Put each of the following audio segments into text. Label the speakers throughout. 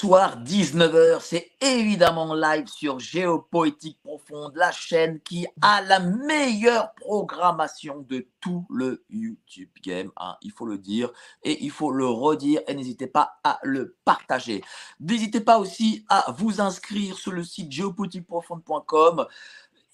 Speaker 1: soir, 19h. C'est évidemment live sur Géopoétique Profonde, la chaîne qui a la meilleure programmation de tout le YouTube Game. Hein, il faut le dire et il faut le redire. Et n'hésitez pas à le partager. N'hésitez pas aussi à vous inscrire sur le site géopoétiqueprofonde.com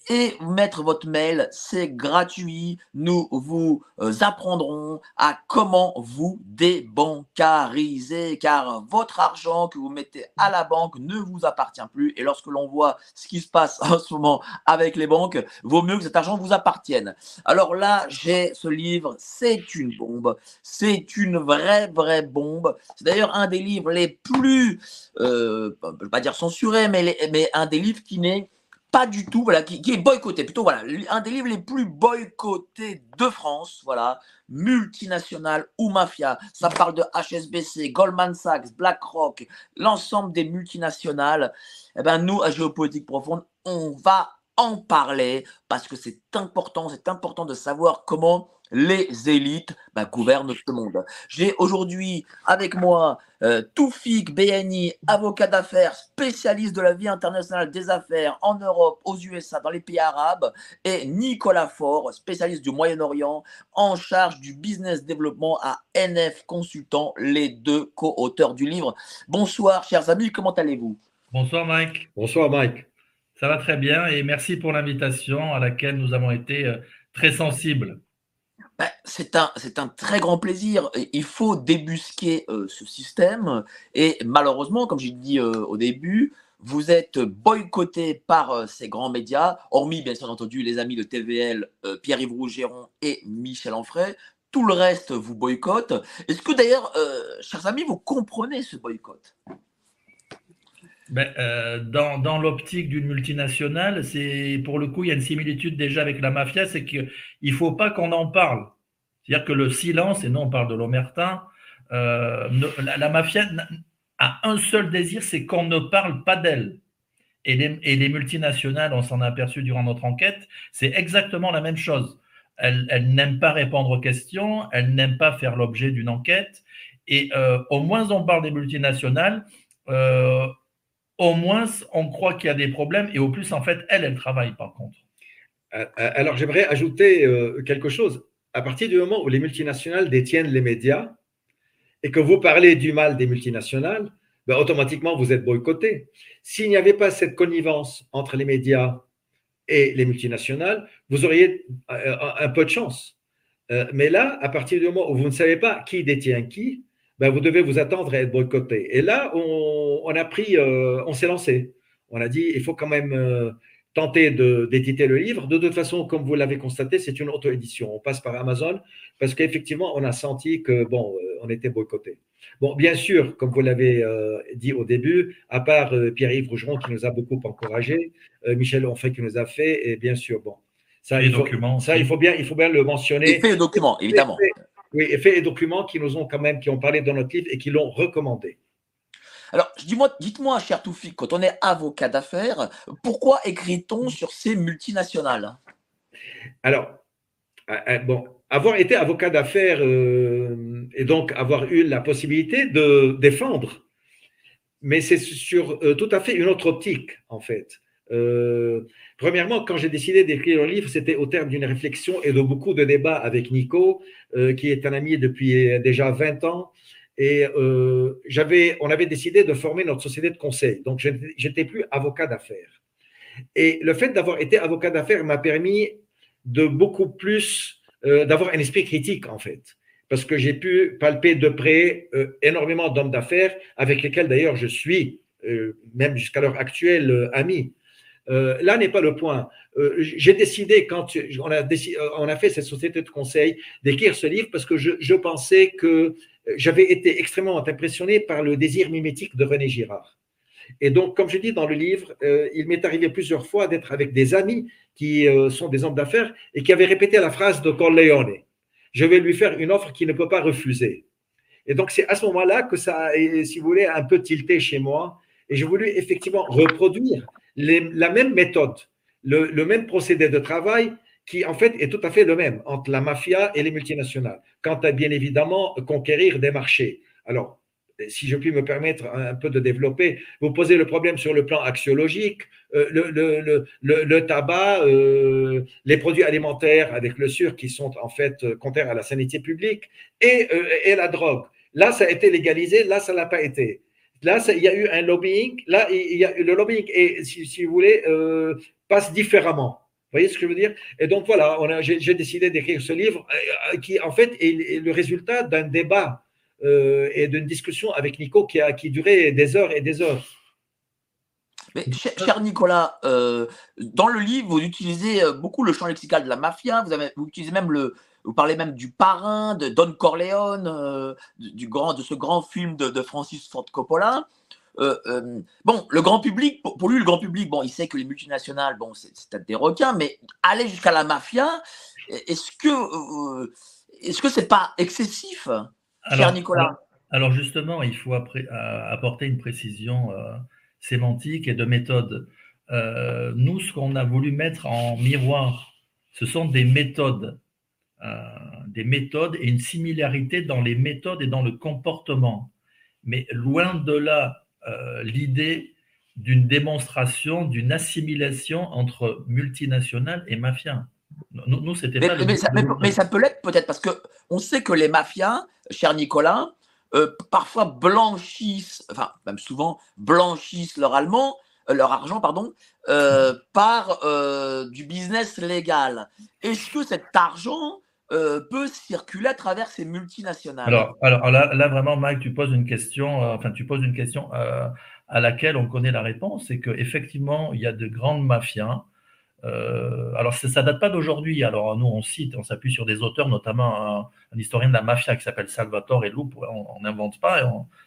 Speaker 1: et mettre votre mail. C'est gratuit. Nous vous euh, apprendrons à comment vous débancariser car votre argent que vous mettez à la banque ne vous appartient plus. Et lorsque l'on voit ce qui se passe en ce moment avec les banques, vaut mieux que cet argent vous appartienne. Alors là, j'ai ce livre. C'est une bombe. C'est une vraie, vraie bombe. C'est d'ailleurs un des livres les plus, euh, je vais pas dire censurés, mais un des livres qui n'est pas du tout, voilà, qui, est boycotté, plutôt voilà, un des livres les plus boycottés de France, voilà, multinational ou mafia. Ça parle de HSBC, Goldman Sachs, BlackRock, l'ensemble des multinationales. Eh ben nous, à Géopolitique Profonde, on va en parler parce que c'est important, c'est important de savoir comment les élites bah, gouvernent ce monde. J'ai aujourd'hui avec moi euh, Toufik BNI, avocat d'affaires, spécialiste de la vie internationale des affaires en Europe, aux USA, dans les pays arabes, et Nicolas Faure, spécialiste du Moyen-Orient, en charge du business développement à NF Consultant, les deux co-auteurs du livre. Bonsoir, chers amis, comment allez-vous?
Speaker 2: Bonsoir, Mike.
Speaker 3: Bonsoir, Mike.
Speaker 2: Ça va très bien et merci pour l'invitation à laquelle nous avons été euh, très sensibles.
Speaker 1: Ben, c'est un, un, très grand plaisir. Il faut débusquer euh, ce système. Et malheureusement, comme j'ai dit euh, au début, vous êtes boycotté par euh, ces grands médias, hormis bien sûr entendu les amis de TVL, Pierre-Yves Rougeron et Michel Onfray. Tout le reste vous boycotte. Est-ce que d'ailleurs, chers amis, vous comprenez ce boycott?
Speaker 2: Ben, dans, dans l'optique d'une multinationale, c'est pour le coup, il y a une similitude déjà avec la mafia, c'est qu'il ne faut pas qu'on en parle. C'est-à-dire que le silence, et non on parle de l'omerta, euh, la, mafia a un seul désir, c'est qu'on ne parle pas d'elle. Et les, multinationales, on s'en a aperçu durant notre enquête, c'est exactement la même chose. Elles, n'aiment pas répondre aux questions, elles n'aiment pas faire l'objet d'une enquête. Et euh, au moins on parle des multinationales, euh, au moins on croit qu'il y a des problèmes, et au plus en fait, elles, elles travaillent par contre.
Speaker 3: Alors j'aimerais ajouter quelque chose à partir du moment où les multinationales détiennent les médias et que vous parlez du mal des multinationales, ben, automatiquement vous êtes boycotté. S'il n'y avait pas cette connivence entre les médias et les multinationales, vous auriez euh, un peu de chance. Euh, mais là, à partir du moment où vous ne savez pas qui détient qui, ben vous devez vous attendre à être boycotté. Et là, on, a pris, euh, on s'est lancé. On a dit, il faut quand même tenter d'éditer le livre. De toute façon, comme vous l'avez constaté, c'est une auto-édition. On passe par Amazon parce qu'effectivement, on a senti que, bon, euh, on était boycotté. Bon, bien sûr, comme vous l'avez euh, dit au début, à part euh, Pierre-Yves Rougeron qui nous a beaucoup encouragé, Michel Onfray qui nous a fait, et bien sûr, bon.
Speaker 2: Ça, il faut, documents.
Speaker 3: Ça, il faut, bien, il faut bien le mentionner.
Speaker 1: Et fait et documents, évidemment.
Speaker 3: Oui, et fait et documents qui nous ont quand même, qui ont parlé dans notre livre et qui l'ont recommandé.
Speaker 1: Alors, dites-moi, cher Toufik, quand on est avocat d'affaires, pourquoi écrit-on sur ces multinationales?
Speaker 3: Alors, euh, euh, bon, avoir été avocat d'affaires euh, et donc avoir eu la possibilité de défendre, mais c'est sur tout à fait une autre optique, en fait. Premièrement, quand j'ai décidé d'écrire le livre, c'était au terme d'une réflexion et de beaucoup de débats avec Nico, qui est un ami depuis déjà 20 ans et euh, on avait décidé de former notre société de conseil. Donc, j'étais plus avocat d'affaires. Et le fait d'avoir été avocat d'affaires m'a permis de beaucoup plus, euh, d'avoir un esprit critique, en fait. Parce que j'ai pu palper de près euh, énormément d'hommes d'affaires, avec lesquels d'ailleurs je suis, euh, même jusqu'à l'heure actuelle, euh, ami. Là n'est pas le point. j'ai décidé, quand on a, décidé, on a fait cette société de conseil, d'écrire ce livre parce que je, pensais que j'avais été extrêmement impressionné par le désir mimétique de René Girard. Et donc, comme je dis dans le livre, euh, il m'est arrivé plusieurs fois d'être avec des amis qui euh, sont des hommes d'affaires et qui avaient répété la phrase de Corleone. Je vais lui faire une offre qu'il ne peut pas refuser. Et donc, c'est à ce moment-là que ça a, si vous voulez, un peu tilté chez moi. Et j'ai voulu effectivement reproduire la même méthode, le même procédé de travail, qui en fait est tout à fait le même entre la mafia et les multinationales. Quant à bien évidemment conquérir des marchés. Alors, si je puis me permettre un, peu de développer, vous posez le problème sur le plan axiologique, euh, le, tabac, euh, les produits alimentaires avec le sucre qui sont en fait contraires à la sanité publique et, et la drogue. Là, ça a été légalisé, là, ça n'a pas été. Là, il y a eu un lobbying. Là, le lobbying si, vous voulez, passe différemment. Vous voyez ce que je veux dire? Et donc voilà, j'ai décidé d'écrire ce livre qui, en fait, est le résultat d'un débat euh, et d'une discussion avec Nico qui a qui durait des heures et des heures.
Speaker 1: Cher, Nicolas, euh, dans le livre, vous utilisez euh, beaucoup le champ lexical de la mafia. Vous, avez, vous utilisez même le, vous parlez même du parrain de Don Corleone, du grand, de ce grand film de, Francis Ford Coppola. bon, le grand public, pour, lui, le grand public, bon, il sait que les multinationales, bon, c'est peut-être des requins, mais aller jusqu'à la mafia, est-ce que, est-ce que c'est pas excessif
Speaker 2: alors, Nicolas? alors, justement, il faut apporter une précision euh, sémantique et de méthode. Euh, nous, ce qu'on a voulu mettre en miroir, ce sont des méthodes, euh, des méthodes et une similarité dans les méthodes et dans le comportement. Mais loin de là, l'idée d'une démonstration, d'une assimilation entre multinationales et mafias.
Speaker 1: Nous, c'était mais, mais, ça, mais, ça, peut l'être peut-être parce que on sait que les mafias, cher Nicolas, euh, parfois blanchissent, enfin même souvent blanchissent leur allemand, euh, leur argent, pardon, euh, par du business légal. Est-ce que cet argent peut circuler à travers ces multinationales
Speaker 2: Alors, alors là, là, vraiment, Mike, tu poses une question, enfin tu poses une question à laquelle on connaît la réponse, c'est qu'effectivement, il y a de grandes mafias euh, alors, ça, ne date pas d'aujourd'hui. Alors, nous, on cite, on s'appuie sur des auteurs, notamment un, historien de la mafia qui s'appelle Salvatore Loup. On n'invente pas,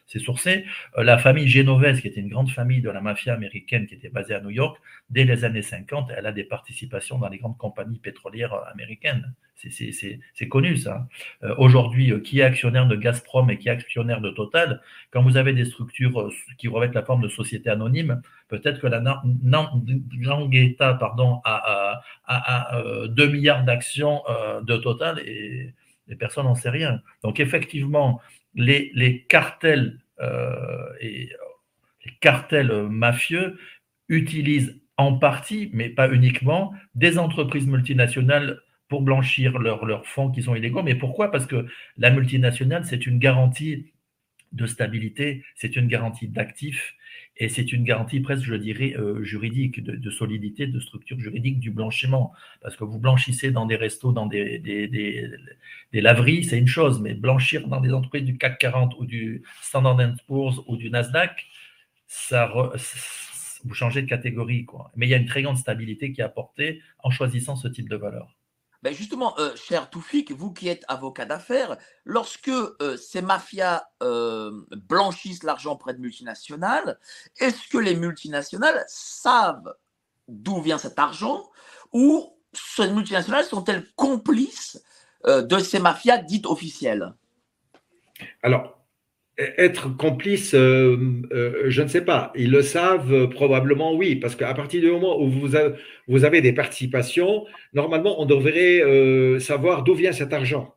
Speaker 2: c'est sourcé. Euh, la famille Genovese, qui était une grande famille de la mafia américaine qui était basée à New York, dès les années 50, elle a des participations dans les grandes compagnies pétrolières américaines. C'est connu ça. Euh, aujourd'hui, euh, qui est actionnaire de Gazprom et qui est actionnaire de Total, quand vous avez des structures euh, qui revêtent la forme de société anonyme, peut-être que la Nangueta pardon, a, 2 milliards d'actions de Total et les personnes n'en savent rien. Donc effectivement, les, cartels et les cartels mafieux utilisent en partie, mais pas uniquement, des entreprises multinationales pour blanchir leurs fonds qui sont illégaux. Mais pourquoi? Parce que la multinationale, c'est une garantie de stabilité, c'est une garantie d'actifs et c'est une garantie presque, je dirais, euh, juridique, de, solidité, de structure juridique du blanchiment. Parce que vous blanchissez dans des restos, dans des, laveries, c'est une chose, mais blanchir dans des entreprises du CAC 40 ou du Standard Poor's ou du Nasdaq, ça, vous changez de catégorie. Quoi. Mais il y a une très grande stabilité qui est apportée en choisissant ce type de valeur.
Speaker 1: Ben justement, euh, cher Toufik, vous qui êtes avocat d'affaires, lorsque euh, ces mafias euh, blanchissent l'argent près de multinationales, est-ce que les multinationales savent d'où vient cet argent ou ces multinationales sont-elles complices de ces mafias dites officielles?
Speaker 3: Alors, être complice, euh, euh, je ne sais pas. Ils le savent euh, probablement, oui, parce qu'à partir du moment où vous vous avez des participations, normalement, on devrait savoir d'où vient cet argent.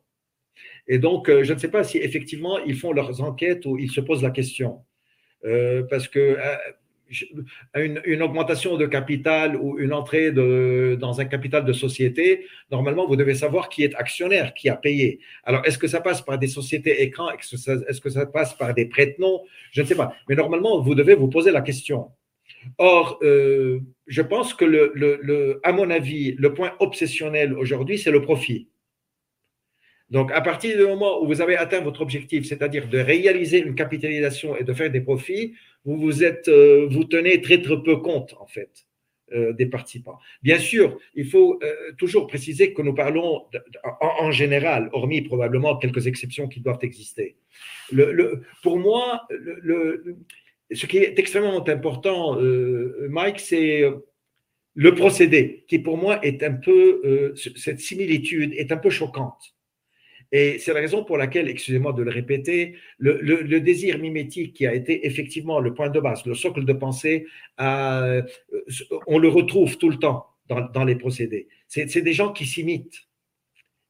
Speaker 3: Et donc, je ne sais pas si effectivement ils font leurs enquêtes ou ils se posent la question. parce que une, augmentation de capital ou une entrée dans un capital de société, normalement, vous devez savoir qui est actionnaire, qui a payé. Alors, est-ce que ça passe par des sociétés écrans? Est-ce que, ça, passe par des prête-noms? Je ne sais pas. Mais normalement, vous devez vous poser la question. Or, euh, je pense que, le, le, à mon avis, le point obsessionnel aujourd'hui, c'est le profit. Donc, à partir du moment où vous avez atteint votre objectif, c'est-à-dire de réaliser une capitalisation et de faire des profits, vous êtes, euh, vous tenez très très peu compte en fait euh, des participants. Bien sûr, il faut euh, toujours préciser que nous parlons en, général, hormis probablement quelques exceptions qui doivent exister. Pour moi, ce qui est extrêmement important, Mike, c'est le procédé, qui pour moi est un peu, cette similitude est un peu choquante. Et c'est la raison pour laquelle, excusez-moi de le répéter, le, désir mimétique qui a été effectivement le point de base, le socle de pensée, euh, on le retrouve tout le temps dans, les procédés. C'est des gens qui s'imitent.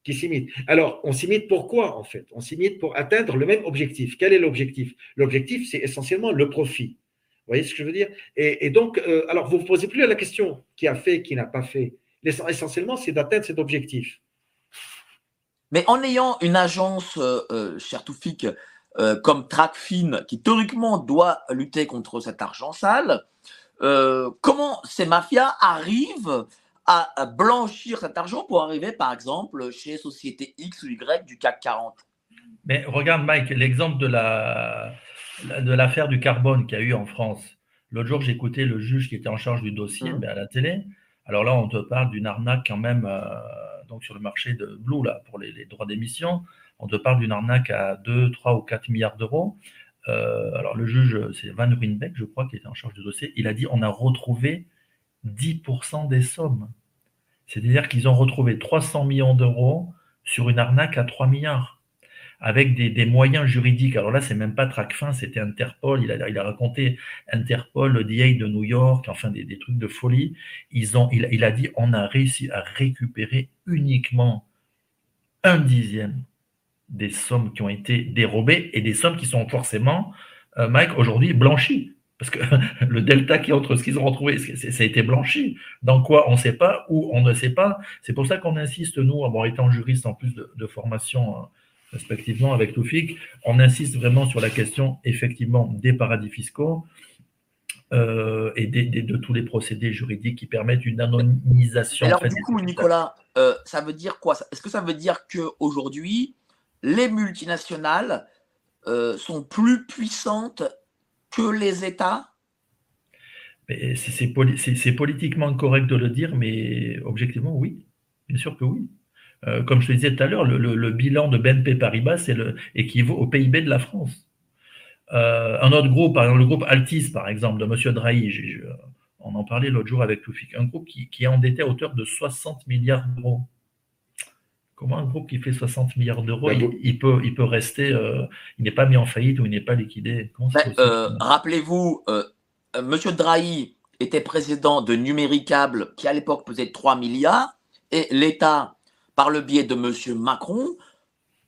Speaker 3: qui. Alors, on s'imite pourquoi, en fait? On s'imite pour atteindre le même objectif. Quel est l'objectif? L'objectif, c'est essentiellement le profit. Vous voyez ce que je veux dire? Et, donc, euh, alors, vous ne vous posez plus la question qui a fait, qui n'a pas fait. Essentiellement, c'est d'atteindre cet objectif.
Speaker 1: Mais en ayant une agence, euh, euh cher Toufik, euh, comme Tracfin, qui théoriquement doit lutter contre cet argent sale, comment ces mafias arrivent à, blanchir cet argent pour arriver, par exemple, chez Société X ou Y du CAC 40
Speaker 2: Mais regarde, Mike, l'exemple de la de l'affaire du carbone qu'il y a eu en France. L'autre jour, j'écoutais le juge qui était en charge du dossier mmh. à la télé. Alors là, on te parle d'une arnaque quand même euh, donc sur le marché de Blue pour les, droits d'émission. On te parle d'une arnaque à 2, 3 ou 4 milliards d'euros. Euh, alors le juge, c'est Van Ruinbeck, je crois, qui était en charge du dossier. Il a dit on a retrouvé 10% des sommes. C'est-à-dire qu'ils ont retrouvé 300 millions d'euros sur une arnaque à 3 milliards, avec des, moyens juridiques. Alors là, c'est même pas Tracfin, c'était Interpol. Il a, raconté Interpol, le DA de New York, enfin des, trucs de folie. Ils ont, il, a dit on a réussi à récupérer uniquement un dixième des sommes qui ont été dérobées et des sommes qui sont forcément, euh, Mike, aujourd'hui blanchies. Parce que le delta qui est entre ce qu'ils ont retrouvé, ça a été blanchi. Dans quoi on ne sait pas, ou on ne sait pas. C'est pour ça qu'on insiste, nous, en étant juriste en plus de, formation, euh, respectivement, avec Toufik, on insiste vraiment sur la question, effectivement, des paradis fiscaux euh, et de tous les procédés juridiques qui permettent une anonymisation.
Speaker 1: Alors, du coup, Nicolas, euh, ça veut dire quoi? Est-ce que ça veut dire qu'aujourd'hui, les multinationales sont plus puissantes que les États?
Speaker 2: C'est politiquement correct de le dire, mais objectivement, oui. Bien sûr que oui. Euh, comme je te disais tout à l'heure, le, bilan de BNP Paribas c'est le, équivaut au PIB de la France. Euh, un autre groupe, par exemple, le groupe Altis, par exemple, de M. Drahi, on en parlait l'autre jour avec Toufik, un groupe qui, qui est endetté à hauteur de 60 milliards d'euros. Comment un groupe qui fait 60 milliards d'euros, bah, il, peut, il peut rester, euh, il n'est pas mis en faillite ou il n'est pas liquidé?
Speaker 1: Ben, euh, Rappelez-vous, euh, Monsieur Drahi était président de Numéricable, qui à l'époque pesait 3 milliards, et l'État, par le biais de Monsieur Macron,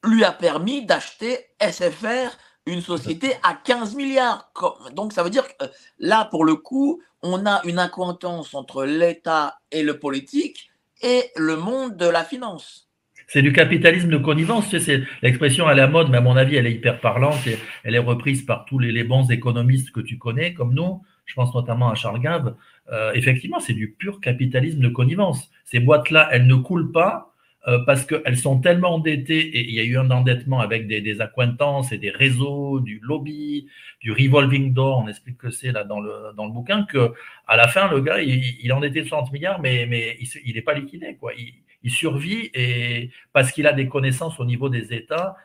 Speaker 1: lui a permis d'acheter SFR, une société à 15 milliards. Donc ça veut dire que là, pour le coup, on a une acquaintance entre l'État et le politique et le monde de la finance.
Speaker 2: C'est du capitalisme de connivence. C'est l'expression à la mode, mais à mon avis, elle est hyper parlante et elle est reprise par tous les, bons économistes que tu connais, comme nous. Je pense notamment à Charles Gave. Euh, effectivement, c'est du pur capitalisme de connivence. Ces boîtes-là, elles ne coulent pas euh, parce qu'elles sont tellement endettées et il y a eu un endettement avec des, des, accointances et des réseaux, du lobby, du revolving door, on explique que c'est là dans le, dans le bouquin, que à la fin, le gars, il, il endetté 60 milliards, mais, mais il n'est pas liquidé. Quoi. Il, il survit et parce qu'il a des connaissances au niveau des États,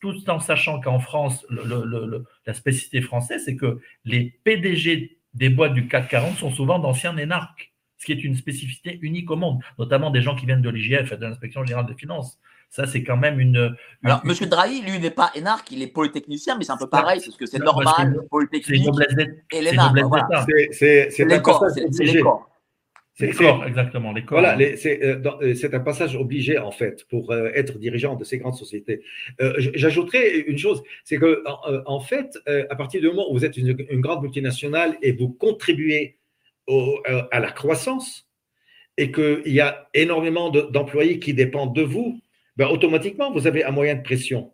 Speaker 2: tout en sachant qu'en France, la spécificité française, c'est que les PDG des boîtes du CAC 40 sont souvent d'anciens énarques, ce qui est une spécificité unique au monde, notamment des gens qui viennent de l'IGF, de l'inspection générale des finances. Ça, c'est quand même une.
Speaker 1: Alors, M. Drahi, lui, n'est pas énarque, il est polytechnicien, mais c'est un peu pareil, parce que c'est normal, polytechnique et l'énarque.
Speaker 3: C'est les corps.
Speaker 2: C'est exactement, les corps.
Speaker 3: Voilà, euh, euh, c'est un passage obligé, en fait, pour euh, être dirigeant de ces grandes sociétés. J'ajouterais une chose, c'est que, en, fait, à partir du moment où vous êtes une, grande multinationale et vous contribuez à la croissance, et qu'il y a énormément d'employés qui dépendent de vous, ben, automatiquement, vous avez un moyen de pression.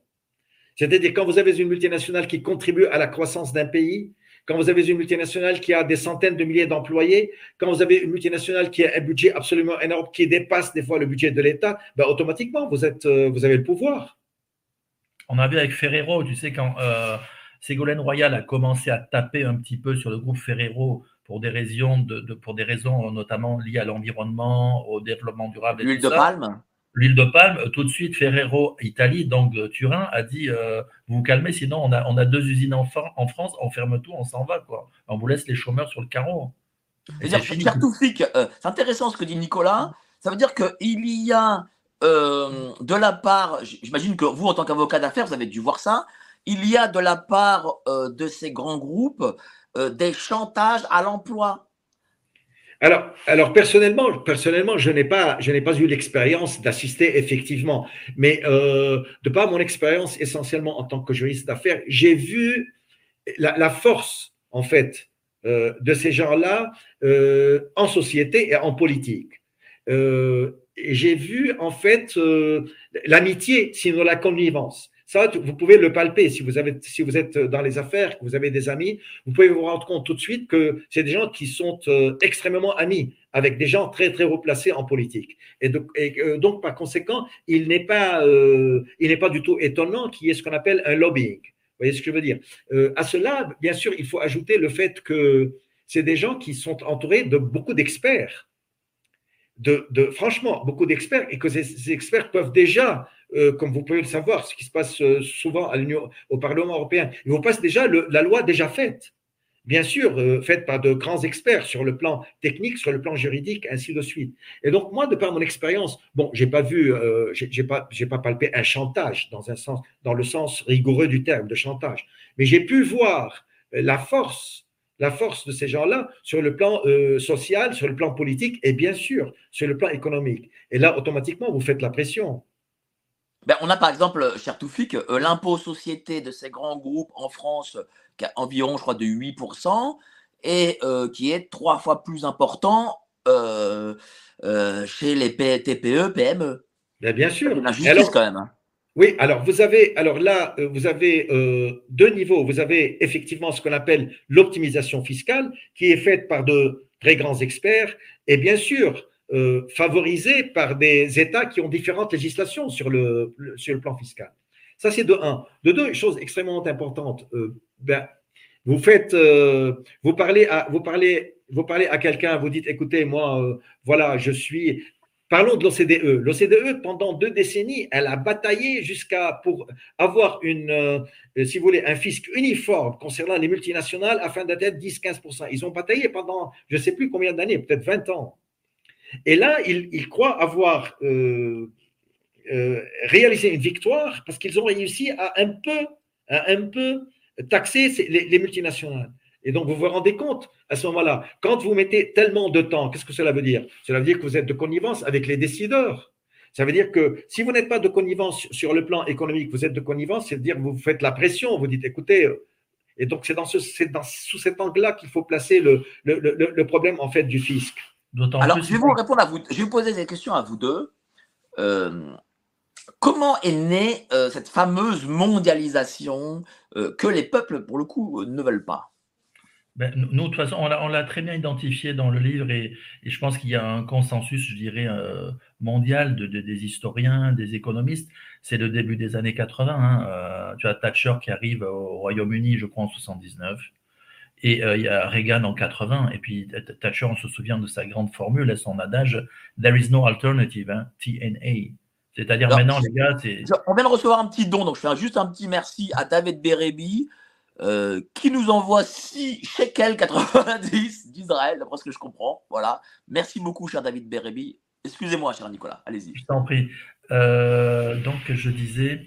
Speaker 3: C'est-à-dire, quand vous avez une multinationale qui contribue à la croissance d'un pays, quand vous avez une multinationale qui a des centaines de milliers d'employés, quand vous avez une multinationale qui a un budget absolument énorme, qui dépasse des fois le budget de l'État, ben automatiquement, vous, êtes, euh, vous avez le pouvoir.
Speaker 2: On a vu avec Ferrero, tu sais, quand euh, Ségolène Royal a commencé à taper un petit peu sur le groupe Ferrero pour des raisons, de, pour des raisons notamment liées à l'environnement, au développement durable.
Speaker 1: L'huile de palme?
Speaker 2: L'huile de palme, euh, tout de suite, Ferrero Italie, donc Turin, a dit euh, vous vous calmez, sinon on a, on a deux usines en, en France, on ferme tout, on s'en va. Quoi. On vous laisse les chômeurs sur le carreau.
Speaker 1: C'est euh, c'est intéressant ce que dit Nicolas. Ça veut dire qu'il y a de la part, j'imagine que vous, en tant qu'avocat d'affaires, vous avez dû voir ça, il y a de la part de ces grands groupes des chantages à l'emploi.
Speaker 3: alors, alors personnellement, personnellement, je n'ai pas, je n'ai pas eu l'expérience d'assister effectivement, mais euh, de par mon expérience essentiellement en tant que juriste d'affaires, j'ai vu la, force en fait euh, de ces gens-là euh, en société et en politique. j'ai vu en fait l'amitié, sinon la connivence. Ça, vous pouvez le palper si vous, avez, si vous êtes dans les affaires, que vous avez des amis. Vous pouvez vous rendre compte tout de suite que c'est des gens qui sont euh, extrêmement amis avec des gens très, très replacés en politique. Et, donc, par conséquent, il n'est pas, euh, il n'est pas du tout étonnant qu'il y ait ce qu'on appelle un lobbying. Vous voyez ce que je veux dire? Euh, À cela, bien sûr, il faut ajouter le fait que c'est des gens qui sont entourés de beaucoup d'experts. De, de, franchement, beaucoup d'experts, et que ces experts peuvent déjà euh, comme vous pouvez le savoir, ce qui se passe euh, souvent au Parlement européen. Il vous passe déjà la loi déjà faite, bien sûr, euh, faite par de grands experts sur le plan technique, sur le plan juridique, ainsi de suite. Et donc moi, de par mon expérience, bon, j'ai pas vu, j'ai pas, pas palpé un chantage dans un sens, dans le sens rigoureux du terme de chantage, mais j'ai pu voir la force la force de ces gens-là sur le plan social, sur le plan politique et bien sûr sur le plan économique. Et là, automatiquement, vous faites la pression.
Speaker 1: Ben, on a par exemple, cher Toufik, euh, l'impôt société de ces grands groupes en France, qui a environ, je crois, de 8%, et euh, qui est trois fois plus important euh, chez les TPE, PME.
Speaker 3: Ben, bien sûr.
Speaker 1: La justice quand même. Hein.
Speaker 3: Oui, alors vous avez, alors là, vous avez deux niveaux. Vous avez effectivement ce qu'on appelle l'optimisation fiscale, qui est faite par de très grands experts, et bien sûr, euh, favorisés par des États qui ont différentes législations sur le, sur le plan fiscal. Ça, c'est de un. De deux, chose extrêmement importante. Euh, ben, vous faites, euh, vous parlez à, vous parlez, vous parlez à quelqu'un, vous dites, écoutez, moi, voilà, je suis. Parlons de l'OCDE. L'OCDE, pendant deux décennies, elle a bataillé jusqu'à pour avoir une, si vous voulez, un fisc uniforme concernant les multinationales afin d'atteindre 10-15%. Ils ont bataillé pendant, je ne sais plus combien d'années, peut-être 20 ans. Et là, ils, croient avoir euh, euh, réalisé une victoire parce qu'ils ont réussi à un peu, taxer les, multinationales. Et donc, vous vous rendez compte à ce moment-là, quand vous mettez tellement de temps, qu'est-ce que cela veut dire? Cela veut dire que vous êtes de connivence avec les décideurs. Ça veut dire que si vous n'êtes pas de connivence sur le plan économique, vous êtes de connivence, c'est-à-dire vous faites la pression, vous dites écoutez, euh, et donc c'est dans, ce, sous cet angle-là qu'il faut placer le, le, le, problème en fait du fisc.
Speaker 1: Alors, je vais vous répondre à vous. Je vais vous poser des questions à vous deux. Euh, comment est née euh, cette fameuse mondialisation euh, que les peuples, pour le coup, ne veulent pas?
Speaker 2: Ben, nous, de toute façon, on l'a très bien identifié dans le livre et, je pense qu'il y a un consensus, je dirais, mondial de, des historiens, des économistes. C'est le début des années 80. Hein, tu as Thatcher qui arrive au Royaume-Uni, je crois, en 79. Et euh, il y a Reagan en 80, et puis Thatcher, on se souvient de sa grande formule et son adage There is no alternative, hein, TNA. C'est-à-dire maintenant, les gars, c'est.
Speaker 1: On vient de recevoir un petit don, donc je fais juste un petit merci à David Berebi, euh, qui nous envoie 6 shekels 90 d'Israël, d'après ce que je comprends. Voilà. Merci beaucoup, cher David Berebi. Excusez-moi, cher Nicolas, allez-y.
Speaker 2: Je t'en prie. Euh, donc, je disais.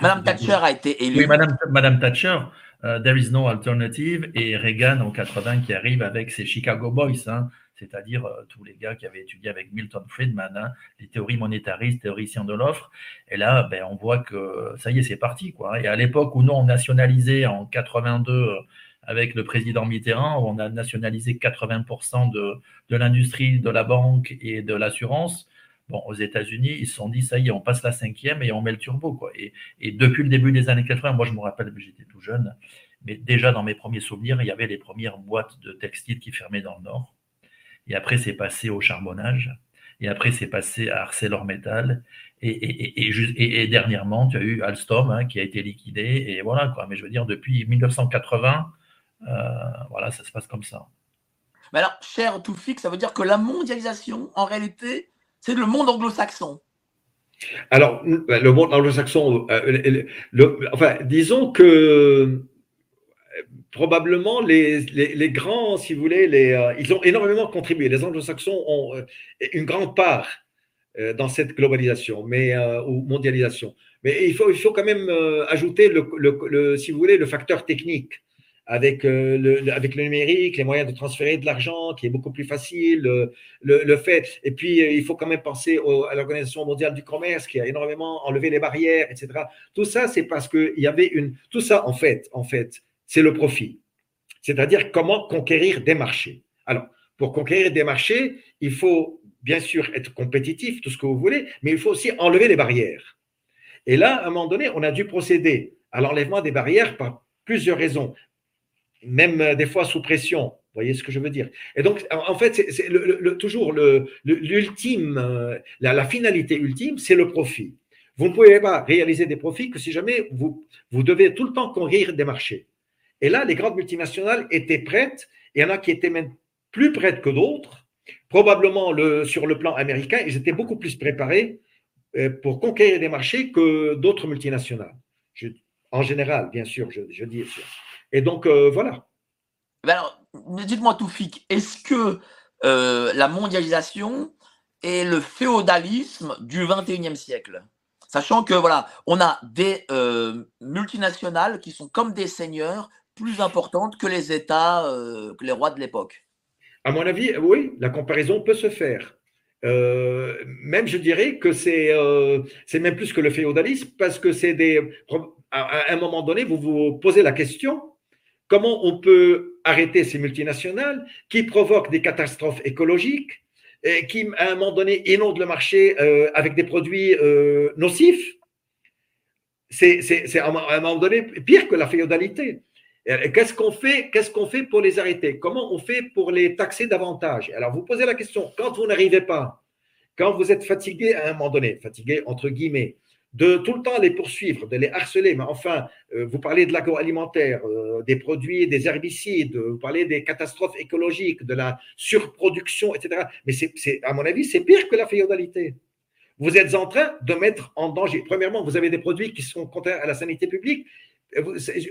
Speaker 1: Madame Thatcher a été élue.
Speaker 2: Oui, Madame, Madame Thatcher. Euh, There is no alternative et Reagan en 80 qui arrive avec ses Chicago Boys, hein, c'est-à-dire euh, tous les gars qui avaient étudié avec Milton Friedman, hein, les théories monétaristes, théoriciens de l'offre. Et là, ben, on voit que ça y est, c'est parti. Quoi. Et à l'époque où nous, on nationalisait en 82 euh, avec le président Mitterrand, où on a nationalisé 80% de, de l'industrie, de la banque et de l'assurance, Bon, aux États-Unis, ils se sont dit, ça y est, on passe la cinquième et on met le turbo. Quoi. Et, depuis le début des années 80, moi je me rappelle, j'étais tout jeune, mais déjà dans mes premiers souvenirs, il y avait les premières boîtes de textiles qui fermaient dans le Nord. Et après, c'est passé au charbonnage. Et après, c'est passé à ArcelorMittal. Et, et, et, dernièrement, tu as eu Alstom hein, qui a été liquidé. Et voilà, quoi. Mais je veux dire, depuis 1980, euh, voilà, ça se passe comme ça.
Speaker 1: Mais alors, cher Toufik, ça veut dire que la mondialisation, en réalité, c'est le monde anglo-saxon.
Speaker 3: Alors, le monde anglo-saxon, euh, enfin, disons que euh, probablement les, grands, si vous voulez, les, euh, ils ont énormément contribué. Les anglo-saxons ont une grande part dans cette globalisation mais, ou mondialisation. Mais il faut, quand même ajouter, si vous voulez, le facteur technique. Avec, euh, le, avec le numérique, les moyens de transférer de l'argent qui est beaucoup plus facile, le, le, fait. Et puis, euh, il faut quand même penser à l'Organisation mondiale du commerce qui a énormément enlevé les barrières, etc. Tout ça, c'est parce qu'il y avait une. Tout ça, en fait, en fait, c'est le profit. C'est-à-dire comment conquérir des marchés. Alors, pour conquérir des marchés, il faut bien sûr être compétitif, tout ce que vous voulez, mais il faut aussi enlever les barrières. Et là, à un moment donné, on a dû procéder à l'enlèvement des barrières par plusieurs raisons même euh, des fois sous pression. Vous voyez ce que je veux dire? Et donc, en fait, c'est toujours l'ultime, euh, la, finalité ultime, c'est le profit. Vous ne pouvez pas réaliser des profits que si jamais vous, devez tout le temps conquérir des marchés. Et là, les grandes multinationales étaient prêtes, et il y en a qui étaient même plus prêtes que d'autres. Probablement le, sur le plan américain, ils étaient beaucoup plus préparés euh, pour conquérir des marchés que d'autres multinationales. en général, bien sûr, je dis. Et donc, euh, voilà.
Speaker 1: Alors, dites-moi, Toufik, est-ce que euh, la mondialisation est le féodalisme du 21e siècle? Sachant que, voilà, on a des euh, multinationales qui sont comme des seigneurs plus importantes que les États, que les rois de l'époque.
Speaker 3: À mon avis, oui, la comparaison peut se faire. même je dirais que c'est c'est même plus que le féodalisme parce que c'est des à, un moment donné vous vous posez la question Comment on peut arrêter ces multinationales qui provoquent des catastrophes écologiques et qui, à un moment donné, inondent le marché euh, avec des produits euh, nocifs? C'est à un moment donné pire que la féodalité. Qu'est-ce qu'on fait, qu'est-ce qu'on fait pour les arrêter? Comment on fait pour les taxer davantage? Alors, vous posez la question, quand vous n'arrivez pas, quand vous êtes fatigué à un moment donné, fatigué entre guillemets, de tout le temps les poursuivre, de les harceler. Mais enfin, euh, vous parlez de l'agroalimentaire, euh, des produits, des herbicides, vous parlez des catastrophes écologiques, de la surproduction, etc. Mais c'est, à mon avis, c'est pire que la féodalité. Vous êtes en train de mettre en danger. Premièrement, vous avez des produits qui sont contraires à la sanité publique.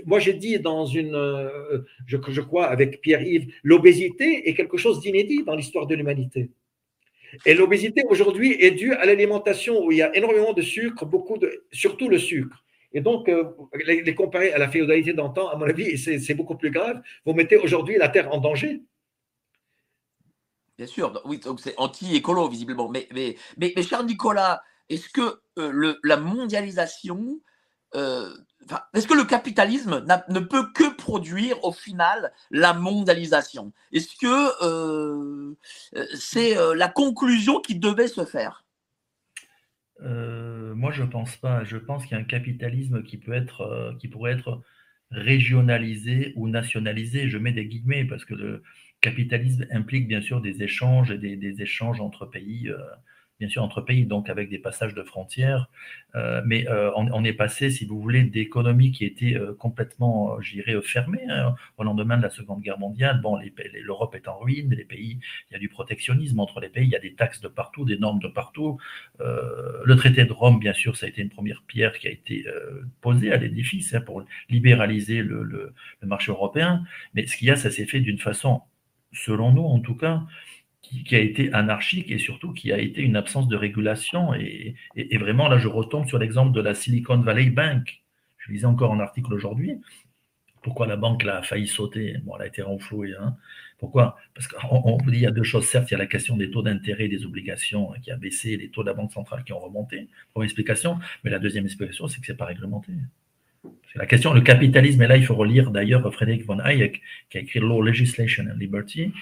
Speaker 3: Moi, j'ai dit dans une, euh, je, je crois, avec Pierre-Yves, l'obésité est quelque chose d'inédit dans l'histoire de l'humanité. Et l'obésité aujourd'hui est due à l'alimentation où il y a énormément de sucre, beaucoup de, surtout le sucre. Et donc, euh, les, comparer à la féodalité d'antan, à mon avis, c'est beaucoup plus grave. Vous mettez aujourd'hui la terre en danger.
Speaker 1: Bien sûr, oui, donc c'est anti-écolo, visiblement. Mais, mais, mais, cher Nicolas, est-ce que euh, la mondialisation euh, est-ce que le capitalisme ne peut que produire au final la mondialisation? Est-ce que euh, c'est euh, la conclusion qui devait se faire?
Speaker 2: Moi, je ne pense pas. Je pense qu'il y a un capitalisme qui pourrait être régionalisé ou nationalisé. Je mets des guillemets parce que le capitalisme implique bien sûr des échanges et des, échanges entre pays bien sûr entre pays, donc avec des passages de frontières. Euh, mais euh, on, est passé, si vous voulez, d'économies qui étaient euh, complètement, je dirais, fermées hein, au lendemain de la Seconde Guerre mondiale. Bon, l'Europe est en ruine, les pays, il y a du protectionnisme entre les pays, il y a des taxes de partout, des normes de partout. le traité de Rome, bien sûr, ça a été une première pierre qui a été posée à l'édifice hein, pour libéraliser le, le, marché européen. Mais ce qu'il y a, ça s'est fait d'une façon, selon nous en tout cas, qui, a été anarchique et surtout qui a été une absence de régulation. Et, vraiment, là, je retombe sur l'exemple de la Silicon Valley Bank. Je lisais encore un article aujourd'hui. Pourquoi la banque a failli sauter? Bon, elle a été renflouée. Hein. Pourquoi? Parce qu'on vous dit il y a deux choses. Certes, il y a la question des taux d'intérêt des obligations qui a baissé, les taux de la Banque centrale qui ont remonté. Première explication. Mais la deuxième explication, c'est que ce n'est pas réglementé. C'est la question, le capitalisme, et là, il faut relire d'ailleurs Frédéric von Hayek, qui a écrit Law, Legislation and Liberty,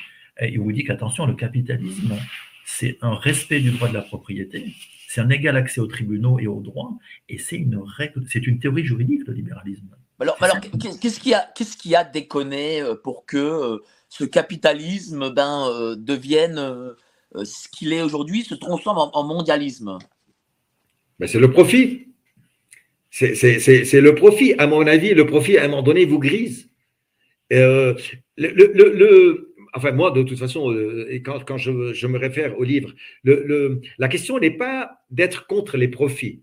Speaker 2: il vous dit qu'attention, le capitalisme, c'est un respect du droit de la propriété, c'est un égal accès aux tribunaux et aux droits, et c'est une règle, c'est une théorie juridique, le libéralisme.
Speaker 1: Alors, alors qu'est-ce qui a, qu'est-ce qui a déconné euh, pour que euh, ce capitalisme ben, euh, devienne ce qu'il est aujourd'hui, se transforme en, mondialisme?
Speaker 3: Ben, C'est le profit. C'est, le profit. À mon avis, le profit, à un moment donné, vous grise. le, le, enfin moi de toute façon, euh, et quand, quand je, je, me réfère au livre, le, la question n'est pas d'être contre les profits.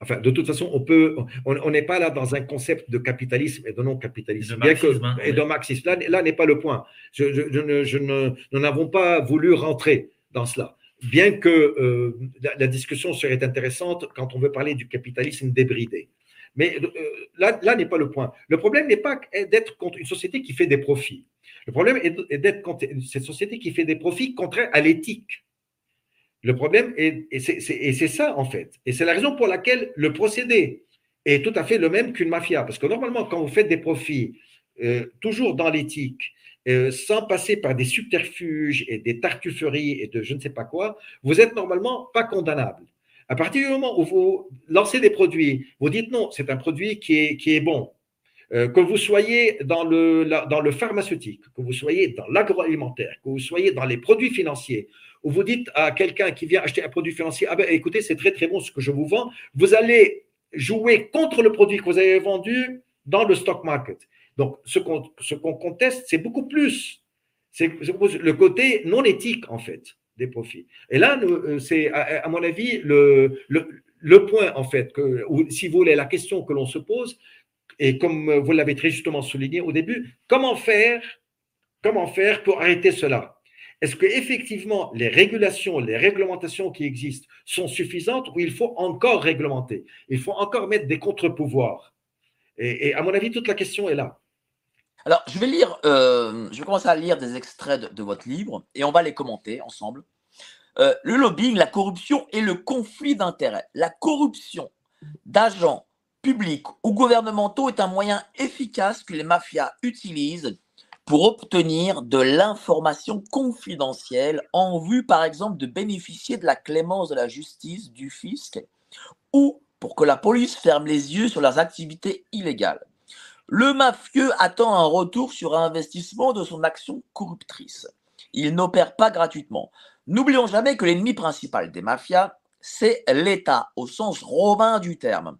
Speaker 3: Enfin, de toute façon, on peut, on n'est pas là dans un concept de capitalisme et de non-capitalisme,
Speaker 2: bien que hein,
Speaker 3: et de marxisme. Là, là n'est pas le point. Je, je, je, je ne, nous n'avons pas voulu rentrer dans cela. Bien que euh, la, la, discussion serait intéressante quand on veut parler du capitalisme débridé. Mais euh, là, là n'est pas le point. Le problème n'est pas d'être contre une société qui fait des profits. Le problème est d'être contre cette société qui fait des profits contraires à l'éthique. Le problème, est, et c'est ça en fait. Et c'est la raison pour laquelle le procédé est tout à fait le même qu'une mafia. Parce que normalement, quand vous faites des profits, euh, toujours dans l'éthique, euh, sans passer par des subterfuges et des tartufferies et de je ne sais pas quoi, vous êtes normalement pas condamnable. À partir du moment où vous lancez des produits, vous dites non, c'est un produit qui est, qui est bon. Euh, que vous soyez dans le, dans le pharmaceutique, que vous soyez dans l'agroalimentaire, que vous soyez dans les produits financiers, où vous dites à quelqu'un qui vient acheter un produit financier, ah ben écoutez, c'est très très bon ce que je vous vends, vous allez jouer contre le produit que vous avez vendu dans le stock market. Donc, ce qu'on conteste, c'est beaucoup plus. C'est le côté non éthique, en fait, des profits. Et là, euh, c'est, à, mon avis, le, le, point, en fait, ou, si vous voulez, la question que l'on se pose, et comme vous l'avez très justement souligné au début, comment faire, comment faire pour arrêter cela? Est-ce qu'effectivement, les régulations, les réglementations qui existent sont suffisantes ou il faut encore réglementer? Il faut encore mettre des contre-pouvoirs. Et, à mon avis, toute la question est là.
Speaker 1: Alors, je vais lire, euh, je vais commencer à lire des extraits de, votre livre et on va les commenter ensemble. Euh, le lobbying, la corruption et le conflit d'intérêts. La corruption d'agents publics ou gouvernementaux est un moyen efficace que les mafias utilisent pour obtenir de l'information confidentielle en vue, par exemple, de bénéficier de la clémence de la justice, du fisc, ou pour que la police ferme les yeux sur leurs activités illégales. Le mafieux attend un retour sur investissement de son action corruptrice. Il n'opère pas gratuitement. N'oublions jamais que l'ennemi principal des mafias, c'est l'État, au sens romain du terme,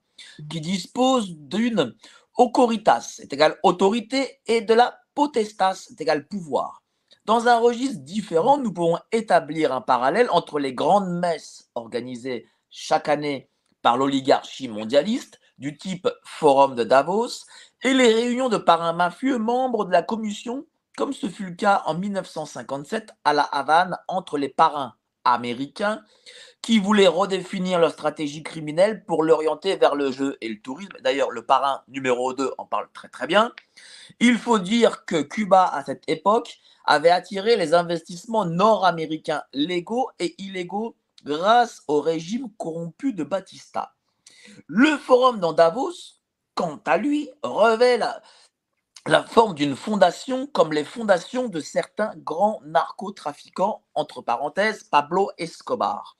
Speaker 1: qui dispose d'une aucoritas, c'est égal autorité, et de la potestas c'est égal pouvoir. Dans un registre différent, nous pouvons établir un parallèle entre les grandes messes organisées chaque année par l'oligarchie mondialiste, du type Forum de Davos, et les réunions de parrains mafieux membres de la commission, comme ce fut le cas en 1957 à La Havane entre les parrains américains qui voulaient redéfinir leur stratégie criminelle pour l'orienter vers le jeu et le tourisme. D'ailleurs, le parrain numéro 2 en parle très très bien. Il faut dire que Cuba, à cette époque, avait attiré les investissements nord-américains légaux et illégaux grâce au régime corrompu de Batista. Le forum dans Davos, quant à lui, revêt la forme d'une fondation comme les fondations de certains grands narcotrafiquants, entre parenthèses Pablo Escobar.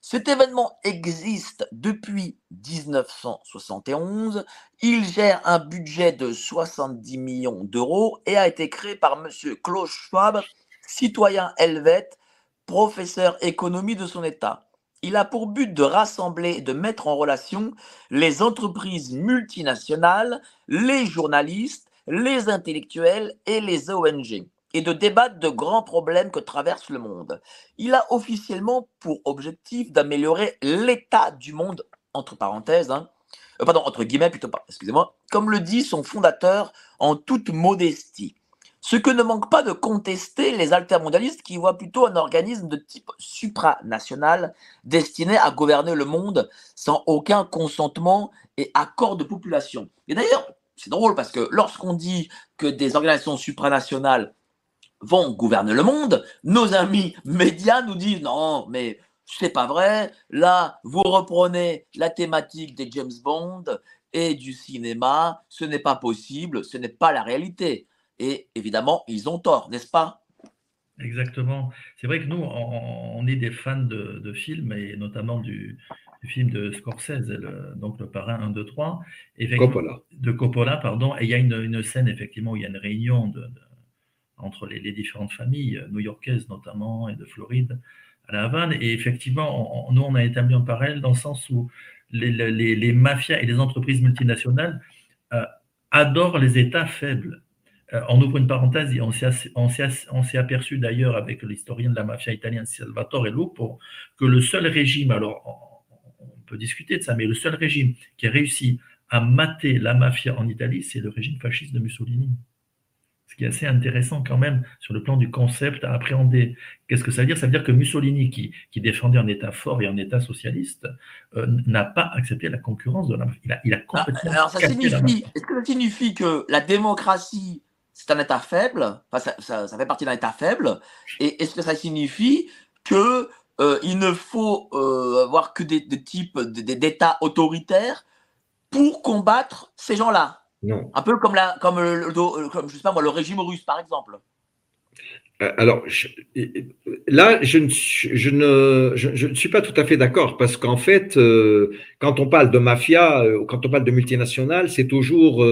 Speaker 1: Cet événement existe depuis 1971. Il gère un budget de 70 millions d'euros et a été créé par M. Klaus Schwab, citoyen helvète, professeur économie de son État. Il a pour but de rassembler et de mettre en relation les entreprises multinationales, les journalistes, les intellectuels et les ONG et de débattre de grands problèmes que traverse le monde. Il a officiellement pour objectif d'améliorer l'état du monde, entre parenthèses, hein, euh, pardon, entre guillemets plutôt excusez-moi, comme le dit son fondateur en toute modestie. Ce que ne manque pas de contester les altermondialistes qui voient plutôt un organisme de type supranational destiné à gouverner le monde sans aucun consentement et accord de population. Et d'ailleurs, c'est drôle parce que lorsqu'on dit que des organisations supranationales vont gouverner le monde, nos amis médias nous disent non, mais c'est pas vrai. Là, vous reprenez la thématique des James Bond et du cinéma. Ce n'est pas possible, ce n'est pas la réalité. Et évidemment, ils ont tort, n'est-ce pas?
Speaker 2: Exactement. C'est vrai que nous, on, est des fans de, films et notamment du, film de Scorsese, donc le parrain 1, 2, 3.
Speaker 3: Coppola.
Speaker 2: De Coppola, pardon. Et il y a une, scène, effectivement, où il y a une réunion de entre les, différentes familles new-yorkaises notamment et de Floride à La Havane. Et effectivement, nous, on a établi un parallèle dans le sens où les, mafias et les entreprises multinationales euh, adorent les États faibles. Euh, on ouvre une parenthèse, et on s'est aperçu d'ailleurs avec l'historien de la mafia italienne Salvatore Lupo que le seul régime, alors on peut discuter de ça, mais le seul régime qui a réussi à mater la mafia en Italie, c'est le régime fasciste de Mussolini ce qui est assez intéressant quand même sur le plan du concept à appréhender. Qu'est-ce que ça veut dire? Ça veut dire que Mussolini, qui, qui, défendait un État fort et un État socialiste, euh, n'a pas accepté la concurrence de la Il a, il a
Speaker 1: ah, complètement. alors, ça signifie, est-ce que ça signifie que la démocratie, c'est un État faible enfin, ça, ça, fait partie d'un État faible. Et est-ce que ça signifie que euh, il ne faut euh, avoir que des, des types d'États autoritaires pour combattre ces gens-là? Un peu comme, la, comme, le, comme je sais pas moi, le régime russe, par exemple.
Speaker 3: Euh, alors, là, je ne, je, ne, je, ne suis pas tout à fait d'accord parce qu'en fait, euh, quand on parle de mafia, quand on parle de multinationales, c'est toujours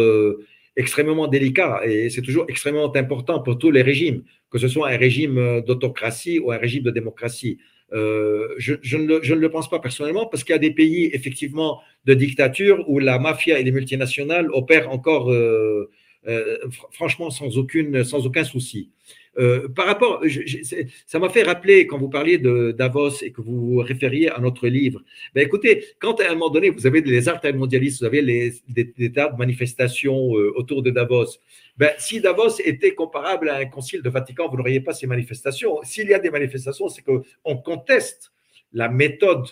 Speaker 3: extrêmement délicat et c'est toujours extrêmement important pour tous les régimes, que ce soit un régime d'autocratie ou un régime de démocratie. Euh, je, ne le, je, ne le, pense pas personnellement parce qu'il y a des pays effectivement de dictature où la mafia et les multinationales opèrent encore euh, euh, franchement sans, aucune, sans aucun souci. Euh, par rapport, ça m'a fait rappeler quand vous parliez de Davos et que vous vous référiez à notre livre. Ben écoutez, quand à un moment donné vous avez les mondialistes, vous avez les, des, tas de manifestations euh, autour de Davos. Ben, si Davos était comparable à un concile de Vatican, vous n'auriez pas ces manifestations. S'il y a des manifestations, c'est qu'on conteste la méthode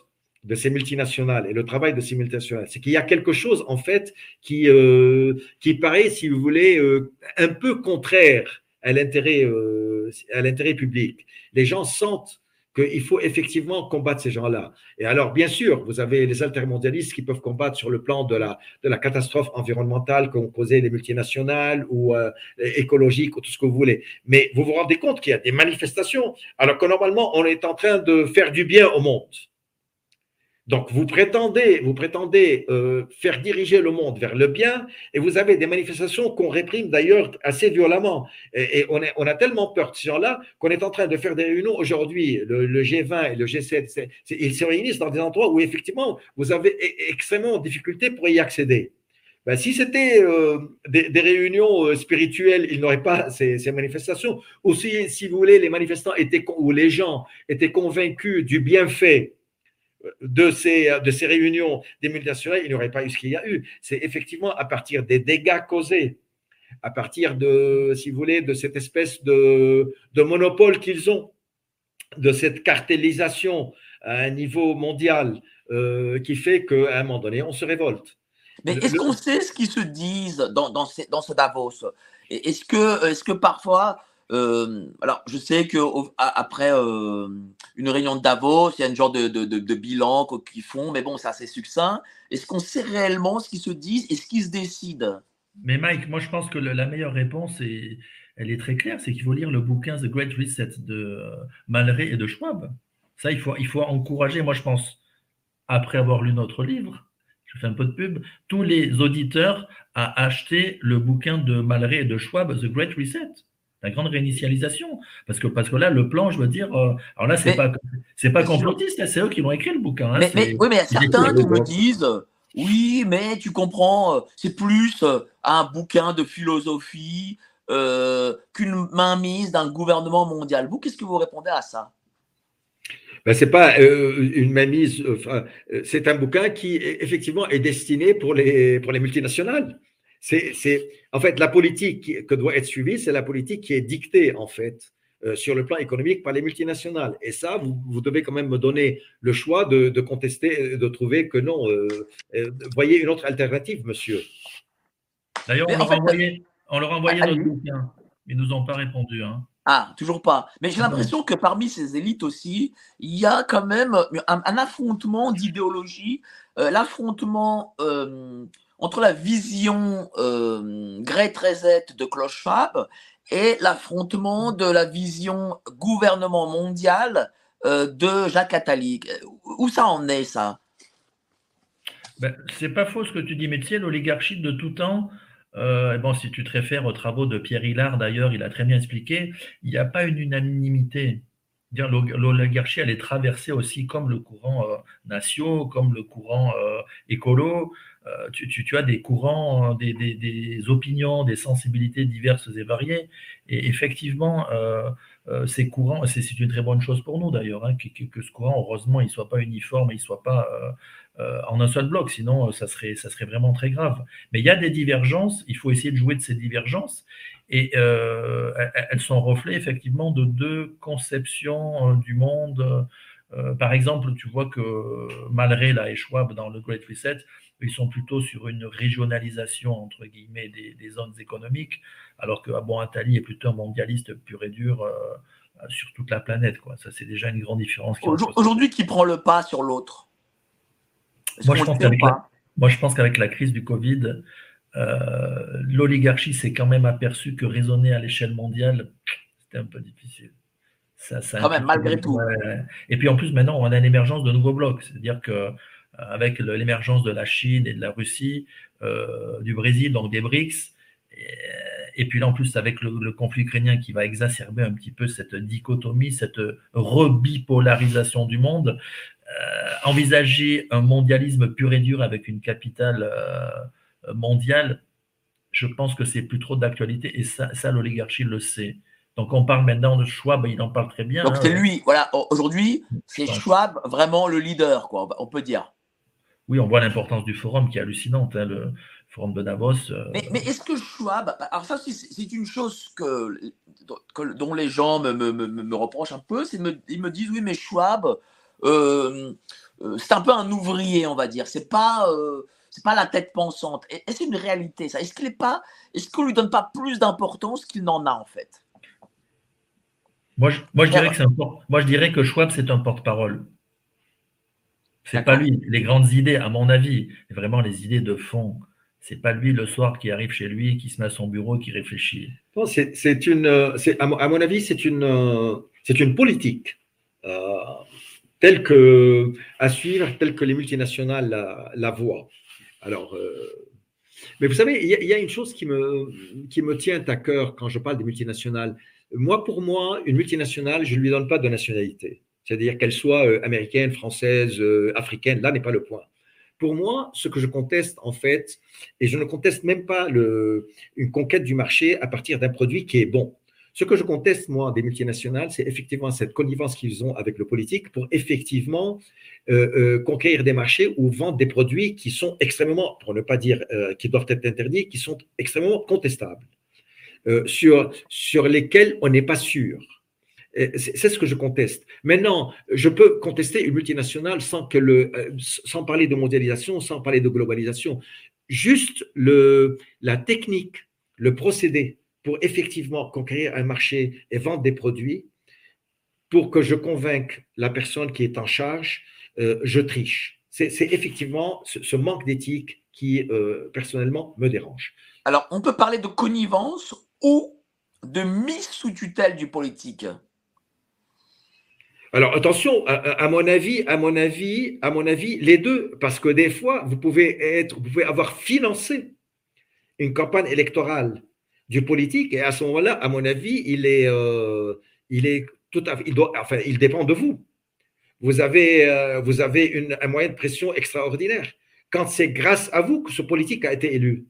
Speaker 3: de ces multinationales et le travail de ces multinationales, c'est qu'il y a quelque chose en fait qui, euh, qui paraît, si vous voulez, euh, un peu contraire à l'intérêt euh, public. Les gens sentent qu'il faut effectivement combattre ces gens-là. Et alors, bien sûr, vous avez les altermondialistes qui peuvent combattre sur le plan de la, de la catastrophe environnementale qu'ont causé les multinationales ou euh, écologique ou tout ce que vous voulez. Mais vous vous rendez compte qu'il y a des manifestations alors que normalement, on est en train de faire du bien au monde. Donc, vous prétendez, vous prétendez euh, faire diriger le monde vers le bien, et vous avez des manifestations qu'on réprime d'ailleurs assez violemment. Et, on, a tellement peur de ce genre-là qu'on est en train de faire des réunions aujourd'hui. Le, G20 et le G7, ils se réunissent dans des endroits où effectivement vous avez e, extrêmement de difficultés pour y accéder. Ben, si c'était euh, des, réunions euh, spirituelles, il n'aurait pas ces, ces, manifestations. Ou si, si vous voulez, les manifestants étaient ou les gens étaient convaincus du bienfait de ces, de ces réunions des multinationales, il n'y aurait pas eu ce qu'il y a eu. C'est effectivement à partir des dégâts causés, à partir de, si vous voulez, de cette espèce de, de monopole qu'ils ont, de cette cartélisation à un niveau mondial euh, qui fait qu'à un moment donné, on se révolte.
Speaker 1: Mais est-ce qu'on sait ce qu'ils se disent dans, dans, dans ce Davos? Est-ce que, est -ce que parfois euh, alors, je sais que après euh, une réunion de Davos, il y a une genre de, de, bilan qu'ils font, mais bon, c'est assez succinct. Est-ce qu'on sait réellement ce qu'ils se disent et ce qu'ils se décident?
Speaker 2: Mais Mike, moi, je pense que la meilleure réponse, est, elle est très claire, c'est qu'il faut lire le bouquin The Great Reset de euh, Malray et de Schwab. Ça, il faut, il faut encourager, moi, je pense, après avoir lu notre livre, je fais un peu de pub, tous les auditeurs à acheter le bouquin de Malray et de Schwab, The Great Reset la grande réinitialisation. Parce que, parce que là, le plan, je veux dire, euh, alors là, c'est pas, c'est pas complotiste, c'est eux qui l'ont écrit le bouquin.
Speaker 1: Hein, mais, oui, mais il y a certains qui me disent, oui, mais tu comprends, euh, c'est plus euh, un bouquin de philosophie qu'une mainmise d'un gouvernement mondial. Vous, qu'est-ce que vous répondez à ça?
Speaker 3: Ben, c'est pas une mainmise, c'est un bouquin qui effectivement est destiné pour les, pour les multinationales. C'est, en fait, la politique que doit être suivie, c'est la politique qui est dictée, en fait, euh, sur le plan économique par les multinationales. Et ça, vous, devez quand même me donner le choix de, contester, de trouver que non. Euh, euh, voyez une autre alternative, monsieur.
Speaker 2: D'ailleurs, on, leur a envoyé, on leur a envoyé notre bouquin. Ils ne nous ont pas répondu. Hein.
Speaker 1: Ah, toujours pas. Mais j'ai l'impression que parmi ces élites aussi, il y a quand même un, affrontement d'idéologie, l'affrontement entre la vision euh, Great Reset de Klaus et l'affrontement de la vision gouvernement mondial euh, de Jacques Attali. Où ça en est, ça?
Speaker 2: Ben, C'est pas faux ce que tu dis, mais tu sais, l'oligarchie de tout temps, euh, bon, si tu te réfères aux travaux de Pierre Hillard, d'ailleurs, il a très bien expliqué, il n'y a pas une unanimité. L'oligarchie, elle est traversée aussi comme le courant euh, nation, comme le courant euh, écolo, euh, tu, as des courants, des, opinions, des sensibilités diverses et variées. Et effectivement, euh, euh, ces courants, c'est une très bonne chose pour nous d'ailleurs, hein, que, ce courant, heureusement, il ne soit pas uniforme, il ne soit pas en un seul bloc, sinon ça serait, ça serait vraiment très grave. Mais il y a des divergences, il faut essayer de jouer de ces divergences. Et euh, elles sont reflets effectivement de deux conceptions du monde. par exemple, tu vois que malgré la et dans le Great Reset, ils sont plutôt sur une régionalisation entre guillemets des, zones économiques, alors que Attali est plutôt un mondialiste pur et dur sur toute la planète. Quoi. Ça, c'est déjà une grande différence.
Speaker 1: Aujourd'hui, qui prend le pas sur l'autre?
Speaker 2: Moi, je pense qu'avec la, crise du Covid, euh, l'oligarchie s'est quand même aperçue que raisonner à l'échelle mondiale, c'était un peu difficile.
Speaker 1: Ça, quand même, malgré tout.
Speaker 2: Et puis en plus, maintenant, on a une émergence de nouveaux blocs. C'est-à-dire que euh, avec l'émergence de la Chine et de la Russie, euh, du Brésil, donc des BRICS, et, puis là, en plus, avec le, conflit ukrainien qui va exacerber un petit peu cette dichotomie, cette rebipolarisation du monde, euh, envisager un mondialisme pur et dur avec une capitale euh, mondiale, je pense que c'est plus trop d'actualité et ça, ça l'oligarchie le sait. Donc on parle maintenant de Schwab, il en parle très bien.
Speaker 1: Donc c'est hein. lui, voilà, aujourd'hui, c'est Schwab vraiment le leader, quoi, on peut dire.
Speaker 2: Oui, on voit l'importance du forum qui est hallucinante, hein, le forum de Davos. Euh.
Speaker 1: Mais, est-ce que Schwab, alors ça c'est une chose que, dont les gens me, me, me, reprochent un peu, c'est ils me disent oui mais Schwab, euh, euh, c'est un peu un ouvrier, on va dire. C'est pas, c'est pas la tête pensante. Est-ce une réalité ça? Est-ce qu'il est pas, est-ce qu'on lui donne pas plus d'importance qu'il n'en a en fait?
Speaker 2: Moi je, moi, je dirais que c'est moi, je dirais que Schwab, c'est un porte-parole. C'est pas lui. Les grandes idées, à mon avis, vraiment les idées de fond, c'est pas lui le soir qui arrive chez lui, qui se met à son bureau, qui réfléchit.
Speaker 3: c'est une, à, mon avis, c'est une, c'est une politique telle que, à suivre, telle que les multinationales la, voient. Alors, euh, mais vous savez, il y, a une chose qui me, qui me tient à cœur quand je parle des multinationales. Moi, pour moi, une multinationale, je ne lui donne pas de nationalité. C'est-à-dire qu'elle soit euh, américaine, française, euh, africaine, là n'est pas le point. Pour moi, ce que je conteste, en fait, et je ne conteste même pas une conquête du marché à partir d'un produit qui est bon. Ce que je conteste, moi, des multinationales, c'est effectivement cette connivence qu'ils ont avec le politique pour effectivement euh, conquérir des marchés ou vendre des produits qui sont extrêmement, pour ne pas dire qui doivent être interdits, qui sont extrêmement contestables, sur, sur lesquels on n'est pas sûr. C'est ce que je conteste. Maintenant, je peux contester une multinationale sans, que le, sans parler de mondialisation, sans parler de globalisation. Juste la technique, le procédé pour effectivement conquérir un marché et vendre des produits, pour que je convainque la personne qui est en charge, euh, je triche. C'est effectivement ce, manque d'éthique qui, euh, personnellement, me dérange.
Speaker 1: Alors, on peut parler de connivence ou de mise sous tutelle du politique?
Speaker 3: Alors attention, à, mon avis, à mon avis, à mon avis, les deux, parce que des fois, vous pouvez être, vous pouvez avoir financé une campagne électorale du politique. Et à ce moment-là, à mon avis, il est, euh, il est tout à il dépend de vous. Vous avez, euh, vous avez une, un moyen de pression extraordinaire. Quand c'est grâce à vous que ce politique a été élu.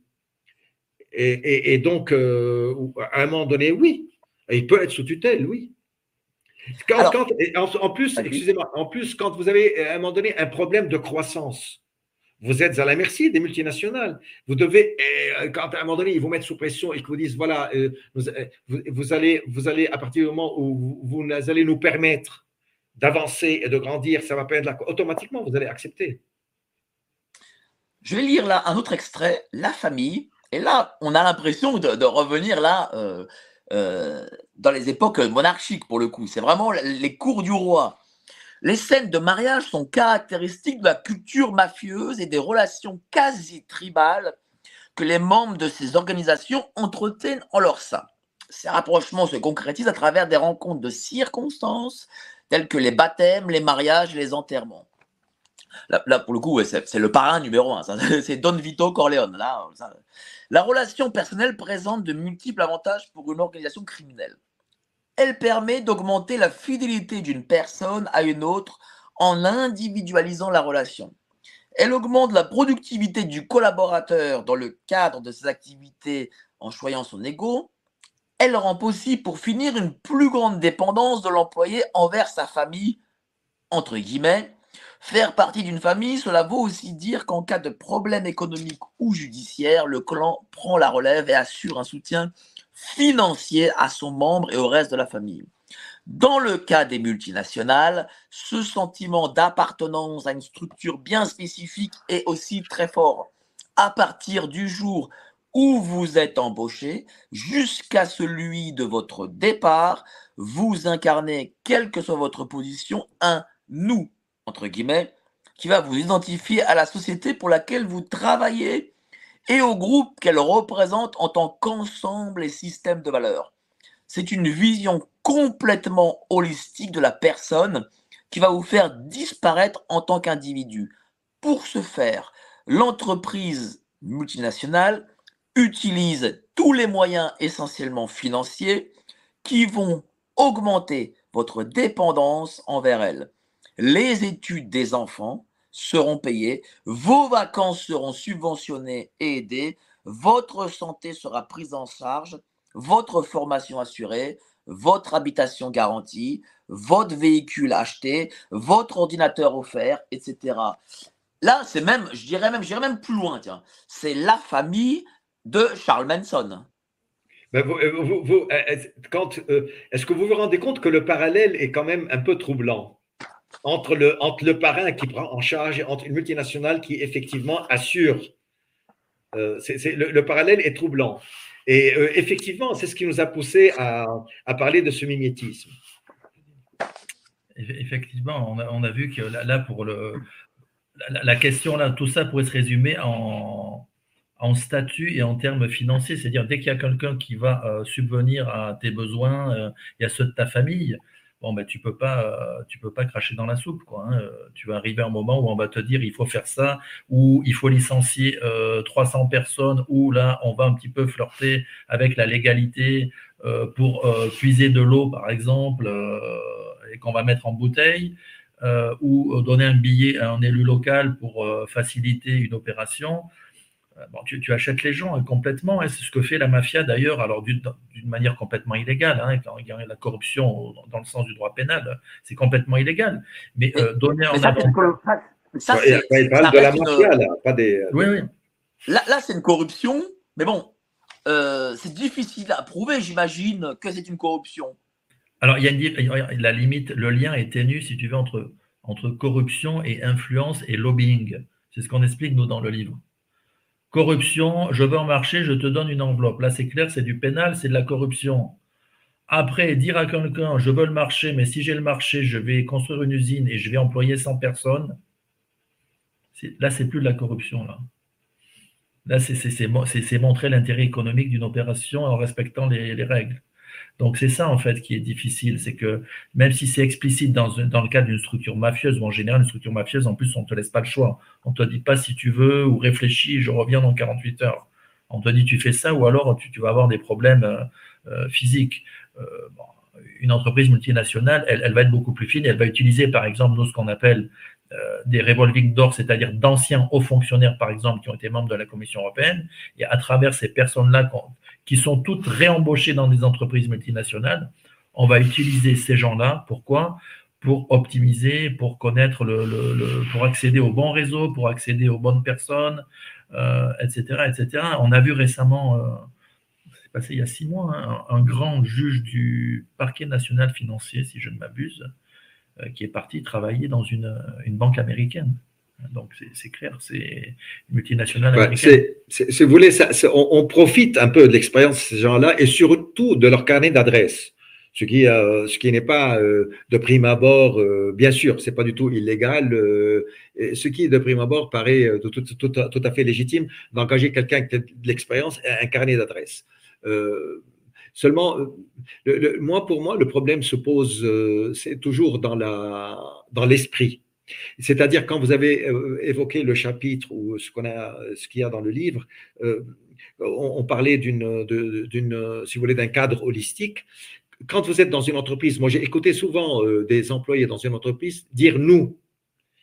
Speaker 3: Et, et, donc, euh, à un moment donné, oui, il peut être sous tutelle, oui. Quand, en, plus, excusez-moi, en plus, quand vous avez à un moment donné un problème de croissance, vous êtes à la merci des multinationales. Vous devez, euh, quand à un moment donné, ils vous mettent sous pression et qu'ils vous disent voilà, euh, euh, vous, allez, vous allez, à partir du moment où vous, allez nous permettre d'avancer et de grandir, ça va pas être là. Automatiquement, vous allez accepter.
Speaker 1: Je vais lire là un autre extrait, La famille. Et là, on a l'impression de, revenir là dans les époques monarchiques pour le coup. C'est vraiment les cours du roi. Les scènes de mariage sont caractéristiques de la culture mafieuse et des relations quasi tribales que les membres de ces organisations entretiennent en leur sein. Ces rapprochements se concrétisent à travers des rencontres de circonstances telles que les baptêmes, les mariages, les enterrements. Là, pour le coup, c'est le parrain numéro un. C'est Don Vito Corleone. Là, la relation personnelle présente de multiples avantages pour une organisation criminelle. Elle permet d'augmenter la fidélité d'une personne à une autre en individualisant la relation. Elle augmente la productivité du collaborateur dans le cadre de ses activités en choyant son ego. Elle rend possible, pour finir, une plus grande dépendance de l'employé envers sa famille, entre guillemets. Faire partie d'une famille, cela vaut aussi dire qu'en cas de problème économique ou judiciaire, le clan prend la relève et assure un soutien financier à son membre et au reste de la famille. Dans le cas des multinationales, ce sentiment d'appartenance à une structure bien spécifique est aussi très fort. À partir du jour où vous êtes embauché jusqu'à celui de votre départ, vous incarnez, quelle que soit votre position, un nous, entre guillemets, qui va vous identifier à la société pour laquelle vous travaillez et au groupe qu'elle représente en tant qu'ensemble et système de valeurs. C'est une vision complètement holistique de la personne qui va vous faire disparaître en tant qu'individu. Pour ce faire, l'entreprise multinationale utilise tous les moyens essentiellement financiers qui vont augmenter votre dépendance envers elle. Les études des enfants seront payées, vos vacances seront subventionnées et aidées, votre santé sera prise en charge, votre formation assurée, votre habitation garantie, votre véhicule acheté, votre ordinateur offert, etc. Là, c'est même, je dirais même, j'irais même plus loin, tiens. C'est la famille de Charles Manson.
Speaker 3: Ben, euh, euh, euh, est-ce que vous vous rendez compte que le parallèle est quand même un peu troublant? Entre le, entre le parrain qui prend en charge, entre une multinationale qui effectivement assure le, parallèle est troublant. Et effectivement, c'est ce qui nous a poussé à, parler de ce mimétisme.
Speaker 2: Effectivement, on a, on a vu que là, pour le, la, question, là, tout ça pourrait se résumer en, en statut et en termes financiers. C'est-à-dire, dès qu'il y a quelqu'un qui va euh, subvenir à tes besoins euh, et à ceux de ta famille, bon, ben, tu peux pas, euh, tu peux pas cracher dans la soupe. Quoi, hein. Tu vas arriver à un moment où on va te dire il faut faire ça, ou il faut licencier 300 personnes, ou là, on va un petit peu flirter avec la légalité pour puiser de l'eau, par exemple, et qu'on va mettre en bouteille. ou donner un billet à un élu local pour faciliter une opération. Euh, tu, achètes les gens hein, complètement. Hein, c'est ce que fait la mafia d'ailleurs, alors d'une manière complètement illégale. Hein, quand il y a la corruption dans le sens du droit pénal, c'est complètement illégal. Mais, euh, donner en
Speaker 3: ça, ça, il parle de la mafia, là, pas des.
Speaker 1: Oui, oui. Là, là c'est une corruption, mais bon, euh, c'est difficile à prouver, j'imagine, que c'est une corruption.
Speaker 2: Alors, il y a une, la limite, le lien est ténu, si tu veux, entre, entre corruption et influence et lobbying. C'est ce qu'on explique, nous, dans le livre. Corruption, je veux en marché, je te donne une enveloppe. Là, c'est clair, c'est du pénal, c'est de la corruption. Après, dire à quelqu'un, je veux le marché, mais si j'ai le marché, je vais construire une usine et je vais employer 100 personnes. Là, c'est plus de la corruption. Là, là c'est montrer l'intérêt économique d'une opération en respectant les règles. Donc c'est ça en fait qui est difficile, c'est que même si c'est explicite dans, le cadre d'une structure mafieuse, ou en général une structure mafieuse, en plus on ne te laisse pas le choix. On ne te dit pas si tu veux ou réfléchis, je reviens dans 48 heures. On te dit tu fais ça ou alors tu, vas avoir des problèmes euh, euh, physiques. Euh, une entreprise multinationale, elle, va être beaucoup plus fine, elle va utiliser par exemple nous ce qu'on appelle des revolving doors, c'est-à-dire d'anciens hauts fonctionnaires, par exemple, qui ont été membres de la Commission européenne, et à travers ces personnes-là qui sont toutes réembauchées dans des entreprises multinationales. On va utiliser ces gens-là. Pourquoi? Pour optimiser, pour connaître le, pour accéder au bon réseau, pour accéder aux bonnes personnes, etc., euh, etc. On a vu récemment, euh, c'est passé il y a six mois, hein, un, grand juge du parquet national financier, si je ne m'abuse, euh, qui est parti travailler dans une banque américaine. Donc, c'est clair, c'est une multinationale américaine.
Speaker 3: si vous voulez, on, profite un peu de l'expérience de ces gens-là et surtout de leur carnet d'adresses. Ce qui, euh, ce qui n'est pas euh, de prime abord, euh, bien sûr, c'est pas du tout illégal. ce qui, de prime abord, paraît tout, tout, tout, à fait légitime d'engager quelqu'un qui a de l'expérience et un carnet d'adresses. Seulement, moi, pour moi, le problème se pose, c'est toujours dans la dans l'esprit. C'est-à-dire quand vous avez euh, évoqué le chapitre ou ce qu'on a, ce qu'il y a dans le livre, euh, on, parlait d'une, d'une, si vous voulez, d'un cadre holistique. Quand vous êtes dans une entreprise, moi j'ai écouté souvent euh, des employés dans une entreprise dire nous.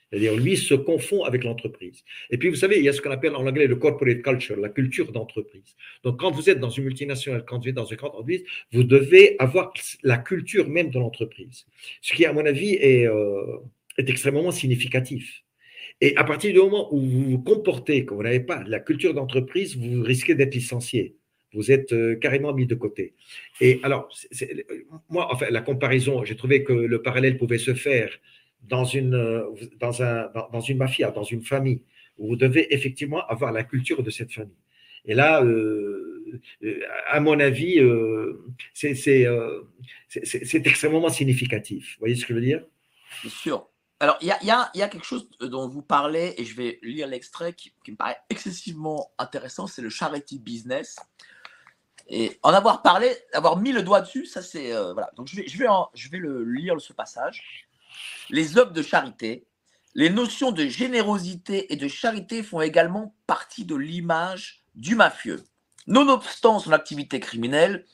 Speaker 3: C'est-à-dire, lui se confond avec l'entreprise. Et puis, vous savez, il y a ce qu'on appelle en anglais le corporate culture, la culture d'entreprise. Donc, quand vous êtes dans une multinationale, quand vous êtes dans une grande entreprise, vous devez avoir la culture même de l'entreprise. Ce qui, à mon avis, est, est extrêmement significatif. Et à partir du moment où vous vous comportez, que vous n'avez pas la culture d'entreprise, vous risquez d'être licencié. vous êtes carrément mis de côté. Et alors, moi, enfin, la comparaison, j'ai trouvé que le parallèle pouvait se faire dans une, dans, un, dans une mafia, dans une famille, où vous devez effectivement avoir la culture de cette famille. Et là, euh, euh, à mon avis, euh, c'est extrêmement significatif. Vous voyez ce que je veux dire?
Speaker 1: Bien sûr. Alors, il y a, y, a, y a, quelque chose dont vous parlez, et je vais lire l'extrait qui, me paraît excessivement intéressant, c'est le charity business. Et en avoir parlé, avoir mis le doigt dessus, ça c'est... voilà. Donc, je vais, je, vais je vais le lire ce passage. Les œuvres de charité, les notions de générosité et de charité font également partie de l'image du mafieux. Nonobstant son activité criminelle,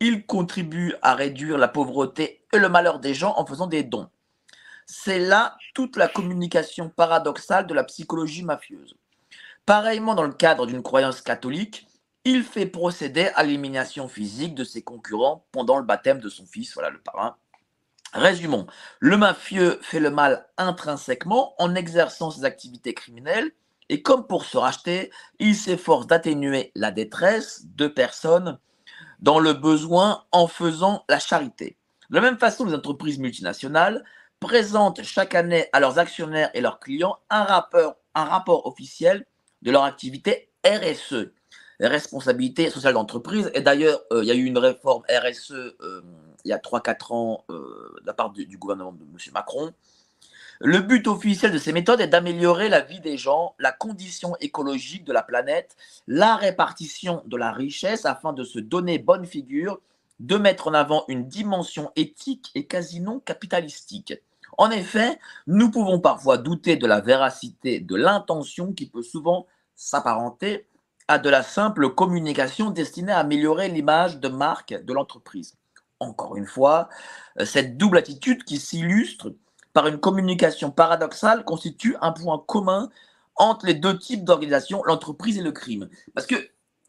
Speaker 1: il contribue à réduire la pauvreté et le malheur des gens en faisant des dons. C'est là toute la communication paradoxale de la psychologie mafieuse. Pareillement dans le cadre d'une croyance catholique, il fait procéder à l'élimination physique de ses concurrents pendant le baptême de son fils, voilà le parrain. Résumons, le mafieux fait le mal intrinsèquement en exerçant ses activités criminelles et comme pour se racheter, il s'efforce d'atténuer la détresse de personnes dans le besoin en faisant la charité. De la même façon, les entreprises multinationales présentent chaque année à leurs actionnaires et leurs clients un rapport, officiel de leur activité RSE, responsabilité sociale d'entreprise. Et d'ailleurs, euh, il y a eu une réforme RSE euh, il y a 3-4 ans euh, de la part du, gouvernement de M. Macron le but officiel de ces méthodes est d'améliorer la vie des gens, la condition écologique de la planète, la répartition de la richesse afin de se donner bonne figure, de mettre en avant une dimension éthique et quasi non capitalistique. En effet, nous pouvons parfois douter de la véracité de l'intention qui peut souvent s'apparenter à de la simple communication destinée à améliorer l'image de marque de l'entreprise. Encore une fois, cette double attitude qui s'illustre par une communication paradoxale constitue un point commun entre les deux types d'organisations, l'entreprise et le crime. Parce que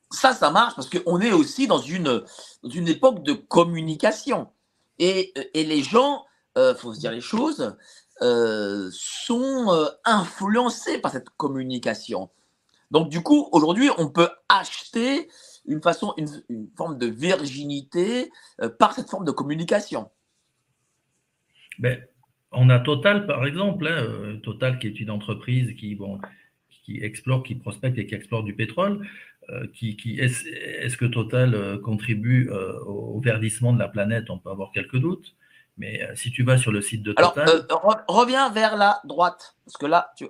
Speaker 1: ça, ça marche parce qu'on est aussi dans une, dans une époque de communication. Et, et les gens, il euh, faut se dire les choses, euh, sont euh, influencés par cette communication. Donc du coup, aujourd'hui, on peut acheter une façon, une, une forme de virginité par cette forme de communication.
Speaker 2: Mais on a Total, par exemple, hein, euh, Total qui est une entreprise qui, bon, qui explore, qui prospecte et qui explore du pétrole. Euh, qui, est-ce, que Total euh, contribue au verdissement de la planète? On peut avoir quelques doutes. Mais si tu vas sur le site de Total.
Speaker 1: Alors, reviens vers la droite. Parce que là, tu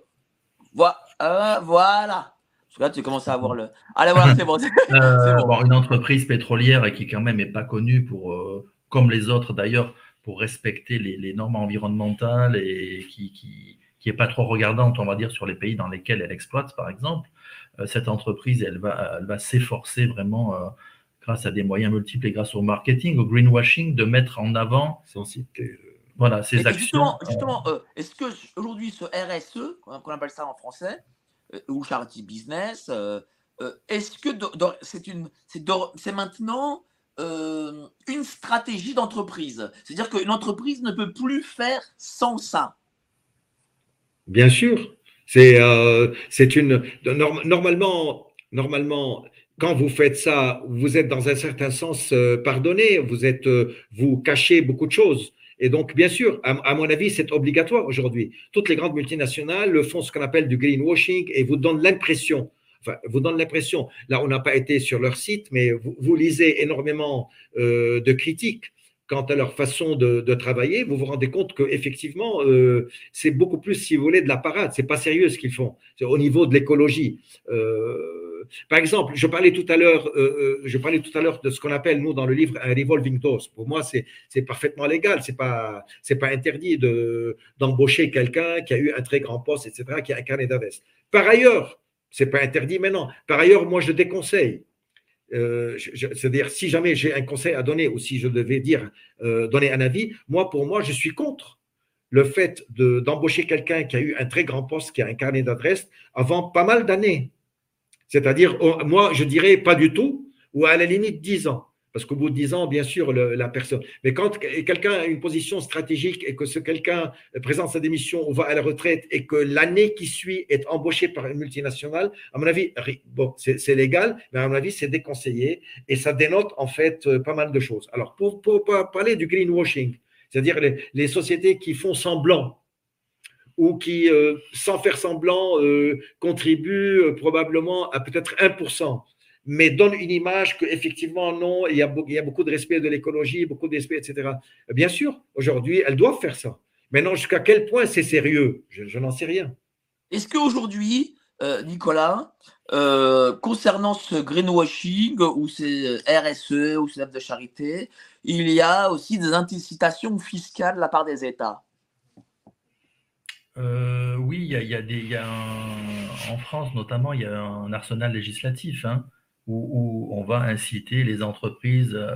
Speaker 1: vois, voilà. Parce que là, tu commences à avoir le. Allez, voilà, c'est bon.
Speaker 2: bon. une entreprise pétrolière et qui, quand même, n'est pas connue pour, comme les autres d'ailleurs, pour respecter les, normes environnementales et qui, qui, qui est pas trop regardante, on va dire, sur les pays dans lesquels elle exploite, par exemple. Euh, cette entreprise, elle va, elle va s'efforcer vraiment, euh, grâce à des moyens multiples et grâce au marketing, au greenwashing, de mettre en avant
Speaker 3: son site. Euh,
Speaker 2: voilà, ces actions.
Speaker 1: Justement, est-ce que aujourd'hui ce RSE, qu'on appelle ça en français, ou charity business, est-ce que c'est une, c'est maintenant euh, une stratégie d'entreprise? C'est-à-dire qu'une entreprise ne peut plus faire sans ça.
Speaker 3: Bien sûr. C'est euh, une. normalement, normalement, quand vous faites ça, vous êtes dans un certain sens euh, pardonné, vous, êtes, vous cachez beaucoup de choses. Et donc, bien sûr, à, mon avis, c'est obligatoire aujourd'hui. Toutes les grandes multinationales font ce qu'on appelle du greenwashing et vous donnent l'impression vous donne l'impression, là on n'a pas été sur leur site, mais vous, lisez énormément euh, de critiques quant à leur façon de, travailler, vous vous rendez compte qu'effectivement, euh, c'est beaucoup plus, si vous voulez, de la parade. C'est pas sérieux ce qu'ils font. Au niveau de l'écologie. Euh, par exemple, je parlais tout à l'heure, je parlais tout à l'heure de ce qu'on appelle nous dans le livre un revolving door. Pour moi, c'est parfaitement légal. C'est pas pas interdit de d'embaucher quelqu'un qui a eu un très grand poste, etc., qui a un carnet d'adresse. Par ailleurs, c'est pas interdit maintenant. Par ailleurs, moi, je déconseille. Euh, c'est-à-dire, si jamais j'ai un conseil à donner ou si je devais dire euh, donner un avis, moi, pour moi, je suis contre le fait d'embaucher quelqu'un qui a eu un très grand poste, qui a un carnet d'adresse avant pas mal d'années. C'est-à-dire, moi, je dirais pas du tout, ou à la limite 10 ans. Parce qu'au bout de 10 ans, bien sûr, la personne. Mais quand quelqu'un a une position stratégique et que ce quelqu'un présente sa démission ou va à la retraite et que l'année qui suit est embauché par une multinationale, à mon avis, bon, c'est légal, mais à mon avis, c'est déconseillé et ça dénote en fait euh, pas mal de choses. Alors, pour, parler du greenwashing, c'est-à-dire les, sociétés qui font semblant ou qui, euh, sans faire semblant, euh, contribuent probablement à peut-être 1% mais donne une image qu'effectivement, non, il y, a, il y a beaucoup de respect de l'écologie, beaucoup de respect, etc. Bien sûr, aujourd'hui, elles doivent faire ça. Maintenant, jusqu'à quel point c'est sérieux? Je, n'en sais rien.
Speaker 1: Est-ce qu'aujourd'hui, euh, Nicolas, euh, concernant ce greenwashing ou ces RSE ou ces œuvres de charité, il y a aussi des incitations fiscales de la part des États?
Speaker 2: Euh, Oui, il y a, il y a des, il y a en France notamment, il y a un arsenal législatif. Hein où, on va inciter les entreprises, euh,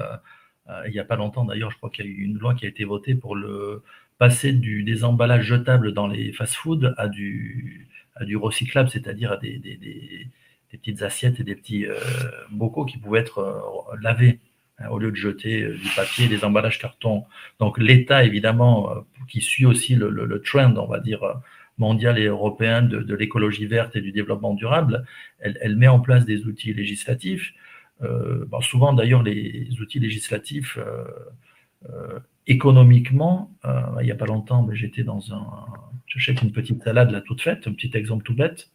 Speaker 2: euh, il n'y a pas longtemps d'ailleurs, je crois qu'il y a eu une loi qui a été votée pour le passer du, des emballages jetables dans les fast-foods à du, recyclable, c'est-à-dire à des, petites assiettes et des petits euh, bocaux qui pouvaient être lavés hein, au lieu de jeter du papier, des emballages carton. Donc l'État, évidemment, qui suit aussi le, le, trend, on va dire, mondiale et européenne de, l'écologie verte et du développement durable, elle, met en place des outils législatifs. Euh, souvent d'ailleurs, les outils législatifs, euh, euh, économiquement, il n'y a pas longtemps, j'étais dans un. J'achète une petite salade là toute faite, un petit exemple tout bête.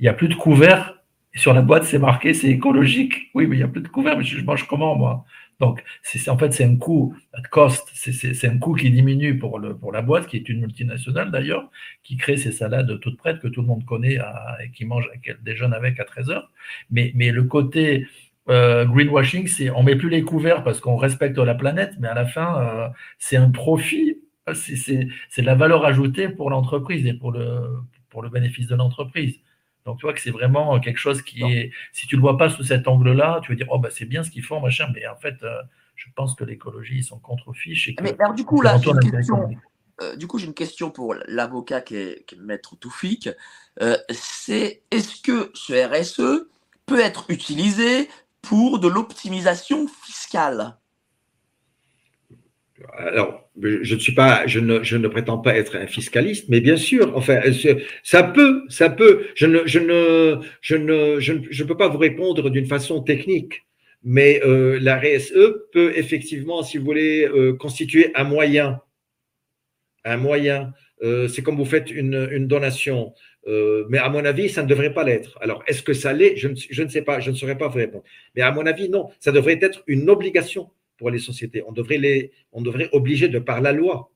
Speaker 2: Il n'y a plus de couvert. Sur la boîte, c'est marqué, c'est écologique. Oui, mais il n'y a plus de couvert, mais je mange comment, moi? Donc, en fait, c'est un coût de cost, c'est, un coût qui diminue pour, le, pour la boîte, qui est une multinationale d'ailleurs, qui crée ces salades toutes prêtes que tout le monde connaît et qui mange, qu'elle déjeune avec à 13 heures. Mais, mais le côté euh, greenwashing, c'est on met plus les couverts parce qu'on respecte la planète, mais à la fin, euh, c'est un profit, c'est, c'est la valeur ajoutée pour l'entreprise et pour le, pour le bénéfice de l'entreprise. Donc, tu vois que c'est vraiment quelque chose qui est. Si tu ne le vois pas sous cet angle-là, tu vas dire, oh, bah, c'est bien ce qu'ils font, machin. Mais en fait, euh, je pense que l'écologie, ils sont contre-fiches.
Speaker 1: Mais alors, du coup, là, euh, du coup, j'ai une question pour l'avocat qui est, maître Toufik. Euh, c'est est-ce que ce RSE peut être utilisé pour de l'optimisation fiscale?
Speaker 3: Alors, je ne suis pas, je ne, ne, prétends pas être un fiscaliste, mais bien sûr, enfin, ça peut, ça peut. Je ne, je ne, ne, ne, peux pas vous répondre d'une façon technique, mais euh, la RSE peut effectivement, si vous voulez, euh, constituer un moyen, un moyen. Euh, c'est comme vous faites une, donation, euh, mais à mon avis, ça ne devrait pas l'être. Alors, est-ce que ça l'est? Je, je, ne sais pas, je ne saurais pas vous répondre. Mais à mon avis, non, ça devrait être une obligation pour les sociétés. On devrait les, on devrait obliger de par la loi.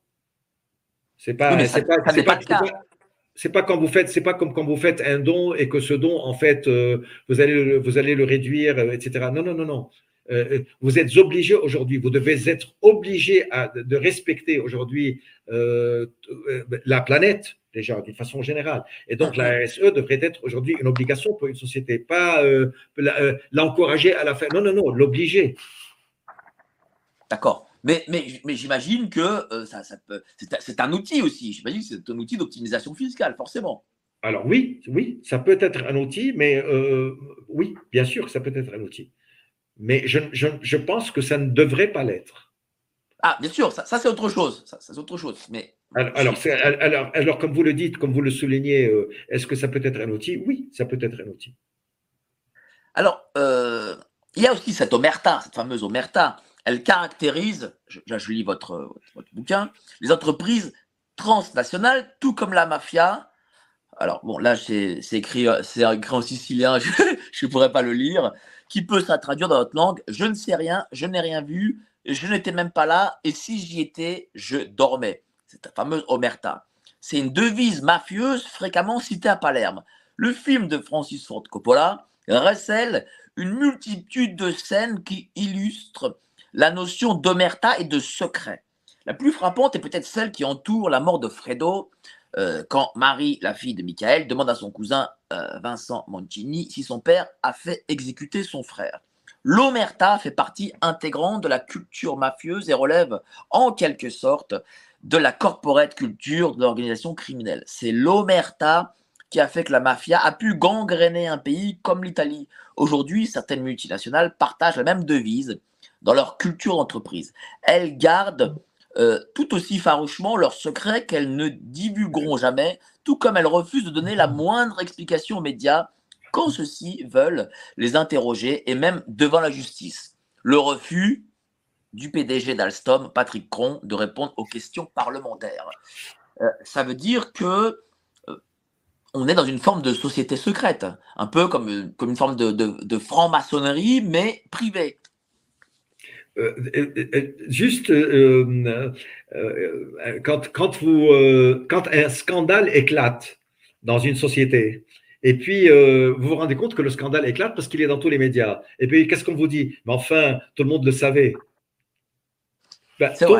Speaker 3: C'est pas, c'est pas, c'est pas, pas, quand vous faites, c'est pas comme quand vous faites un don et que ce don, en fait, euh, vous allez, vous allez le réduire, euh, etc. Non, non, non, non. Euh, vous êtes obligé aujourd'hui, vous devez être obligé de respecter aujourd'hui la planète déjà d'une façon générale. Et donc la RSE devrait être aujourd'hui une obligation pour une société, pas l'encourager à la fin. Non, non, non, l'obliger.
Speaker 1: D'accord. Mais, mais, mais j'imagine que euh, ça, ça peut. C'est un outil aussi. J'imagine que c'est un outil d'optimisation fiscale, forcément.
Speaker 3: Alors oui, oui, ça peut être un outil, mais euh, oui, bien sûr que ça peut être un outil. Mais je, je, je pense que ça ne devrait pas l'être.
Speaker 1: Ah, bien sûr, ça, ça c'est autre chose. Ça, c'est autre chose. Mais
Speaker 3: alors, alors, alors, alors, comme vous le dites, comme vous le soulignez, euh, est-ce que ça peut être un outil? Oui, ça peut être un outil.
Speaker 1: Alors, il y a aussi cette omerta, cette fameuse omerta elle caractérise, je, je lis votre, votre, bouquin, les entreprises transnationales, tout comme la mafia. Alors, bon, là, c'est écrit, écrit en sicilien, je ne pourrais pas le lire, qui peut se traduire dans votre langue. Je ne sais rien, je n'ai rien vu, je n'étais même pas là, et si j'y étais, je dormais. C'est la fameuse omerta. C'est une devise mafieuse fréquemment citée à Palerme. Le film de Francis Ford Coppola recèle une multitude de scènes qui illustrent la notion d'omerta et de secret. La plus frappante est peut-être celle qui entoure la mort de Fredo, euh, quand Marie, la fille de Michael, demande à son cousin euh, Vincent Moncini si son père a fait exécuter son frère. L'omerta fait partie intégrante de la culture mafieuse et relève en quelque sorte de la corporate culture de l'organisation criminelle. C'est l'omerta qui a fait que la mafia a pu gangréner un pays comme l'Italie. Aujourd'hui, certaines multinationales partagent la même devise dans leur culture d'entreprise. Elles gardent euh, tout aussi farouchement leurs secrets qu'elles ne divulgueront jamais, tout comme elles refusent de donner la moindre explication aux médias quand ceux-ci veulent les interroger et même devant la justice. Le refus du PDG d'Alstom, Patrick Cron, de répondre aux questions parlementaires. Euh, ça veut dire que euh, on est dans une forme de société secrète, un peu comme, comme une forme de, de franc-maçonnerie, mais privée.
Speaker 3: Euh, euh, juste euh, quand, quand, vous, quand un scandale éclate dans une société, et puis vous vous rendez compte que le scandale éclate parce qu'il est dans tous les médias. Et puis qu'est-ce qu'on vous dit? Mais enfin, tout le monde le savait. Ben, tout,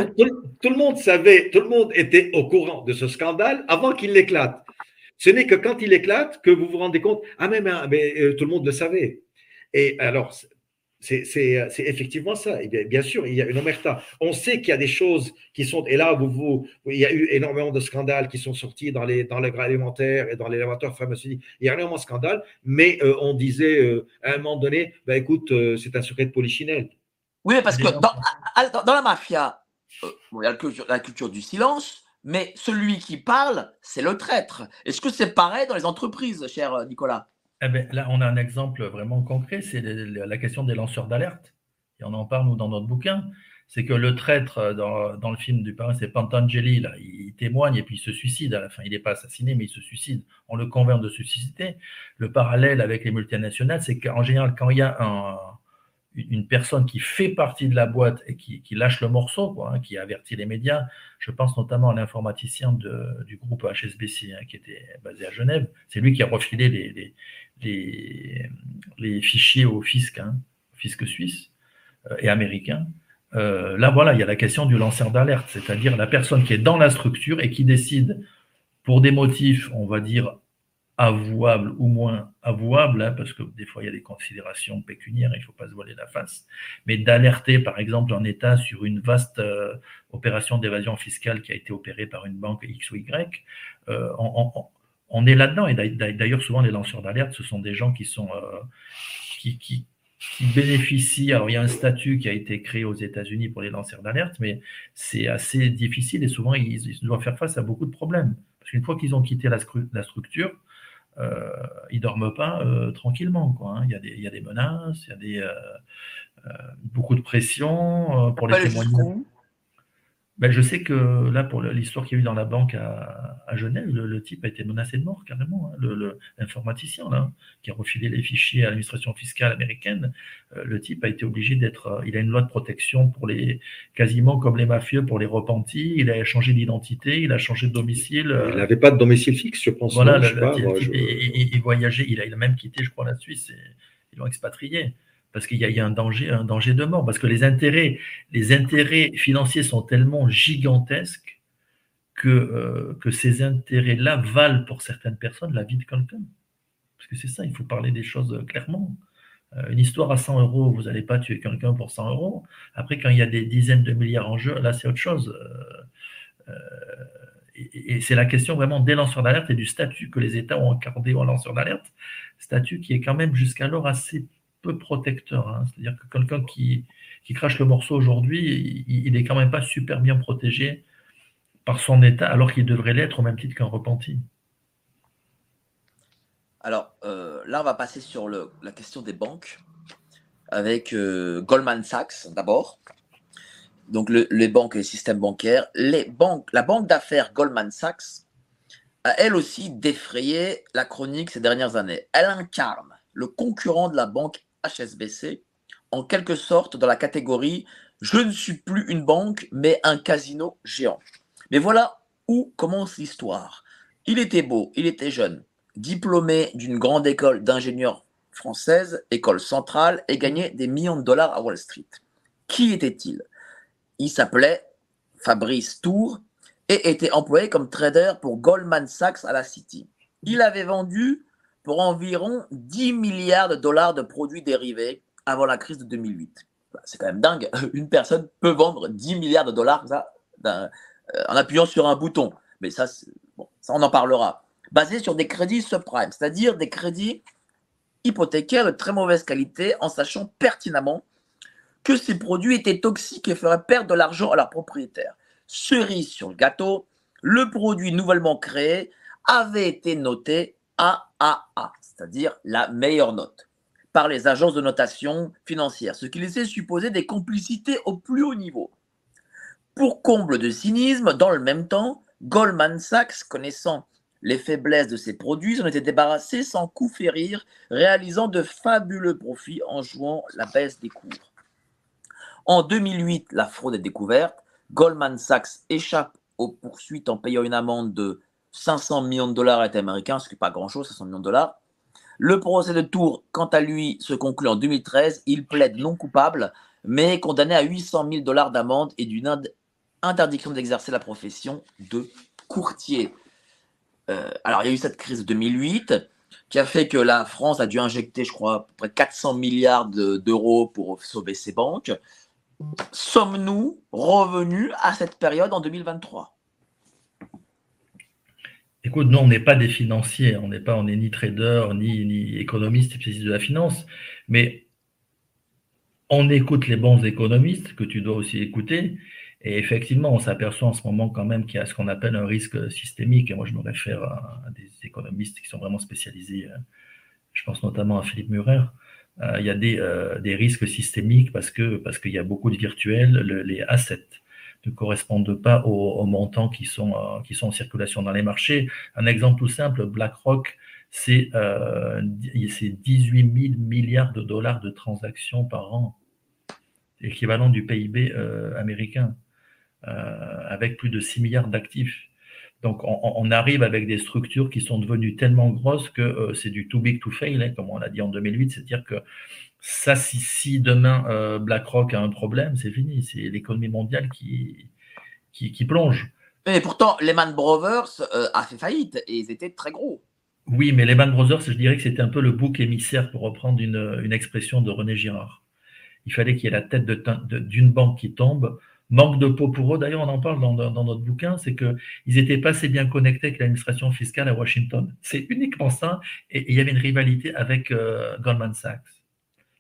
Speaker 3: tout, le monde savait, tout le monde était au courant de ce scandale avant qu'il éclate. Ce n'est que quand il éclate que vous vous rendez compte, ah mais, mais, tout le monde le savait. Et alors, c'est effectivement ça. bien, bien, sûr, il y a une omerta. On sait qu'il y a des choses qui sont. Et là, vous, vous, il y a eu énormément de scandales qui sont sortis dans les dans l'agroalimentaire et dans les laboratoires pharmaceutiques. Il y a énormément de scandales, mais euh, on disait euh, à un moment donné ben, écoute, euh, c'est un secret de polichinelle.
Speaker 1: Oui, parce que dans, dans, la mafia, il y a la culture du silence, mais celui qui parle, c'est le traître. Est-ce que c'est pareil dans les entreprises, cher Nicolas?
Speaker 2: Eh ben, là, on a un exemple vraiment concret, c'est la question des lanceurs d'alerte. Et on en parle, nous, dans notre bouquin. C'est que le traître euh, dans, le film du parrain, c'est Pantangeli, là, il, témoigne et puis il se suicide à la fin. Il n'est pas assassiné, mais il se suicide. On le convainc de se suicider. Le parallèle avec les multinationales, c'est qu'en général, quand il y a un, une personne qui fait partie de la boîte et qui, lâche le morceau, quoi, hein, qui avertit les médias. Je pense notamment à l'informaticien du groupe HSBC hein, qui était basé à Genève. C'est lui qui a refilé les, les, les, fichiers au fisc, hein, fisc suisse euh, et américain. Euh, là, voilà, il y a la question du lanceur d'alerte, c'est-à-dire la personne qui est dans la structure et qui décide, pour des motifs, on va dire, avouable ou moins avouable, hein, parce que des fois il y a des considérations pécuniaires, il ne faut pas se voiler la face, mais d'alerter par exemple un État sur une vaste euh, opération d'évasion fiscale qui a été opérée par une banque X ou Y, euh, on, est là-dedans. Et d'ailleurs, souvent les lanceurs d'alerte, ce sont des gens qui sont euh, qui, bénéficient. Alors il y a un statut qui a été créé aux États-Unis pour les lanceurs d'alerte, mais c'est assez difficile et souvent ils, doivent faire face à beaucoup de problèmes. Parce qu'une fois qu'ils ont quitté la structure, euh, ils dorment pas euh, tranquillement. Quoi, hein. il, y a des, il, y a des, menaces, il y a des, euh, beaucoup de pression pour les témoignages. Ben, je sais que là, pour l'histoire qu'il y a eu dans la banque à, Genève, le, type a été menacé de mort carrément. Hein, L'informaticien qui a refilé les fichiers à l'administration fiscale américaine, euh, le type a été obligé d'être. Euh, il a une loi de protection pour les quasiment comme les mafieux pour les repentis. Il a changé d'identité, il a changé de domicile.
Speaker 3: Il n'avait pas de domicile fixe, je pense.
Speaker 2: Voilà, il, voyageait, il a, il a, même quitté, je crois, la Suisse. Et, ils l'ont expatrié parce qu'il y, a un danger, un danger de mort, parce que les intérêts, les intérêts financiers sont tellement gigantesques que, euh, que ces intérêts-là valent pour certaines personnes la vie de quelqu'un. Parce que c'est ça, il faut parler des choses clairement. Euh, une histoire à 100 euros, vous n'allez pas tuer quelqu'un pour 100 euros. Après, quand il y a des dizaines de milliards en jeu, là, c'est autre chose. Euh, et, et c'est la question vraiment des lanceurs d'alerte et du statut que les États ont accordé aux lanceurs d'alerte, statut qui est quand même jusqu'alors assez peu protecteur. Hein. C'est-à-dire que quelqu'un qui, crache le morceau aujourd'hui, il n'est quand même pas super bien protégé par son état, alors qu'il devrait l'être au même titre qu'un repenti.
Speaker 1: Alors euh, là, on va passer sur la question des banques avec euh, Goldman Sachs d'abord. Donc les banques et les systèmes bancaires. La banque d'affaires Goldman Sachs a elle aussi défrayé la chronique ces dernières années. Elle incarne le concurrent de la banque HSBC, en quelque sorte dans la catégorie je ne suis plus une banque, mais un casino géant. Mais voilà où commence l'histoire. Il était beau, il était jeune, diplômé d'une grande école d'ingénieurs française, école centrale, et gagnait des millions de dollars à Wall Street. Qui était-il? Il, s'appelait Fabrice Tour et était employé comme trader pour Goldman Sachs à la City. Il avait vendu pour environ 10 milliards de dollars de produits dérivés avant la crise de 2008. Bah, c'est quand même dingue. Une personne peut vendre 10 milliards de dollars euh, en appuyant sur un bouton. Mais ça, bon, ça, on en parlera. Basé sur des crédits subprime, c'est-à-dire des crédits hypothécaires de très mauvaise qualité en sachant pertinemment que ces produits étaient toxiques et feraient perdre de l'argent à leurs propriétaires. Cerise sur le gâteau, le produit nouvellement créé avait été noté AAA, c'est-à-dire la meilleure note, par les agences de notation financière, ce qui laissait supposer des complicités au plus haut niveau. Pour comble de cynisme, dans le même temps, Goldman Sachs, connaissant les faiblesses de ses produits, s'en était débarrassé sans coup férir, réalisant de fabuleux profits en jouant la baisse des cours. En 2008, la fraude est découverte. Goldman Sachs échappe aux poursuites en payant une amende de 500 millions de dollars à l'État américain, ce qui n'est pas grand-chose, 500 millions de dollars. Le procès de Tours, quant à lui, se conclut en 2013. Il plaide non coupable, mais condamné à 800 000 dollars d'amende et d'une interdiction d'exercer la profession de courtier. Euh, alors, il y a eu cette crise de 2008 qui a fait que la France a dû injecter, je crois, à peu près 400 milliards d'euros pour sauver ses banques. Sommes-nous revenus à cette période en 2023
Speaker 2: Écoute, nous, on n'est pas des financiers, on n'est pas, on n'est ni trader, ni, ni économiste, spécialiste de la finance, mais on écoute les bons économistes que tu dois aussi écouter. Et effectivement, on s'aperçoit en ce moment quand même qu'il y a ce qu'on appelle un risque systémique. Et moi, je me réfère à, des économistes qui sont vraiment spécialisés. Euh, je pense notamment à Philippe Murer. Euh, il y a des, euh, des, risques systémiques parce que parce qu'il y a beaucoup de virtuels. les assets ne correspondent pas aux, montants qui sont, euh, qui sont en circulation dans les marchés. Un exemple tout simple, BlackRock, c'est euh, 18 000 milliards de dollars de transactions par an, équivalent du PIB euh, américain, euh, avec plus de 6 milliards d'actifs. Donc, on, arrive avec des structures qui sont devenues tellement grosses que c'est du too big to fail, hein, comme on l'a dit en 2008, c'est-à-dire que ça, si, demain euh, BlackRock a un problème, c'est fini. C'est l'économie mondiale qui, qui, plonge.
Speaker 1: Mais pourtant, Lehman Brothers euh, a fait faillite et ils étaient très gros.
Speaker 2: Oui, mais Lehman Brothers, je dirais que c'était un peu le bouc émissaire pour reprendre une, expression de René Girard. Il fallait qu'il y ait la tête d'une banque qui tombe. Manque de peau pour eux, d'ailleurs, on en parle dans, notre bouquin, c'est qu'ils n'étaient pas assez bien connectés avec l'administration fiscale à Washington. C'est uniquement ça. Et, il y avait une rivalité avec euh, Goldman Sachs.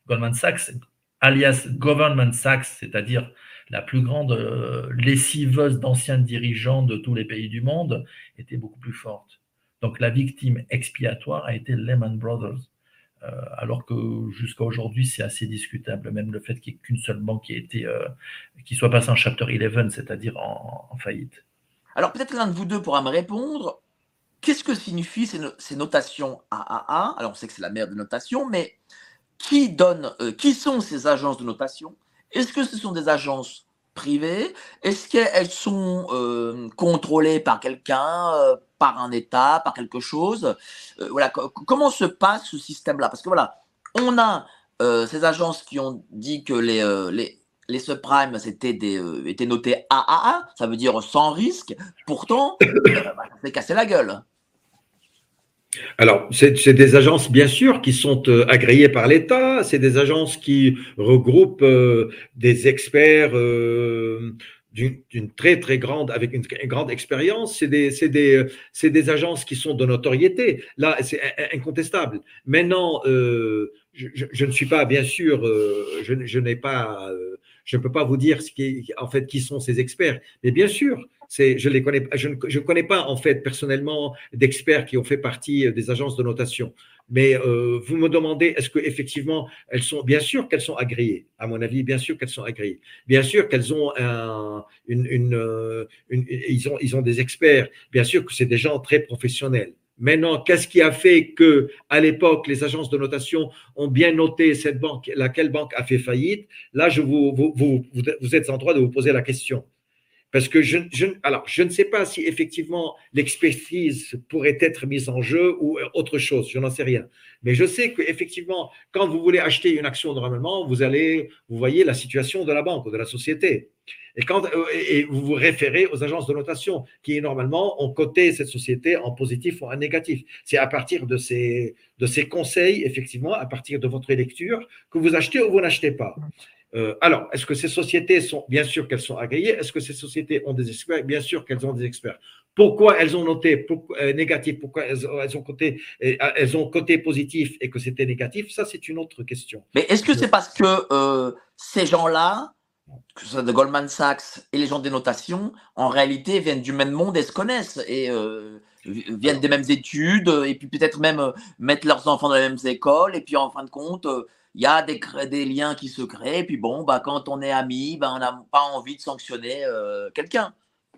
Speaker 2: Goldman Sachs, alias Government Sachs, c'est-à-dire la plus grande euh, lessiveuse d'anciens dirigeants de tous les pays du monde, était beaucoup plus forte. Donc la victime expiatoire a été Lehman Brothers. Euh, alors que jusqu'à aujourd'hui, c'est assez discutable, même le fait qu'il n'y ait qu'une seule banque qui, été, euh, qui soit passée en Chapter 11, c'est-à-dire en, faillite.
Speaker 1: Alors peut-être l'un de vous deux pourra me répondre. Qu'est-ce que signifient ces, ces notations AAA Alors on sait que c'est la mère de notation, mais qui, donne, euh, qui sont ces agences de notation? Est-ce que ce sont des agences privées? Est-ce qu'elles sont euh, contrôlées par quelqu'un, euh, par un État, par quelque chose? Voilà, comment se passe ce système-là? Parce que voilà, on a ces agences qui ont dit que les, les, les subprimes étaient, notés AAA, ça veut dire sans risque. Pourtant, bah, ça s'est cassé la gueule.
Speaker 3: Alors, c'est des agences, bien sûr, qui sont euh, agréées par l'État. C'est des agences qui regroupent euh, des experts euh, d'une très très grande, avec une, grande expérience. C'est des, des, des agences qui sont de notoriété. Là, c'est incontestable. Maintenant, je, je, ne suis pas, bien sûr, je, je n'ai pas, je ne peux pas vous dire ce qui, en fait, qui sont ces experts. Mais bien sûr, je les connais, je ne connais pas en fait personnellement d'experts qui ont fait partie euh, des agences de notation. Mais euh, vous me demandez, est-ce que effectivement elles sont, bien sûr qu'elles sont agréées. À mon avis, bien sûr qu'elles sont agréées. Bien sûr qu'elles ont un, une, une, euh, une, ils ont, ils ont des experts. Bien sûr que c'est des gens très professionnels. Maintenant, qu'est-ce qui a fait que, à l'époque, les agences de notation ont bien noté cette banque, laquelle banque a fait faillite? Là, je vous, vous, vous, vous êtes en droit de vous poser la question. Parce que je, je, alors, je ne sais pas si effectivement l'expertise pourrait être mise en jeu ou autre chose, je n'en sais rien. Mais je sais qu'effectivement, quand vous voulez acheter une action normalement, vous allez, vous voyez la situation de la banque ou de la société. Et, quand, euh, et vous vous référez aux agences de notation qui, normalement, ont coté cette société en positif ou en négatif. C'est à partir de ces, de ces conseils, effectivement, à partir de votre lecture, que vous achetez ou vous n'achetez pas. Euh, alors, est-ce que ces sociétés sont, bien sûr qu'elles sont agréées, est-ce que ces sociétés ont des experts? Bien sûr qu'elles ont des experts. Pourquoi elles ont noté euh, négatif Pourquoi elles, ont coté, euh, elles ont coté positif et que c'était négatif? Ça, c'est une autre question.
Speaker 1: Mais est-ce que c'est parce que ces gens-là, que ce soit de Goldman Sachs et les gens des notations, en réalité viennent du même monde et se connaissent et euh, viennent des mêmes études et puis peut-être même euh, mettre leurs enfants dans les mêmes écoles et puis en fin de compte, euh, il y a des, liens qui se créent puis bon, bah, quand on est amis, bah, on n'a pas envie de sanctionner quelqu'un.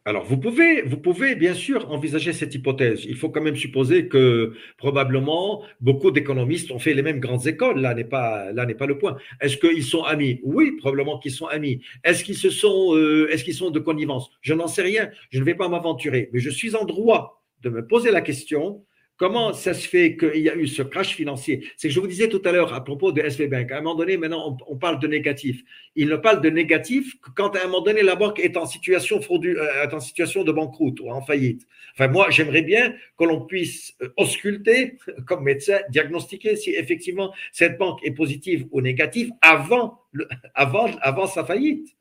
Speaker 3: Alors, vous pouvez, vous pouvez bien sûr envisager cette hypothèse. Il faut quand même supposer que probablement beaucoup d'économistes ont fait les mêmes grandes écoles. Là n'est pas, là n'est pas le point. Est-ce qu'ils sont amis? Oui, probablement qu'ils sont amis. Est-ce qu'ils se sont, euh, est-ce qu'ils sont de connivence? Je n'en sais rien. Je ne vais pas m'aventurer, mais je suis en droit de me poser la question Comment ça se fait qu'il y a eu ce crash financier? C'est que je vous disais tout à l'heure à propos de SV Bank, à un moment donné, maintenant, on, parle de négatif. Il ne parle de négatif que quand à un moment donné, la banque est en situation, euh, en situation de banqueroute ou en faillite. Moi, j'aimerais bien que l'on puisse euh, ausculter, comme médecin, diagnostiquer si effectivement cette banque est positive ou négative avant sa faillite.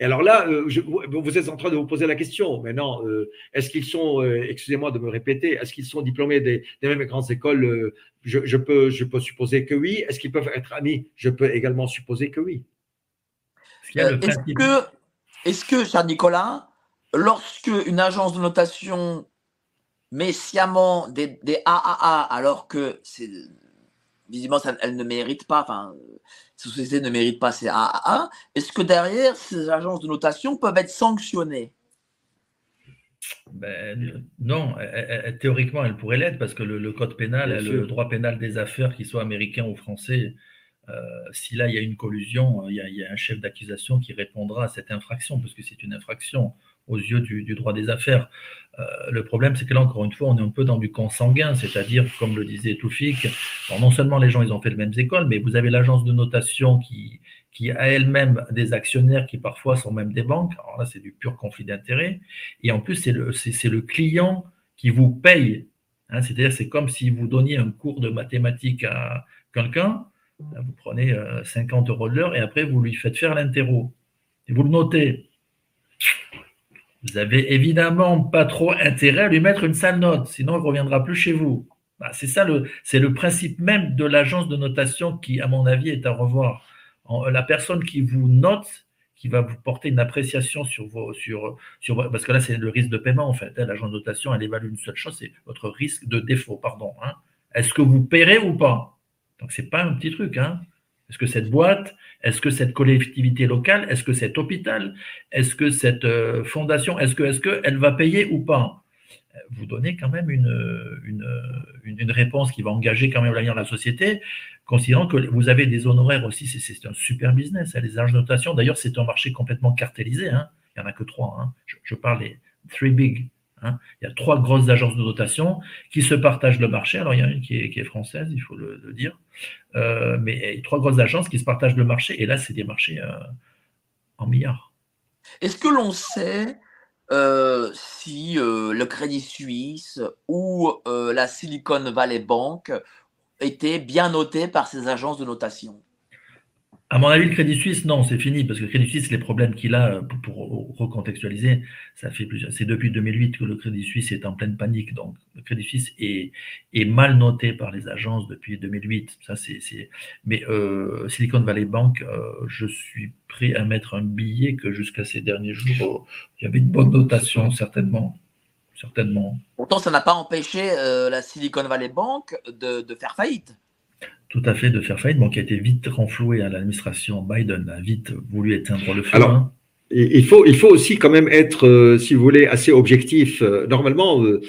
Speaker 3: Et alors là, euh, vous êtes en train de vous poser la question maintenant, euh, est-ce qu'ils sont, euh, excusez-moi de me répéter, est-ce qu'ils sont diplômés des, mêmes grandes écoles je, peux, je peux supposer que oui. Est-ce qu'ils peuvent être amis Je peux également supposer que oui.
Speaker 1: Est-ce que, est que, cher Nicolas, lorsque une agence de notation met sciemment des, des AAA alors que c'est visiblement elle ne mérite pas, enfin société ne mérite pas ces AAA, est-ce que derrière, ces agences de notation peuvent être sanctionnées?
Speaker 2: Ben, non, théoriquement, elles pourraient l'être parce que le, code pénal, le droit pénal des affaires, qu'il soit américain ou français, euh, si là il y a une collusion, il y a, il y a un chef d'accusation qui répondra à cette infraction, parce que c'est une infraction aux yeux du, droit des affaires. Euh, le problème, c'est que là, encore une fois, on est un peu dans du consanguin, c'est-à-dire, comme le disait Toufik, non seulement les gens, ils ont fait les mêmes écoles, mais vous avez l'agence de notation qui, a elle-même des actionnaires qui parfois sont même des banques. Alors là, c'est du pur conflit d'intérêts. Et en plus, c'est le, c'est, le client qui vous paye. Hein, c'est-à-dire, c'est comme si vous donniez un cours de mathématiques à quelqu'un, vous prenez 50 euh, euros de l'heure et après, vous lui faites faire l'interro. Et vous le notez vous avez évidemment pas trop intérêt à lui mettre une sale note, sinon il ne reviendra plus chez vous. Bah, c'est ça le, c'est le principe même de l'agence de notation qui, à mon avis, est à revoir. la personne qui vous note, qui va vous porter une appréciation sur vos, sur, sur, parce que là c'est le risque de paiement en fait. Hein. L'agence de notation, elle évalue une seule chose, c'est votre risque de défaut, pardon. Hein. Est-ce que vous paierez ou pas? Donc c'est pas un petit truc. Hein. Est-ce que cette boîte, est-ce que cette collectivité locale, est-ce que cet hôpital, est-ce que cette euh, fondation, est-ce que, est-ce que elle va payer ou pas? Vous donnez quand même une, une, réponse qui va engager quand même de la société, considérant que vous avez des honoraires aussi, c'est, un super business. Hein, les agences de notation, d'ailleurs, c'est un marché complètement cartélisé. Hein. Il n'y en a que trois. Hein. Je, parle des three big. Hein. Il y a trois grosses agences de notation qui se partagent le marché. Alors, il y en a une qui est, française, il faut le, dire. Euh, mais il y a trois grosses agences qui se partagent le marché. Et là, c'est des marchés euh, en milliards.
Speaker 1: Est-ce que l'on sait euh, si le Crédit Suisse ou la Silicon Valley Bank étaient bien notés par ces agences de notation?
Speaker 2: À mon avis, le Crédit Suisse, non, c'est fini, parce que le Crédit Suisse, les problèmes qu'il a, euh, pour, recontextualiser, ça fait plusieurs. C'est depuis 2008 que le Crédit Suisse est en pleine panique. Donc, le Crédit Suisse est, mal noté par les agences depuis 2008. Ça, c'est, Mais euh, Silicon Valley Bank, euh, je suis prêt à mettre un billet que jusqu'à ces derniers jours, il y avait une bonne notation, certainement. Certainement.
Speaker 1: Pourtant, ça n'a pas empêché la Silicon Valley Bank de faire faillite
Speaker 2: tout à fait de faire faillite, bon, qui a été vite renfloué à l'administration Biden, a vite voulu éteindre le feu. Alors, hein.
Speaker 3: il, faut, il faut aussi quand même être, euh, si vous voulez, assez objectif. Euh, normalement, euh,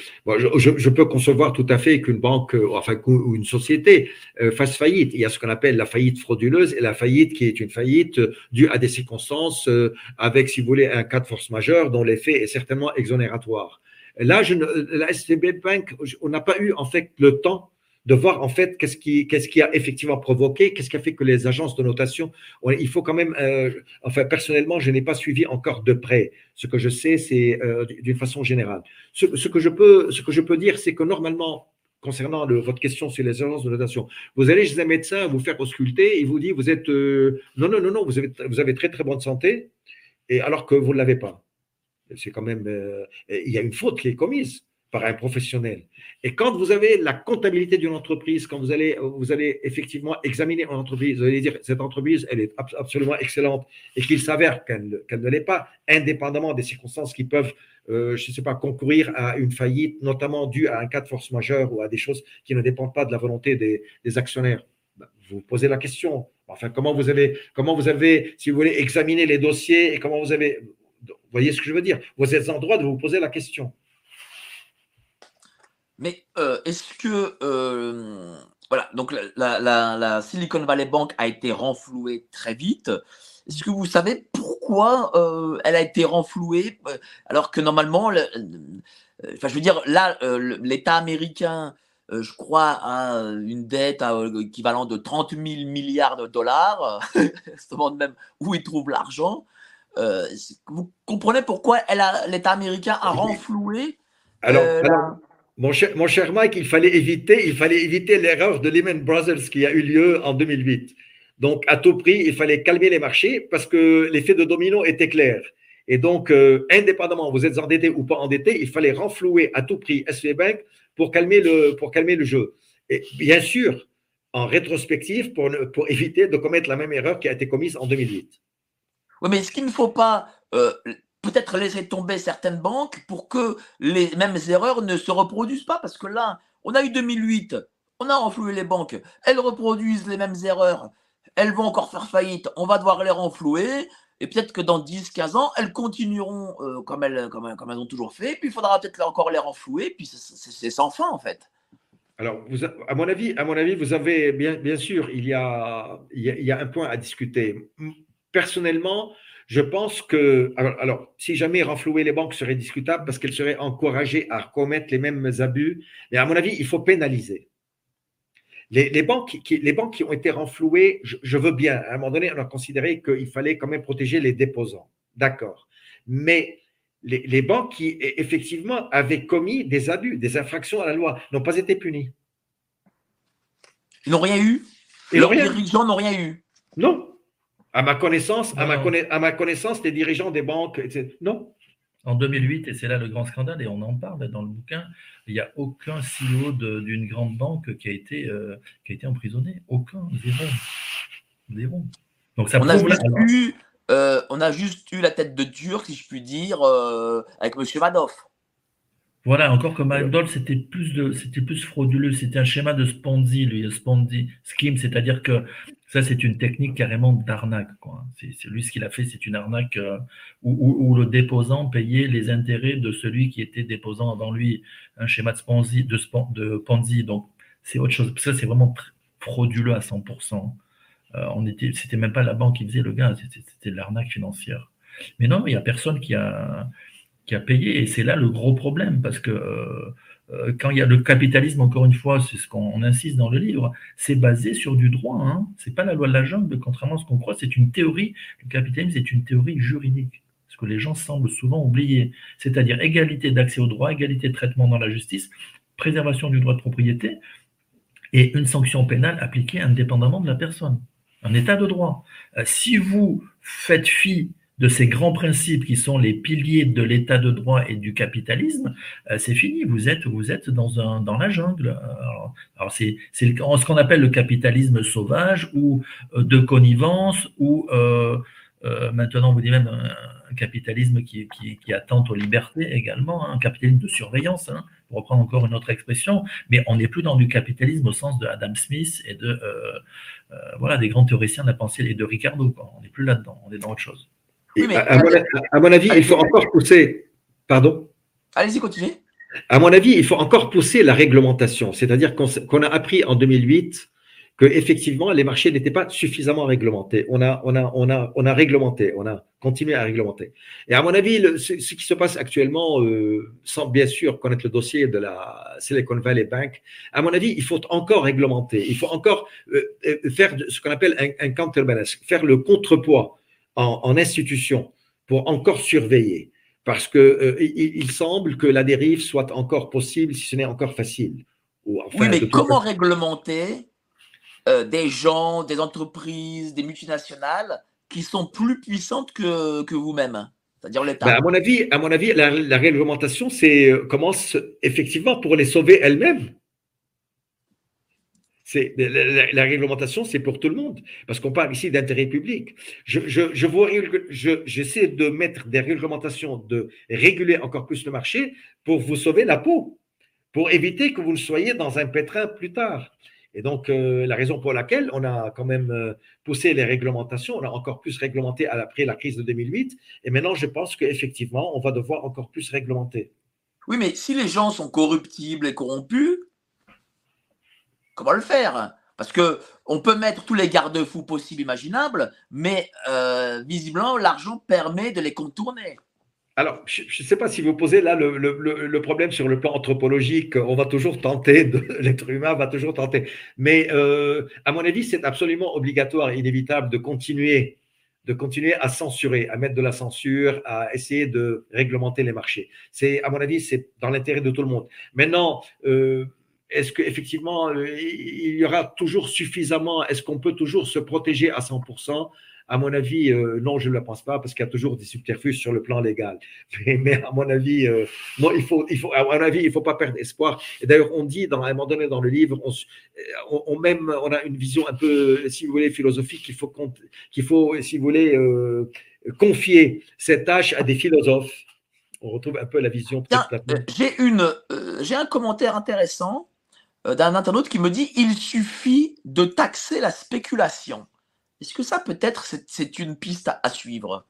Speaker 3: je, peux concevoir tout à fait qu'une banque, enfin, ou une société fasse faillite. Il y a ce qu'on appelle la faillite frauduleuse et la faillite qui est une faillite due à des circonstances avec, si vous voulez, un cas de force majeure dont l'effet est certainement exonératoire. Là, je, la SCB Bank, on n'a pas eu en fait le temps de voir en fait qu'est-ce qui, a effectivement provoqué, qu'est-ce qui a fait que les agences de notation, il faut quand même, euh, enfin personnellement, je n'ai pas suivi encore de près. Ce que je sais, c'est euh, d'une façon générale. Ce, que je peux, dire, c'est que normalement, concernant votre question sur les agences de notation, vous allez chez un médecin vous faire ausculter, il vous dit vous êtes euh, non non non non vous avez vous avez très très bonne santé et alors que vous ne l'avez pas. C'est quand même il y a une faute qui est commise par un professionnel. Et quand vous avez la comptabilité d'une entreprise, quand vous allez, vous allez effectivement examiner une entreprise, vous allez dire cette entreprise, elle est absolument excellente et qu'il s'avère qu'elle ne l'est pas, indépendamment des circonstances qui peuvent, euh, je ne sais pas, concourir à une faillite, notamment due à un cas de force majeure ou à des choses qui ne dépendent pas de la volonté des, actionnaires. Ben, vous posez la question. Enfin, comment vous avez, comment vous avez, si vous voulez, examiner les dossiers et comment vous avez, vous voyez ce que je veux dire? Vous êtes en droit de vous poser la question.
Speaker 1: Mais euh, est-ce que euh, voilà, donc la, Silicon Valley Bank a été renflouée très vite. Est-ce que vous savez pourquoi euh, elle a été renflouée? Alors que normalement, enfin, je veux dire, là, l'État américain, je crois, a une dette équivalente de 30 000 milliards de dollars. se demande même où il trouve l'argent. vous comprenez pourquoi l'État américain a renfloué
Speaker 3: alors, mon cher, Mike, il fallait éviter, éviter l'erreur de Lehman Brothers qui a eu lieu en 2008. Donc, à tout prix, il fallait calmer les marchés parce que l'effet de domino était clair. Et donc, euh, indépendamment, vous êtes endetté ou pas endetté, il fallait renflouer à tout prix SV Bank pour calmer le, jeu. Et bien sûr, en rétrospective, pour, pour éviter de commettre la même erreur qui a été commise en 2008.
Speaker 1: Oui, mais est-ce qu'il ne faut pas euh, peut-être laisser tomber certaines banques pour que les mêmes erreurs ne se reproduisent pas. Parce que là, on a eu 2008, on a renfloué les banques, elles reproduisent les mêmes erreurs, elles vont encore faire faillite, on va devoir les renflouer. Et peut-être que dans 10-15 ans, elles continueront euh, comme, elles, comme, elles ont toujours fait. Puis il faudra peut-être encore les renflouer. Puis c'est sans fin, en fait.
Speaker 3: Alors, à, mon avis, à mon avis, vous avez bien, bien sûr, il y, a, il, y a, un point à discuter. Personnellement, je pense que, alors, si jamais renflouer les banques serait discutable parce qu'elles seraient encouragées à commettre les mêmes abus, mais à mon avis, il faut pénaliser. Les, banques, qui, les banques qui ont été renflouées, je, veux bien, à un moment donné, on a considéré qu'il fallait quand même protéger les déposants. D'accord. Mais les, banques qui, effectivement, avaient commis des abus, des infractions à la loi, n'ont pas été punies.
Speaker 1: Ils n'ont rien eu
Speaker 3: Et
Speaker 1: Leurs dirigeants n'ont rien eu
Speaker 3: Non. À ma connaissance, à ma, à ma, connaissance, les dirigeants des banques, non.
Speaker 2: En 2008, et c'est là le grand scandale, et on en parle dans le bouquin, il n'y a aucun CEO d'une grande banque qui a été, euh, qui a été emprisonné. Aucun, zéro. Zéro.
Speaker 1: Donc ça on, a juste eu, euh, on a juste eu la tête de dur, si je puis dire, euh, avec M. Madoff.
Speaker 2: Voilà, encore comme Madoff, c'était plus de, c'était plus frauduleux. C'était un schéma de Sponzi, lui, Sponzi scheme, c'est-à-dire que ça, c'est une technique carrément d'arnaque. C'est lui ce qu'il a fait, c'est une arnaque euh, où, le déposant payait les intérêts de celui qui était déposant avant lui. Un schéma de Ponzi, de, de Ponzi. Donc, c'est autre chose. Ça, c'est vraiment frauduleux à 100%. Euh, on était, c'était même pas la banque qui faisait le gain, c'était de l'arnaque financière. Mais non, il n'y a personne qui a, qui a payé. Et c'est là le gros problème, parce que euh, euh, quand il y a le capitalisme, encore une fois, c'est ce qu'on insiste dans le livre, c'est basé sur du droit. Hein. Ce n'est pas la loi de la jungle, contrairement à ce qu'on croit, c'est une théorie. Le capitalisme est une théorie juridique, ce que les gens semblent souvent oublier. C'est-à-dire égalité d'accès au droit, égalité de traitement dans la justice, préservation du droit de propriété et une sanction pénale appliquée indépendamment de la personne. Un état de droit. Euh, si vous faites fi de ces grands principes qui sont les piliers de l'état de droit et du capitalisme, euh, c'est fini. Vous êtes, vous dans, la jungle. Alors, c'est, ce qu'on appelle le capitalisme sauvage ou euh, de connivence ou euh, maintenant on vous dit même un, capitalisme qui, qui, qui, attente aux libertés également, hein, un capitalisme de surveillance, hein, pour reprendre encore une autre expression. Mais on n'est plus dans du capitalisme au sens de Adam Smith et de voilà des grands théoriciens de la pensée et de Ricardo. On n'est plus là-dedans. On est dans autre chose
Speaker 3: à, mon, avis, il faut encore pousser. Pardon?
Speaker 1: Allez-y, continuez.
Speaker 3: À mon avis, il faut encore pousser la réglementation. C'est-à-dire qu'on a appris en 2008 que effectivement les marchés n'étaient pas suffisamment réglementés. On a, on a, on a, on a réglementé, on a continué à réglementer. Et à mon avis, ce, qui se passe actuellement, euh, sans bien sûr connaître le dossier de la Silicon Valley Bank, à mon avis, il faut encore réglementer. Il faut encore euh, euh, faire ce qu'on appelle un, un counterbalance, faire le contrepoids en, institution pour encore surveiller, parce que euh, il, semble que la dérive soit encore possible, si ce n'est encore facile.
Speaker 1: oui, mais comment réglementer euh, des gens, des entreprises, des multinationales qui sont plus puissantes que, que vous-même c'est-à-dire l'État?
Speaker 3: Ben, à mon avis, à mon avis la, réglementation c'est, euh, commence effectivement pour les sauver elles-mêmes. La, réglementation, c'est pour tout le monde, parce qu'on parle ici d'intérêt public. Je, je, je je, j'essaie de mettre des réglementations, de réguler encore plus le marché pour vous sauver la peau, pour éviter que vous ne soyez dans un pétrin plus tard. Et donc, euh, la raison pour laquelle on a quand même euh, poussé les réglementations, on a encore plus réglementé après la crise de 2008. Et maintenant, je pense qu'effectivement, on va devoir encore plus réglementer.
Speaker 1: Oui, mais si les gens sont corruptibles et corrompus, comment le faire? Parce que on peut mettre tous les garde-fous possibles, imaginables, mais euh, visiblement, l'argent permet de les contourner.
Speaker 3: Alors, je ne sais pas si vous posez là le, problème sur le plan anthropologique. On va toujours tenter, l'être humain va toujours tenter. Mais euh, à mon avis, c'est absolument obligatoire et inévitable de continuer, de continuer à censurer, à mettre de la censure, à essayer de réglementer les marchés. C'est, à mon avis, c'est dans l'intérêt de tout le monde. Maintenant, euh, est-ce qu'effectivement, euh, il y aura toujours suffisamment, est-ce qu'on peut toujours se protéger à 100% à mon avis, euh, non, je ne le pense pas parce qu'il y a toujours des subterfuges sur le plan légal. Mais, à mon avis, euh, non, il faut, il faut, à mon avis, il faut pas perdre espoir. Et d'ailleurs, on dit dans, à un moment donné dans le livre, on, on, même, on a une vision un peu, si vous voulez, philosophique qu'il faut, qu'il faut, si vous voulez, euh, confier cette tâche à des philosophes. On retrouve un peu la vision.
Speaker 1: J'ai une, j'ai un commentaire intéressant d'un internaute qui me dit il suffit de taxer la spéculation. Est-ce que ça peut-être c'est une piste à, suivre?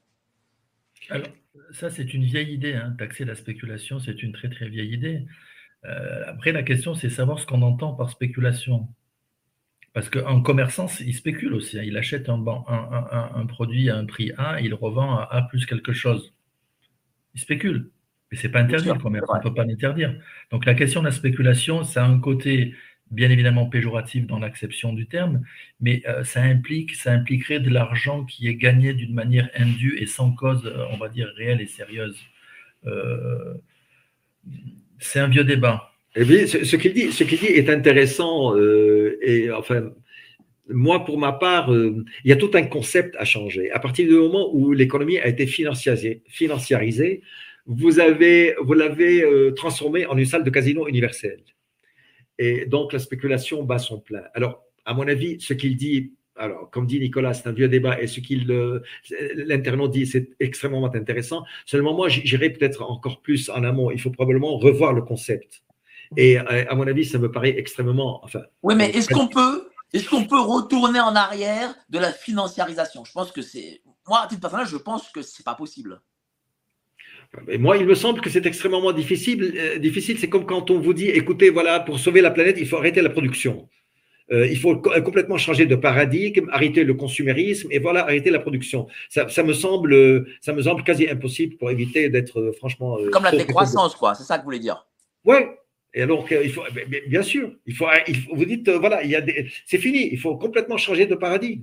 Speaker 2: Alors, ça c'est une vieille idée, hein. taxer la spéculation, c'est une très très vieille idée. Euh, après, la question c'est savoir ce qu'on entend par spéculation. Parce qu'un commerçant, il spécule aussi. Hein. Il achète un, un, produit à un prix A, il revend à A plus quelque chose. Il spécule. Mais ce n'est pas interdit, le commerce. On ne peut pas l'interdire. Donc la question de la spéculation, ça a un côté bien évidemment péjoratif dans l'acception du terme, mais euh, ça implique, ça impliquerait de l'argent qui est gagné d'une manière indue et sans cause, euh, on va dire, réelle et sérieuse. Euh, c'est un vieux débat.
Speaker 3: Eh bien, ce, qu'il dit, ce qu'il dit est intéressant et enfin. Moi, pour ma part, il y a tout un concept à changer. À partir du moment où l'économie a été financiarisée, financiarisée vous avez, vous l'avez transformée en une salle de casino universelle. Et donc, la spéculation bat son plein. Alors, à mon avis, ce qu'il dit, alors, comme dit Nicolas, c'est un vieux débat, et ce qu'il, euh, l'internaute dit, c'est extrêmement intéressant. Seulement, moi, j'irai peut-être encore plus en amont. Il faut probablement revoir le concept. Et euh, à mon avis, ça me paraît extrêmement. Enfin,
Speaker 1: oui, mais est-ce qu'on peut, est-ce qu'on peut retourner en arrière de la financiarisation? Je pense que c'est. Moi, à titre personnel, je pense que c'est pas possible
Speaker 3: moi, il me semble que c'est extrêmement difficile. Euh, difficile, c'est comme quand on vous dit, écoutez, voilà, pour sauver la planète, il faut arrêter la production. Euh, il faut complètement changer de paradigme, arrêter le consumérisme et voilà, arrêter la production. Ça, me semble, ça me semble quasi impossible pour éviter d'être euh, franchement.
Speaker 1: Comme la décroissance, quoi. C'est ça que vous voulez dire?
Speaker 3: Ouais. Et alors, il faut, bien sûr, il faut, il faut vous dites, voilà, il y a c'est fini. Il faut complètement changer de paradigme.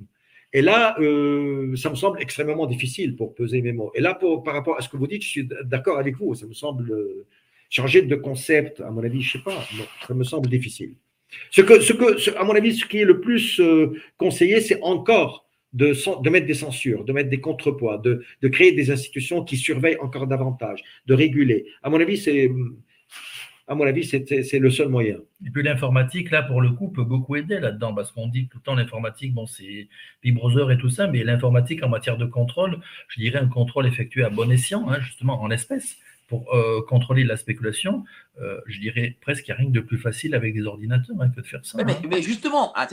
Speaker 3: Et là, euh, ça me semble extrêmement difficile pour peser mes mots. Et là, par rapport à ce que vous dites, je suis d'accord avec vous. Ça me semble euh, changer de concept, à mon avis, je ne sais pas. ça me semble difficile. Ce que, à mon avis, ce qui est le plus euh, conseillé, c'est encore de, de, mettre des censures, de mettre des contrepoids, de, de créer des institutions qui surveillent encore davantage, de réguler. À mon avis, c'est à mon avis, c'est le seul moyen.
Speaker 2: Et puis l'informatique, là, pour le coup, peut beaucoup aider là-dedans, parce qu'on dit tout le temps l'informatique, bon, c'est Browser et tout ça, mais l'informatique en matière de contrôle, je dirais un contrôle effectué à bon escient, hein, justement, en espèces, pour euh, contrôler la spéculation, euh, je dirais presque qu'il n'y a rien de plus facile avec des ordinateurs hein, que de faire ça.
Speaker 1: Mais, hein. justement, ah,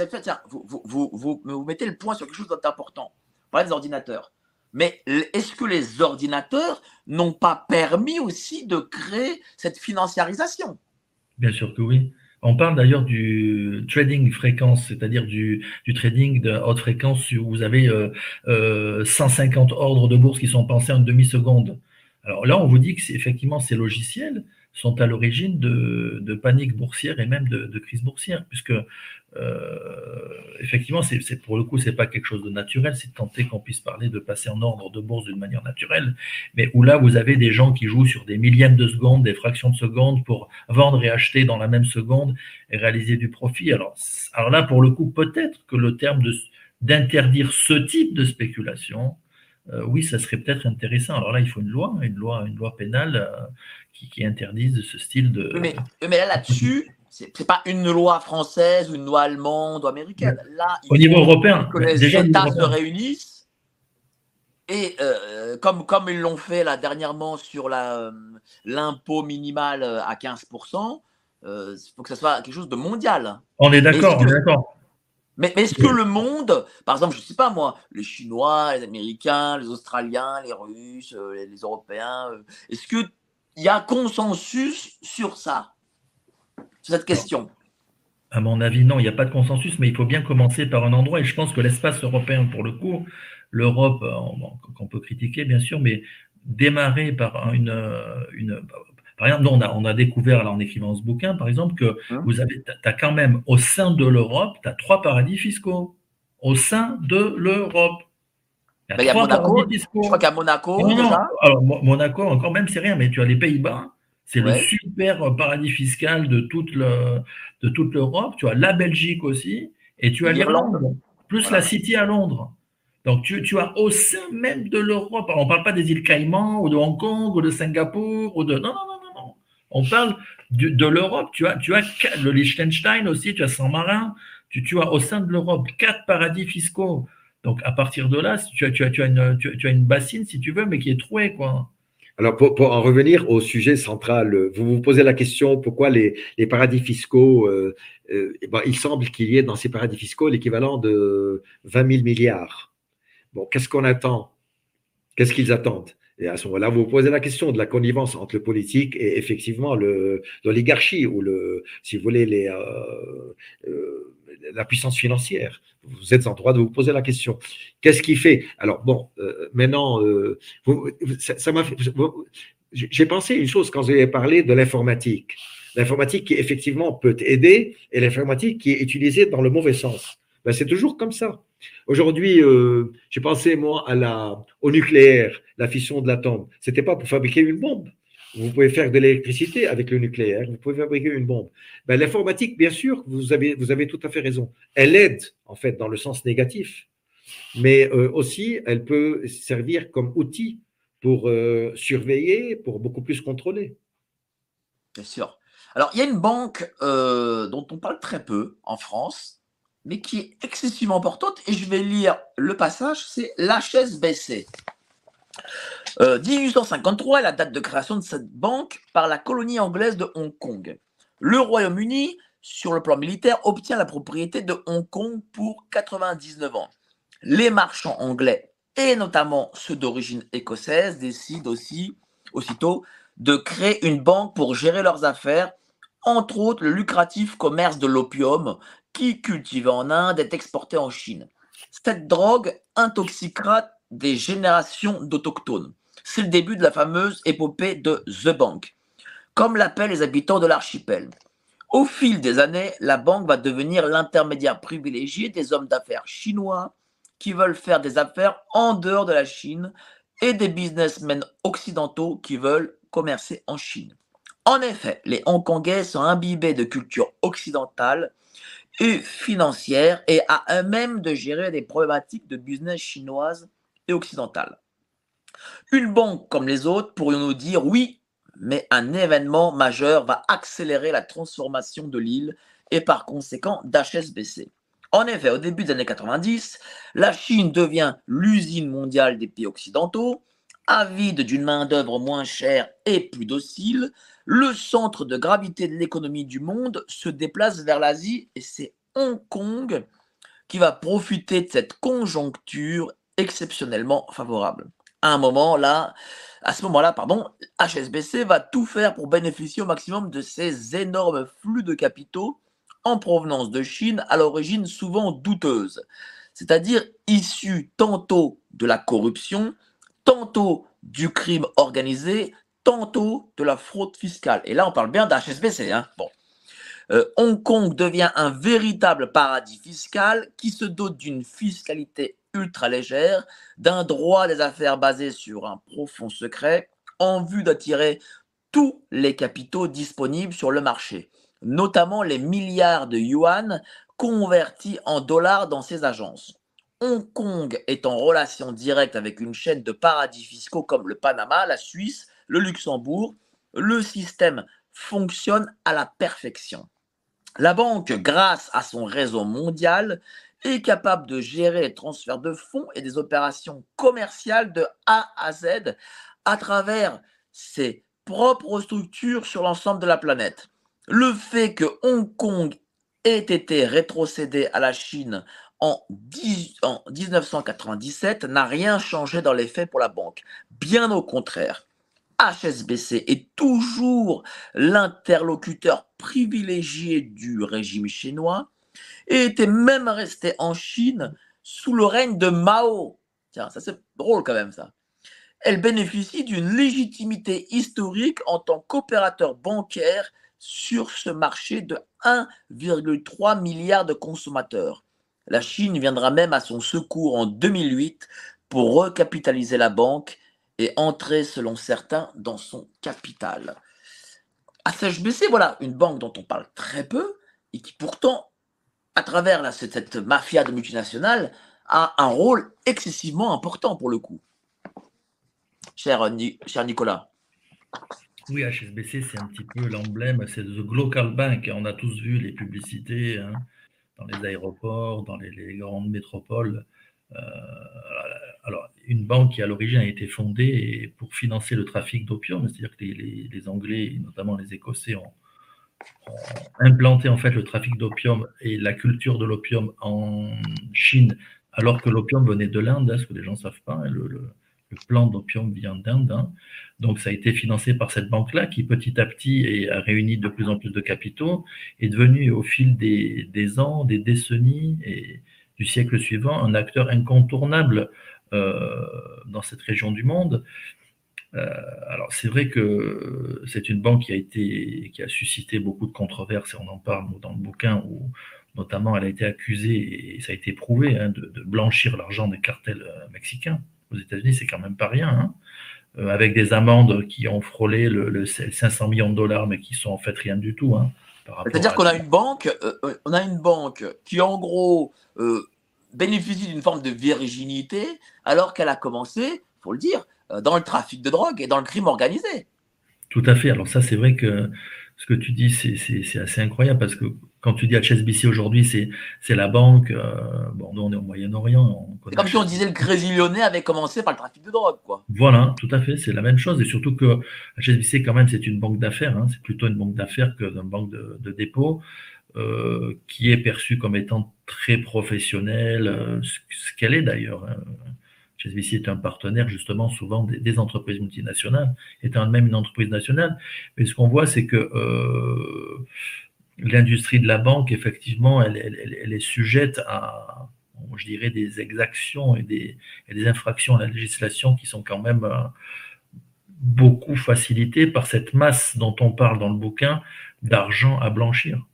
Speaker 1: vous, vous, vous, vous, mettez le point sur quelque chose d'important. Parlez des ordinateurs. Mais est-ce que les ordinateurs n'ont pas permis aussi de créer cette financiarisation?
Speaker 2: Bien sûr que oui. On parle d'ailleurs du trading fréquence, c'est-à-dire du, trading de haute fréquence où vous avez 150 euh, euh, ordres de bourse qui sont pensés en demi-seconde. Alors là, on vous dit que effectivement ces logiciels sont à l'origine de, de, panique boursière et même de, de crise boursière, puisque effectivement, c'est pour le coup, c'est pas quelque chose de naturel, c'est tenter qu'on puisse parler de passer en ordre de bourse d'une manière naturelle, mais où là, vous avez des gens qui jouent sur des millièmes de secondes, des fractions de secondes pour vendre et acheter dans la même seconde et réaliser du profit. Alors, alors là, pour le coup, peut-être que le terme d'interdire ce type de spéculation euh, oui, ça serait peut-être intéressant. Alors là, il faut une loi, une loi, une loi pénale euh, qui, interdise ce style de.
Speaker 1: Mais, mais là, là-dessus, c'est pas une loi française, une loi allemande ou américaine. Là,
Speaker 2: au niveau européen,
Speaker 1: que les États se réunissent et euh, comme, comme ils l'ont fait là dernièrement sur l'impôt minimal à 15%, il faut que ce soit quelque chose de mondial.
Speaker 2: On est d'accord, on est d'accord.
Speaker 1: Mais, est-ce que le monde, par exemple, je ne sais pas moi, les Chinois, les Américains, les Australiens, les Russes, euh, les, Européens, euh, est-ce qu'il y a consensus sur ça? Sur cette question
Speaker 2: À mon avis, non, il n'y a pas de consensus, mais il faut bien commencer par un endroit. Et je pense que l'espace européen, pour le coup, l'Europe, euh, qu'on peut critiquer bien sûr, mais démarrer par une, une par exemple, on a, on a découvert, là, en écrivant ce bouquin, par exemple, que hein vous avez, tu as quand même, au sein de l'Europe, tu as trois paradis fiscaux. Au sein de l'Europe.
Speaker 1: Il y a, Monaco. Je crois qu'il y a Monaco. Non,
Speaker 2: Alors, Monaco, encore même, c'est rien, mais tu as les Pays-Bas. C'est le super paradis fiscal de toute, le, l'Europe. Tu as la Belgique aussi. Et tu as l'Irlande. Plus la City à Londres. Donc, tu, tu, as au sein même de l'Europe, on ne parle pas des îles Caïmans ou de Hong Kong ou de Singapour ou de. Non, non, non, on parle de, l'Europe. Tu as, tu as le Liechtenstein aussi, tu as Saint-Marin, tu, tu as au sein de l'Europe quatre paradis fiscaux. Donc à partir de là, tu as, tu as, tu as, une, tu as une bassine, si tu veux, mais qui est trouée. Quoi.
Speaker 3: Alors, pour, en revenir au sujet central, vous vous posez la question pourquoi les, paradis fiscaux, euh, euh, ben, il semble qu'il y ait dans ces paradis fiscaux l'équivalent de 20 000 milliards. Bon, qu'est-ce qu'on attend? Qu'est-ce qu'ils attendent? Et à ce moment-là, vous vous posez la question de la connivence entre le politique et effectivement l'oligarchie ou le, si vous voulez, les, euh, euh, la puissance financière. Vous êtes en droit de vous poser la question. Qu'est-ce qui fait Alors bon, euh, maintenant, ça m'a j'ai pensé une chose quand vous avez parlé de l'informatique. L'informatique qui effectivement peut aider et l'informatique qui est utilisée dans le mauvais sens. Ben, c'est toujours comme ça. Aujourd'hui, euh, j'ai pensé, moi, à la, au nucléaire, la fission de l'atome. Ce n'était pas pour fabriquer une bombe. Vous pouvez faire de l'électricité avec le nucléaire, vous pouvez fabriquer une bombe. Ben, L'informatique, bien sûr, vous avez, tout à fait raison. Elle aide, en fait, dans le sens négatif. Mais euh, aussi, elle peut servir comme outil pour euh, surveiller, pour beaucoup plus contrôler.
Speaker 1: Bien sûr. Alors, il y a une banque dont on parle très peu en France, mais qui est excessivement importante, et je vais lire le passage, c'est l'HSBC. Euh, 1853 est la date de création de cette banque par la colonie anglaise de Hong Kong. Le Royaume-Uni, sur le plan militaire, obtient la propriété de Hong Kong pour 99 ans. Les marchands anglais, et notamment ceux d'origine écossaise, décident aussi, aussitôt, de créer une banque pour gérer leurs affaires, entre autres le lucratif commerce de l'opium qui, cultivé en Inde, est exporté en Chine. Cette drogue intoxiquera des générations d'autochtones. C'est le début de la fameuse épopée de The Bank, comme l'appellent les habitants de l'archipel. Au fil des années, la banque va devenir l'intermédiaire privilégié des hommes d'affaires chinois qui veulent faire des affaires en dehors de la Chine et des businessmen occidentaux qui veulent commercer en Chine. En effet, les Hongkongais sont imbibés de culture occidentale et financière et à eux-mêmes de gérer des problématiques de business chinoises et occidentales. Une banque comme les autres, pourrions-nous dire oui, mais un événement majeur va accélérer la transformation de l'île et par conséquent d'HSBC. En effet, au début des années 90, la Chine devient l'usine mondiale des pays occidentaux, avide d'une main-d'œuvre moins chère et plus docile, le centre de gravité de l'économie du monde se déplace vers l'Asie et c'est Hong Kong qui va profiter de cette conjoncture exceptionnellement favorable. À un moment là, à ce moment-là, pardon, HSBC va tout faire pour bénéficier au maximum de ces énormes flux de capitaux en provenance de Chine, à l'origine souvent douteuse, c'est-à-dire issus tantôt de la corruption, tantôt du crime organisé, tantôt de la fraude fiscale. Et là, on parle bien d'HSBC. Hein bon. Euh, Hong Kong devient un véritable paradis fiscal qui se dote d'une fiscalité ultra légère, d'un droit des affaires basé sur un profond secret, en vue d'attirer tous les capitaux disponibles sur le marché, notamment les milliards de yuan convertis en dollars dans ses agences. Hong Kong est en relation directe avec une chaîne de paradis fiscaux comme le Panama, la Suisse, le Luxembourg, le système fonctionne à la perfection. La banque, grâce à son réseau mondial, est capable de gérer les transferts de fonds et des opérations commerciales de A à Z à travers ses propres structures sur l'ensemble de la planète. Le fait que Hong Kong ait été rétrocédé à la Chine en, 1997 n'a rien changé dans les faits pour la banque. Bien au contraire. HSBC est toujours l'interlocuteur privilégié du régime chinois et était même resté en Chine sous le règne de Mao. Tiens, ça c'est drôle quand même ça. Elle bénéficie d'une légitimité historique en tant qu'opérateur bancaire sur ce marché de 1,3 milliard de consommateurs. La Chine viendra même à son secours en 2008 pour recapitaliser la banque et entrer, selon certains, dans son capital. HSBC, voilà, une banque dont on parle très peu et qui pourtant, à travers cette, mafia de multinationales, a un rôle excessivement important pour le coup. Cher, cher Nicolas.
Speaker 2: Oui, HSBC, c'est un petit peu l'emblème, c'est The Global Bank. On a tous vu les publicités hein, dans les aéroports, dans les, grandes métropoles. Euh, alors, une banque qui à l'origine a été fondée pour financer le trafic d'opium, c'est-à-dire que les, Anglais, notamment les Écossais, ont, implanté en fait le trafic d'opium et la culture de l'opium en Chine, alors que l'opium venait de l'Inde, hein, ce que les gens ne savent pas. Hein, le, plan d'opium vient d'Inde. Hein. Donc, ça a été financé par cette banque-là qui, petit à petit, a réuni de plus en plus de capitaux, est devenue au fil des, des ans, des décennies et du siècle suivant un acteur incontournable euh, dans cette région du monde. Euh, alors c'est vrai que c'est une banque qui a été qui a suscité beaucoup de controverses et on en parle dans le bouquin où notamment elle a été accusée et ça a été prouvé hein, de, blanchir l'argent des cartels euh, mexicains. Aux États-Unis, c'est quand même pas rien, hein. avec des amendes qui ont frôlé le, 500 millions de dollars, mais qui sont en fait rien du tout. Hein,
Speaker 1: C'est-à-dire qu'on a une banque, on a une banque qui en gros bénéficie d'une forme de virginité alors qu'elle a commencé, faut le dire, euh, dans le trafic de drogue et dans le crime organisé.
Speaker 2: Tout à fait. Alors ça, c'est vrai que ce que tu dis, c'est assez incroyable parce que quand tu dis HSBC aujourd'hui, c'est la banque. Euh, bon, nous, on est au Moyen-Orient.
Speaker 1: C'est comme si on disait le Crédit Lyonnais avait commencé par le trafic de drogue, quoi.
Speaker 2: Voilà, tout à fait. C'est la même chose. Et surtout que HSBC, quand même, c'est une banque d'affaires. Hein. C'est plutôt une banque d'affaires que une banque de, de dépôt. Euh, qui est perçue comme étant très professionnelle, euh, ce qu'elle est d'ailleurs. Hein. HSBC est un partenaire justement souvent des, entreprises multinationales, étant elle-même une entreprise nationale. Mais ce qu'on voit, c'est que euh, l'industrie de la banque, effectivement, elle, est sujette à, je dirais, des exactions et des, infractions à la législation qui sont quand même beaucoup facilitées par cette masse dont on parle dans le bouquin d'argent à blanchir.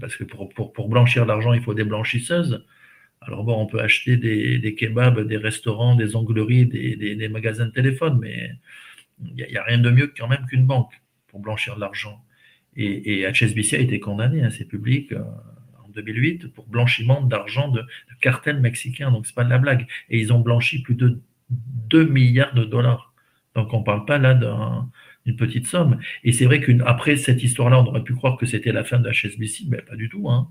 Speaker 2: Parce que pour blanchir l'argent, il faut des blanchisseuses. Alors bon, on peut acheter des, kebabs, des restaurants, des ongleries, des, des, magasins de téléphone, mais il n'y a, rien de mieux quand même qu'une banque pour blanchir de l'argent. Et, et, HSBC a été condamné, hein, c'est public, euh, en 2008 pour blanchiment d'argent de, cartels mexicains, donc c'est pas de la blague. Et ils ont blanchi plus de 2 milliards de dollars. Donc on ne parle pas là d'un petite somme. Et c'est vrai qu'après cette histoire-là, on aurait pu croire que c'était la fin de HSBC, mais pas du tout. Hein.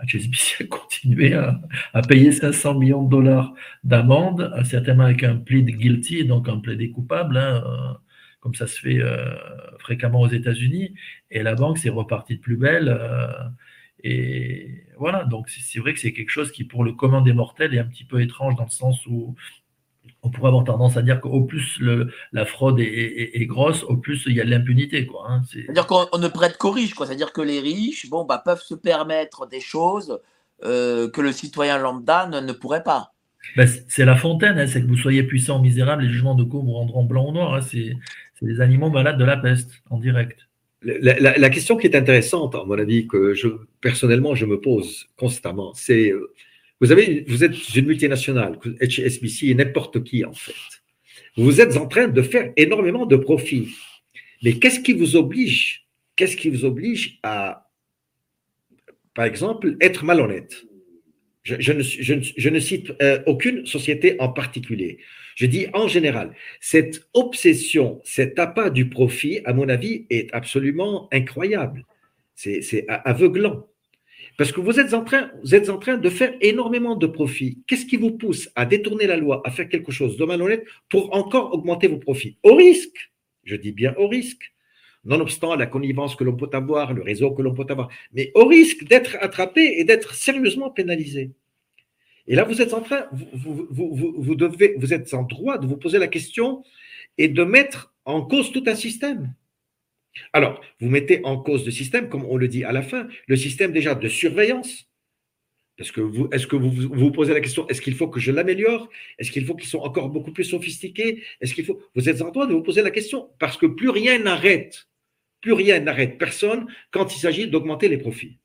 Speaker 2: HSBC a continué à, payer 500 millions de dollars d'amende, certainement avec un plead guilty, donc un plaidé coupable, hein, euh, comme ça se fait euh, fréquemment aux États-Unis. Et la banque s'est repartie de plus belle. Euh, et voilà, donc c'est vrai que c'est quelque chose qui, pour le commun des mortels, est un petit peu étrange dans le sens où on pourrait avoir tendance à dire qu'au plus la fraude est, grosse, au plus il y a de l'impunité.
Speaker 1: Hein. C'est-à-dire qu'on ne prête qu'aux riches. C'est-à-dire que les riches bon, bah, peuvent se permettre des choses euh, que le citoyen lambda ne, pourrait pas.
Speaker 2: Ben, c'est la fontaine, hein. c'est que vous soyez puissant ou misérable, les jugements de cour vous rendront blanc ou noir. Hein. c'est les animaux malades de la peste en direct.
Speaker 3: La, question qui est intéressante, à mon avis, que je, personnellement je me pose constamment, c'est euh, vous, avez, vous êtes une multinationale, HSBC n'importe qui en fait. Vous êtes en train de faire énormément de profits. Mais qu'est-ce qui vous oblige Qu'est-ce qui vous oblige à, par exemple, être malhonnête? Je, ne, cite euh, aucune société en particulier. Je dis en général, cette obsession, cet appât du profit, à mon avis, est absolument incroyable. C'est aveuglant. Parce que vous êtes, en train, vous êtes en train de faire énormément de profits. Qu'est-ce qui vous pousse à détourner la loi, à faire quelque chose de malhonnête pour encore augmenter vos profits? Au risque, je dis bien au risque, nonobstant la connivence que l'on peut avoir, le réseau que l'on peut avoir, mais au risque d'être attrapé et d'être sérieusement pénalisé. Et là, vous êtes en train, vous, vous, devez, vous êtes en droit de vous poser la question et de mettre en cause tout un système. Alors, vous mettez en cause le système, comme on le dit à la fin, le système déjà de surveillance. Parce que vous, est-ce que vous vous posez la question, est-ce qu'il faut que je l'améliore? Est-ce qu'il faut qu'ils soient encore beaucoup plus sophistiqués? Est-ce qu'il faut Vous êtes en droit de vous poser la question parce que plus rien n'arrête plus rien n'arrête personne quand il s'agit d'augmenter les profits.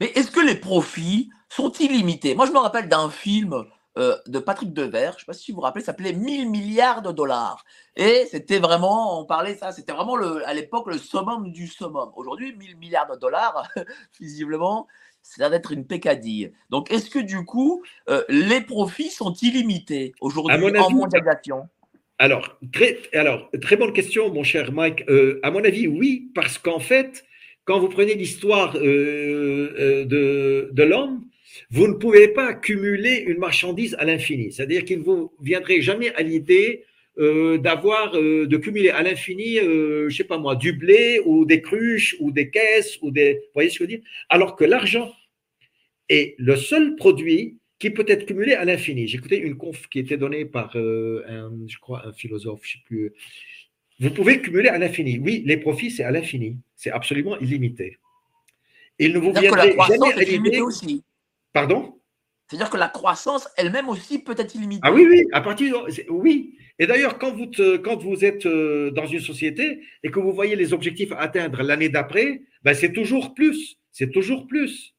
Speaker 1: Mais est-ce que les profits sont illimités? Moi, je me rappelle d'un film euh, de Patrick Devers, je ne sais pas si vous vous rappelez, s'appelait 1000 milliards de dollars. Et c'était vraiment, on parlait ça, c'était vraiment le, à l'époque le summum du summum. Aujourd'hui, 1000 milliards de dollars, visiblement, c'est d'être une pécadille. Donc, est-ce que du coup, euh, les profits sont illimités aujourd'hui en mondialisation?
Speaker 3: Alors très, alors, très bonne question, mon cher Mike. Euh, à mon avis, oui, parce qu'en fait, quand vous prenez l'histoire de, de l'homme, vous ne pouvez pas cumuler une marchandise à l'infini. C'est-à-dire qu'il ne vous viendrait jamais à l'idée d'avoir, de cumuler à l'infini, je sais pas moi, du blé ou des cruches ou des caisses ou des, vous voyez ce que je veux dire? Alors que l'argent est le seul produit qui peut être cumulé à l'infini. J'écoutais une conf qui était donnée par, euh, un, je crois, un philosophe, je sais plus. Vous pouvez cumuler à l'infini. Oui, les profits, c'est à l'infini. C'est absolument illimité.
Speaker 1: Il ne vous viendrait jamais à l'idée.
Speaker 3: Pardon?
Speaker 1: C'est-à-dire que la croissance elle-même aussi peut être illimitée.
Speaker 3: Ah oui, oui, à partir oui. Et d'ailleurs, quand vous, quand vous êtes euh, dans une société et que vous voyez les objectifs à atteindre l'année d'après, ben c'est toujours plus. C'est toujours plus.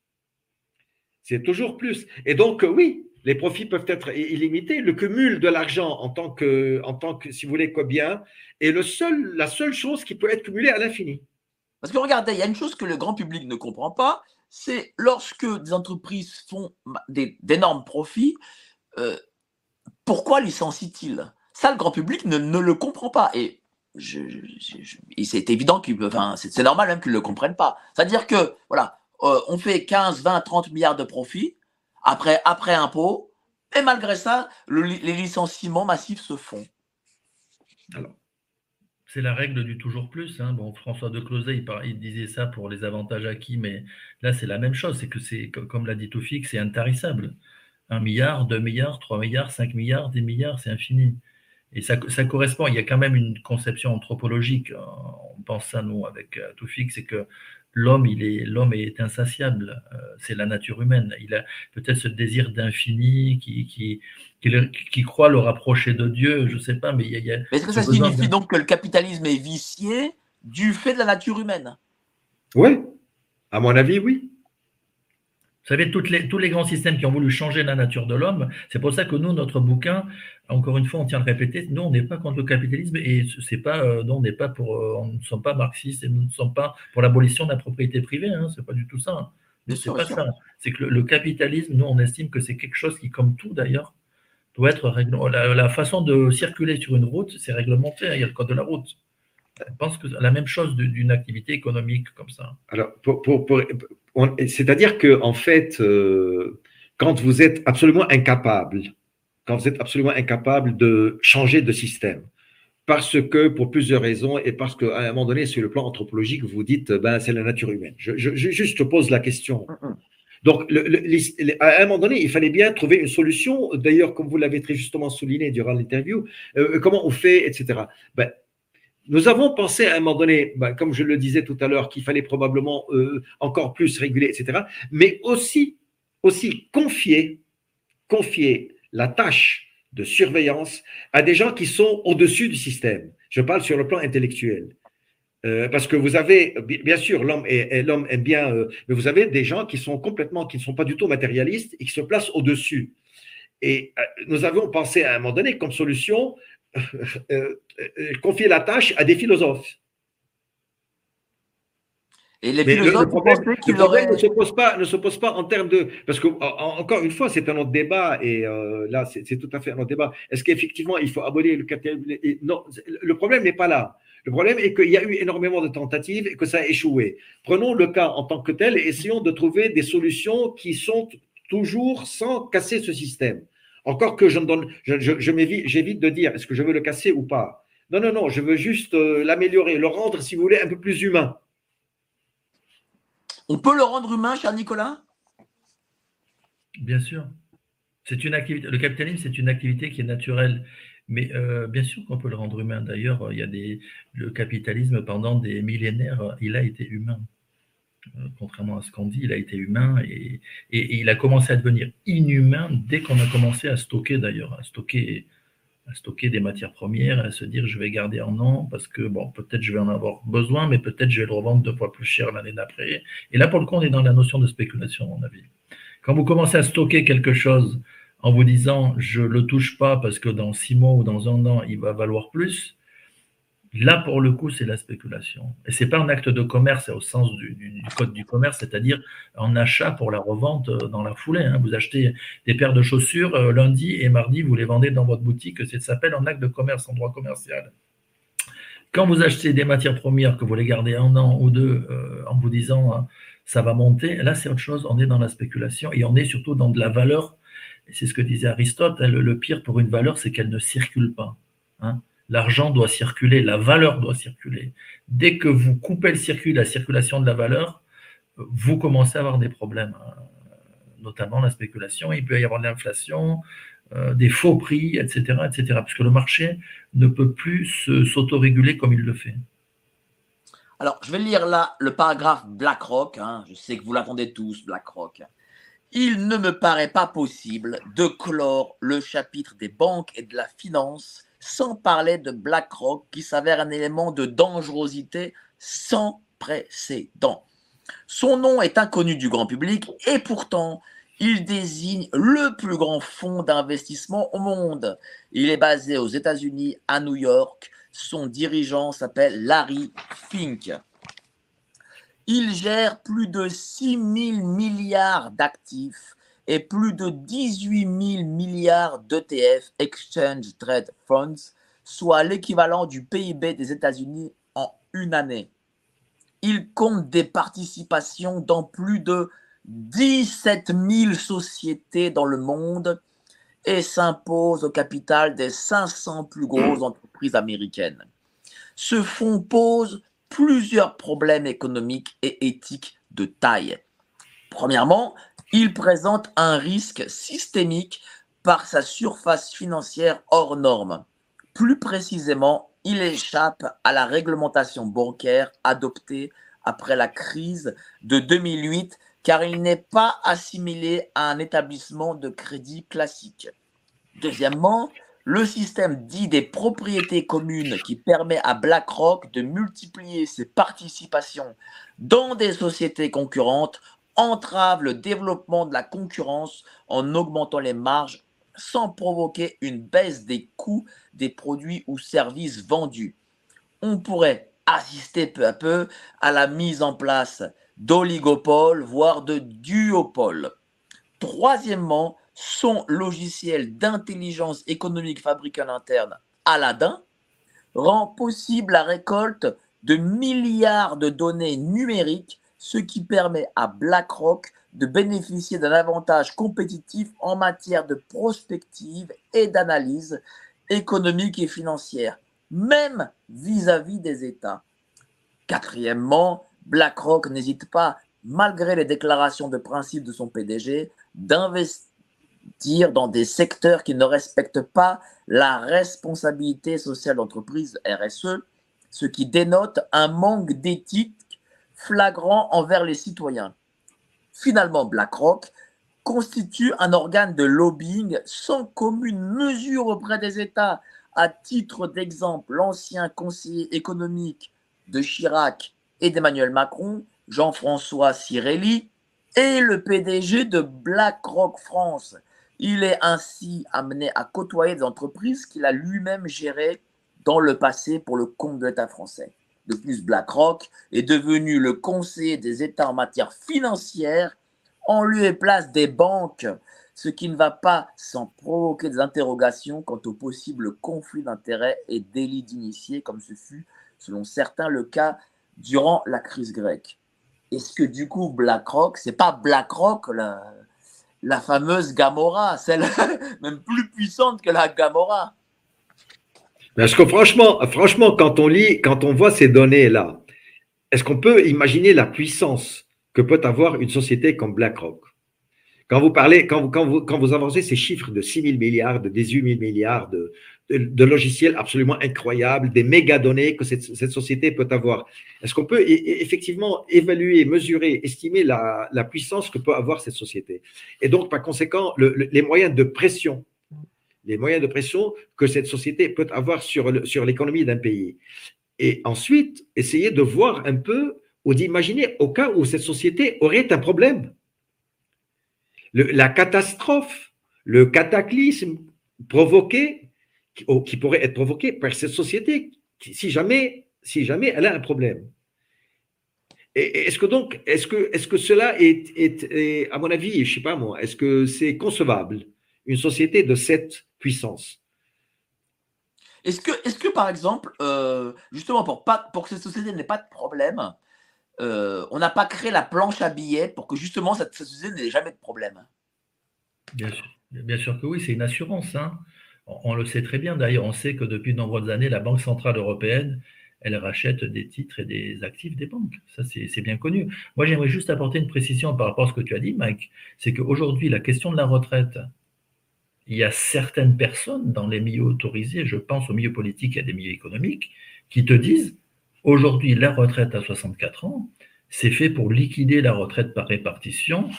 Speaker 3: C'est toujours plus. Et donc, euh, oui, les profits peuvent être illimités. Le cumul de l'argent en tant que, en tant que, si vous voulez, quoi bien, est le seul, la seule chose qui peut être cumulée à l'infini.
Speaker 1: Parce que regardez, il y a une chose que le grand public ne comprend pas, c'est lorsque des entreprises font d'énormes profits, euh, pourquoi licencient-ils? Ça, le grand public ne, le comprend pas. Et c'est évident qu'ils, enfin, c'est normal même qu'ils ne le comprennent pas. C'est-à-dire que, voilà, euh, on fait 15, 20, 30 milliards de profits après, après impôt, et malgré ça, les licenciements massifs se font.
Speaker 2: C'est la règle du toujours plus. Hein. Bon, François de Closet, il, disait ça pour les avantages acquis, mais là, c'est la même chose. C'est que c'est, comme l'a dit Toufik, c'est intarissable. Un milliard, deux milliards, trois milliards, cinq milliards, dix milliards, c'est infini. Et ça, ça, correspond, il y a quand même une conception anthropologique, on pense ça nous avec euh, Toufik, c'est que l'homme, il est, l'homme est insatiable. Euh, c'est la nature humaine. Il a peut-être ce désir d'infini qui, qui, qui, croit le rapprocher de Dieu. Je ne sais pas, mais il y a.
Speaker 1: Est-ce que ça signifie donc que le capitalisme est vicié du fait de la nature humaine?
Speaker 3: Oui, à mon avis, oui.
Speaker 2: Vous savez, toutes les, tous les grands systèmes qui ont voulu changer la nature de l'homme, c'est pour ça que nous, notre bouquin, encore une fois, on tient à le répéter, nous, on n'est pas contre le capitalisme et c'est pas, euh, on n'est pas pour, euh, on ne sommes pas marxistes et nous ne sommes pas pour l'abolition de la propriété privée, hein, c'est pas du tout ça. C'est pas ça. C'est que le, capitalisme, nous, on estime que c'est quelque chose qui, comme tout d'ailleurs, doit être la, la, façon de circuler sur une route, c'est réglementé. Hein, il y a le code de la route. Je pense que la même chose d'une activité économique comme ça.
Speaker 3: Alors, c'est-à-dire que en fait, euh, quand vous êtes absolument incapable, quand vous êtes absolument incapable de changer de système, parce que pour plusieurs raisons et parce qu'à un moment donné, sur le plan anthropologique, vous dites, ben c'est la nature humaine. Je, je, juste pose la question. Mm, mm. Donc, à un moment donné, il fallait bien trouver une solution. D'ailleurs, comme vous l'avez très justement souligné durant l'interview, euh, comment on fait, etc. Ben, nous avons pensé à un moment donné, ben, comme je le disais tout à l'heure, qu'il fallait probablement euh, encore plus réguler, etc. Mais aussi, confier, la tâche de surveillance à des gens qui sont au-dessus du système. Je parle sur le plan intellectuel. Euh, parce que vous avez, bien sûr, l'homme aime bien, euh, mais vous avez des gens qui sont complètement, qui ne sont pas du tout matérialistes et qui se placent au-dessus. Et nous avons pensé à un moment donné comme solution confier la tâche à des philosophes. Et les philosophes le, problème, le problème ne, se pose pas, ne se pose pas en termes de. Parce que, encore une fois, c'est un autre débat, et euh, là, c'est tout à fait un autre débat. Est-ce qu'effectivement, il faut abolir le capitalisme Non, le problème n'est pas là. Le problème est qu'il y a eu énormément de tentatives et que ça a échoué. Prenons le cas en tant que tel et essayons de trouver des solutions qui sont toujours sans casser ce système. Encore que je, donne, je, je, j'évite de dire est-ce que je veux le casser ou pas? Non, non, non, je veux juste euh, l'améliorer, le rendre, si vous voulez, un peu plus humain.
Speaker 1: On peut le rendre humain, cher Nicolas?
Speaker 2: Bien sûr. C'est une activité. Le capitalisme, c'est une activité qui est naturelle. Mais euh, bien sûr qu'on peut le rendre humain. D'ailleurs, il y a des, le capitalisme, pendant des millénaires, il a été humain. Euh, contrairement à ce qu'on dit, il a été humain et, il a commencé à devenir inhumain dès qu'on a commencé à stocker, d'ailleurs, à stocker à stocker des matières premières, à se dire je vais garder un an parce que bon, peut-être je vais en avoir besoin, mais peut-être je vais le revendre deux fois plus cher l'année d'après. Et là, pour le coup, on est dans la notion de spéculation, à mon avis. Quand vous commencez à stocker quelque chose en vous disant je le touche pas parce que dans six mois ou dans un an, il va valoir plus, Là, pour le coup, c'est la spéculation. Et ce n'est pas un acte de commerce au sens du, code du commerce, c'est-à-dire un achat pour la revente euh, dans la foulée. Hein. Vous achetez des paires de chaussures euh, lundi et mardi, vous les vendez dans votre boutique. Ça s'appelle un acte de commerce en droit commercial. Quand vous achetez des matières premières, que vous les gardez un an ou deux euh, en vous disant hein, ça va monter, là, c'est autre chose. On est dans la spéculation et on est surtout dans de la valeur. C'est ce que disait Aristote. Hein, le, pire pour une valeur, c'est qu'elle ne circule pas. L'argent doit circuler, la valeur doit circuler. Dès que vous coupez le circuit, la circulation de la valeur, vous commencez à avoir des problèmes, hein. notamment la spéculation. Il peut y avoir de l'inflation, euh, des faux prix, etc., etc. Puisque le marché ne peut plus s'autoréguler comme il le fait.
Speaker 1: Alors, je vais lire là le paragraphe BlackRock. Hein. Je sais que vous l'attendez tous, BlackRock. Il ne me paraît pas possible de clore le chapitre des banques et de la finance sans parler de BlackRock qui s'avère un élément de dangerosité sans précédent. Son nom est inconnu du grand public et pourtant il désigne le plus grand fonds d'investissement au monde. Il est basé aux États-Unis, à New York. Son dirigeant s'appelle Larry Fink. Il gère plus de 6 000 milliards d'actifs et plus de 18 000 milliards d'ETF, Exchange Trade Funds, soit l'équivalent du PIB des États-Unis en une année. Il compte des participations dans plus de 17 000 sociétés dans le monde et s'impose au capital des 500 plus grosses entreprises américaines. Ce fonds pose plusieurs problèmes économiques et éthiques de taille. Premièrement, il présente un risque systémique par sa surface financière hors norme. Plus précisément, il échappe à la réglementation bancaire adoptée après la crise de 2008 car il n'est pas assimilé à un établissement de crédit classique. Deuxièmement, le système dit des propriétés communes qui permet à BlackRock de multiplier ses participations dans des sociétés concurrentes entrave le développement de la concurrence en augmentant les marges sans provoquer une baisse des coûts des produits ou services vendus. On pourrait assister peu à peu à la mise en place d'oligopoles, voire de duopoles. Troisièmement, son logiciel d'intelligence économique fabriqué en interne, Aladdin, rend possible la récolte de milliards de données numériques ce qui permet à BlackRock de bénéficier d'un avantage compétitif en matière de prospective et d'analyse économique et financière, même vis-à-vis des États. Quatrièmement, BlackRock n'hésite pas, malgré les déclarations de principe de son PDG, d'investir dans des secteurs qui ne respectent pas la responsabilité sociale d'entreprise RSE, ce qui dénote un manque d'éthique flagrant envers les citoyens. Finalement, BlackRock constitue un organe de lobbying sans commune mesure auprès des États. À titre d'exemple, l'ancien conseiller économique de Chirac et d'Emmanuel Macron, Jean-François Cirelli, est le PDG de BlackRock France. Il est ainsi amené à côtoyer des entreprises qu'il a lui-même gérées dans le passé pour le compte de l'État français. De plus, BlackRock est devenu le conseiller des États en matière financière en lieu et place des banques, ce qui ne va pas sans provoquer des interrogations quant aux possibles conflits d'intérêts et délits d'initiés, comme ce fut, selon certains, le cas durant la crise grecque. Est-ce que du coup, BlackRock, c'est pas BlackRock la, la fameuse Gamora, celle même plus puissante que la Gamora?
Speaker 3: Parce que franchement, franchement, quand on lit, quand on voit ces données-là, est-ce qu'on peut imaginer la puissance que peut avoir une société comme BlackRock? Quand vous parlez, quand vous, quand vous, quand vous avancez ces chiffres de 6 000 milliards, de 18 000 milliards, de, logiciels absolument incroyables, des méga données que cette, société peut avoir, est-ce qu'on peut effectivement évaluer, mesurer, estimer la, puissance que peut avoir cette société? Et donc, par conséquent, les moyens de pression, les moyens de pression que cette société peut avoir sur, l'économie d'un pays. Et ensuite, essayer de voir un peu ou d'imaginer au cas où cette société aurait un problème la catastrophe, le cataclysme provoqué, qui, pourrait être provoqué par cette société, si jamais, si jamais elle a un problème. Est-ce que donc, est-ce que, est que cela est, à mon avis, je sais pas moi, est-ce que c'est concevable, une société de cette puissance
Speaker 1: Est-ce que, est que, par exemple, euh, justement, pour, pas, pour que cette société n'ait pas de problème, euh, on n'a pas créé la planche à billets pour que justement cette société n'ait jamais de problème?
Speaker 2: Bien sûr, bien sûr que oui, c'est une assurance. Hein. On, le sait très bien. D'ailleurs, on sait que depuis de nombreuses années, la Banque Centrale Européenne, elle rachète des titres et des actifs des banques. Ça, c'est bien connu. Moi, j'aimerais juste apporter une précision par rapport à ce que tu as dit, Mike. C'est qu'aujourd'hui, la question de la retraite, il y a certaines personnes dans les milieux autorisés, je pense aux milieux politiques et à des milieux économiques, qui te disent Aujourd'hui, la retraite à 64 ans, c'est fait pour liquider la retraite par répartition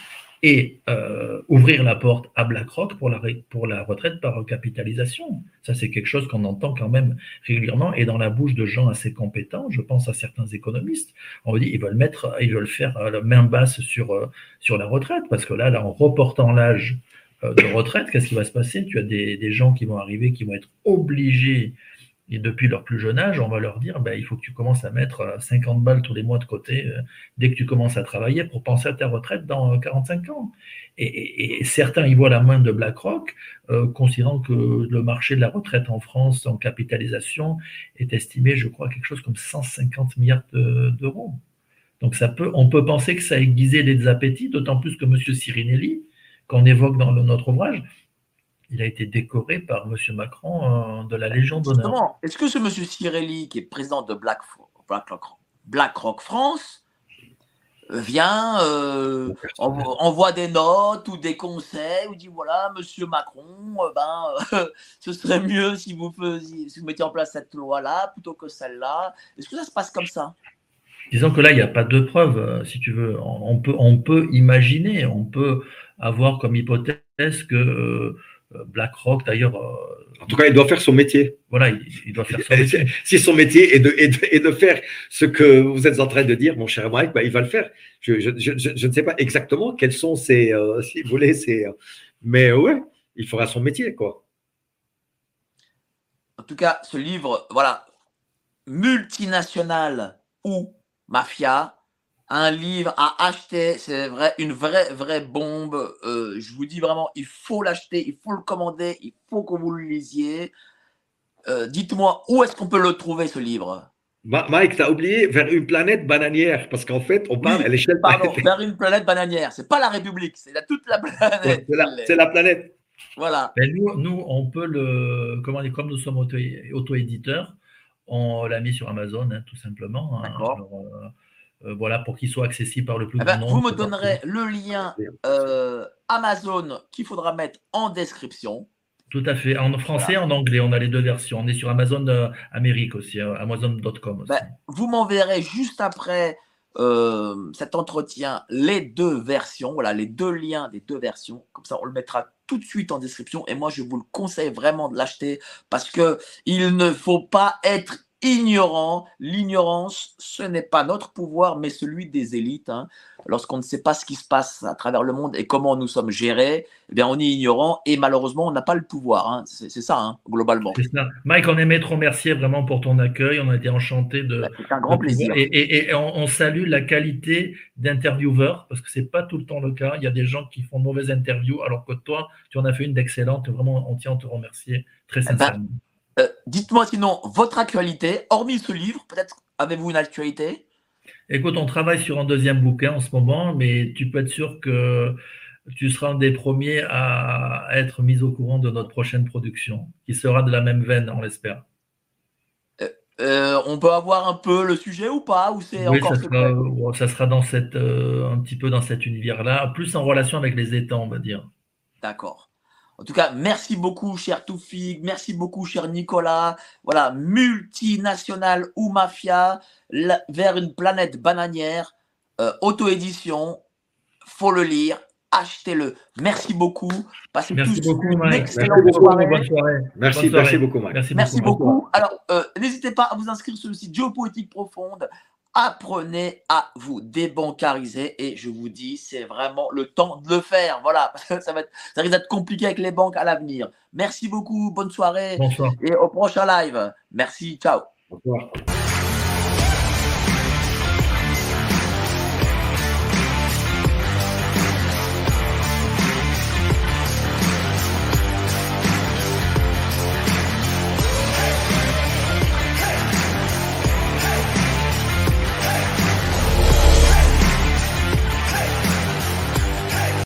Speaker 2: et euh, ouvrir la porte à BlackRock pour la, retraite par capitalisation. Ça, c'est quelque chose qu'on entend quand même régulièrement et dans la bouche de gens assez compétents. Je pense à certains économistes. On dit ils veulent mettre, ils veulent faire euh, la main basse sur, euh, sur la retraite parce que là en reportant l'âge de retraite, qu'est-ce qui va se passer? Tu as des, des gens qui vont arriver, qui vont être obligés et depuis leur plus jeune âge, on va leur dire, ben, il faut que tu commences à mettre 50 euh, balles tous les mois de côté euh, dès que tu commences à travailler pour penser à ta retraite dans 45 euh, ans. Et, certains y voient la main de BlackRock, considérant que le marché de la retraite en France en capitalisation est estimé, je crois, quelque chose comme 150 milliards d'euros. Donc ça peut, on peut penser que ça a les appétits, d'autant plus que M. Cirinelli, qu'on évoque dans notre ouvrage, il a été décoré par M. Macron euh, de la Légion d'honneur.
Speaker 1: Est-ce que ce M. Cirelli, qui est président de Black, BlackRock France, vient, euh, envoie des notes ou des conseils, ou dit voilà, Monsieur Macron, euh, ben, ce serait mieux si vous, faisiez, si vous mettiez en place cette loi-là plutôt que celle-là. Est-ce que ça se passe comme ça?
Speaker 2: Disons que là, il n'y a pas de preuves, si tu veux. On peut, on peut imaginer, on peut avoir comme hypothèse que euh, BlackRock, d'ailleurs. Euh,
Speaker 3: en tout cas, il doit faire son métier.
Speaker 2: Voilà, il, doit faire son métier.
Speaker 3: si son métier est de, est, de, faire ce que vous êtes en train de dire, mon cher Mike, bah, il va le faire. Je, je, je, je, ne sais pas exactement quels sont ses, euh, si vous voulez, ses, mais ouais, il fera son métier, quoi.
Speaker 1: En tout cas, ce livre, voilà, multinational ou mafia, un livre à acheter, c'est vrai, une vraie, vraie bombe. Euh, je vous dis vraiment, il faut l'acheter, il faut le commander, il faut que vous le lisiez. Euh, dites-moi, où est-ce qu'on peut le trouver, ce livre?
Speaker 3: Mike, tu as oublié vers une planète bananière, parce qu'en fait, on parle à l'échelle
Speaker 1: Pardon, vers une planète bananière. C'est pas la République, c'est toute la planète.
Speaker 3: c'est la, planète.
Speaker 1: Voilà.
Speaker 2: nous, nous, on peut le. Comment dire, comme nous sommes auto-éditeurs, on l'a mis sur Amazon, hein, tout simplement.
Speaker 1: Hein.
Speaker 2: Euh, euh, voilà, pour qu'il soit accessible par le plus
Speaker 1: eh
Speaker 2: grand
Speaker 1: ben,
Speaker 2: nombre.
Speaker 1: Vous me donnerez le lien euh, Amazon qu'il faudra mettre en description.
Speaker 2: Tout à fait, en français et en anglais, on a les deux versions. On est sur Amazon euh, Amérique aussi, Amazon.com aussi.
Speaker 1: Ben, vous m'enverrez juste après cet entretien les deux versions, voilà, les deux liens des deux versions. Comme ça, on le mettra tout de suite en description. Et moi, je vous le conseille vraiment de l'acheter parce que il ne faut pas être ignorants. L'ignorance, ce n'est pas notre pouvoir, mais celui des élites. Hein. Lorsqu'on ne sait pas ce qui se passe à travers le monde et comment nous sommes gérés, eh bien, on est ignorant et malheureusement, on n'a pas le pouvoir. Hein. C'est ça, hein, globalement.
Speaker 2: Mike, on aimait te remercier vraiment pour ton accueil. On a été enchantés de.
Speaker 1: Bah, c'est un grand plaisir.
Speaker 2: Et, on, salue la qualité d'intervieweur parce que c'est pas tout le temps le cas. Il y a des gens qui font mauvaises interviews alors que toi, tu en as fait une d'excellente. Vraiment, on tient à te remercier très eh ben, sincèrement.
Speaker 1: Euh, dites-moi sinon votre actualité, hormis ce livre, peut-être avez-vous une actualité?
Speaker 2: Écoute, on travaille sur un deuxième bouquin en ce moment, mais tu peux être sûr que tu seras un des premiers à être mis au courant de notre prochaine production, qui sera de la même veine, on l'espère.
Speaker 1: Euh, euh, on peut avoir un peu le sujet ou pas ou c'est encore
Speaker 2: ça sera, ça sera dans cette, un petit peu dans cet univers-là, plus en relation avec les étangs, on va dire.
Speaker 1: D'accord. En tout cas, merci beaucoup, cher Toufik. Merci beaucoup, cher Nicolas. Voilà, multinational ou mafia vers une planète bananière. Euh, auto-édition. Faut le lire. Achetez-le. Merci beaucoup.
Speaker 2: Passez merci tous beaucoup,
Speaker 3: une excellente merci soirée. Bonne soirée. Merci, merci beaucoup, Mike.
Speaker 1: Merci, merci beaucoup. Alors, euh, n'hésitez pas à vous inscrire sur le site Géopolitique Profonde apprenez à vous débancariser et je vous dis, c'est vraiment le temps de le faire. Voilà, ça, va être, ça risque d'être compliqué avec les banques à l'avenir. Merci beaucoup, bonne soirée
Speaker 2: Bonsoir.
Speaker 1: et au prochain live. Merci, ciao.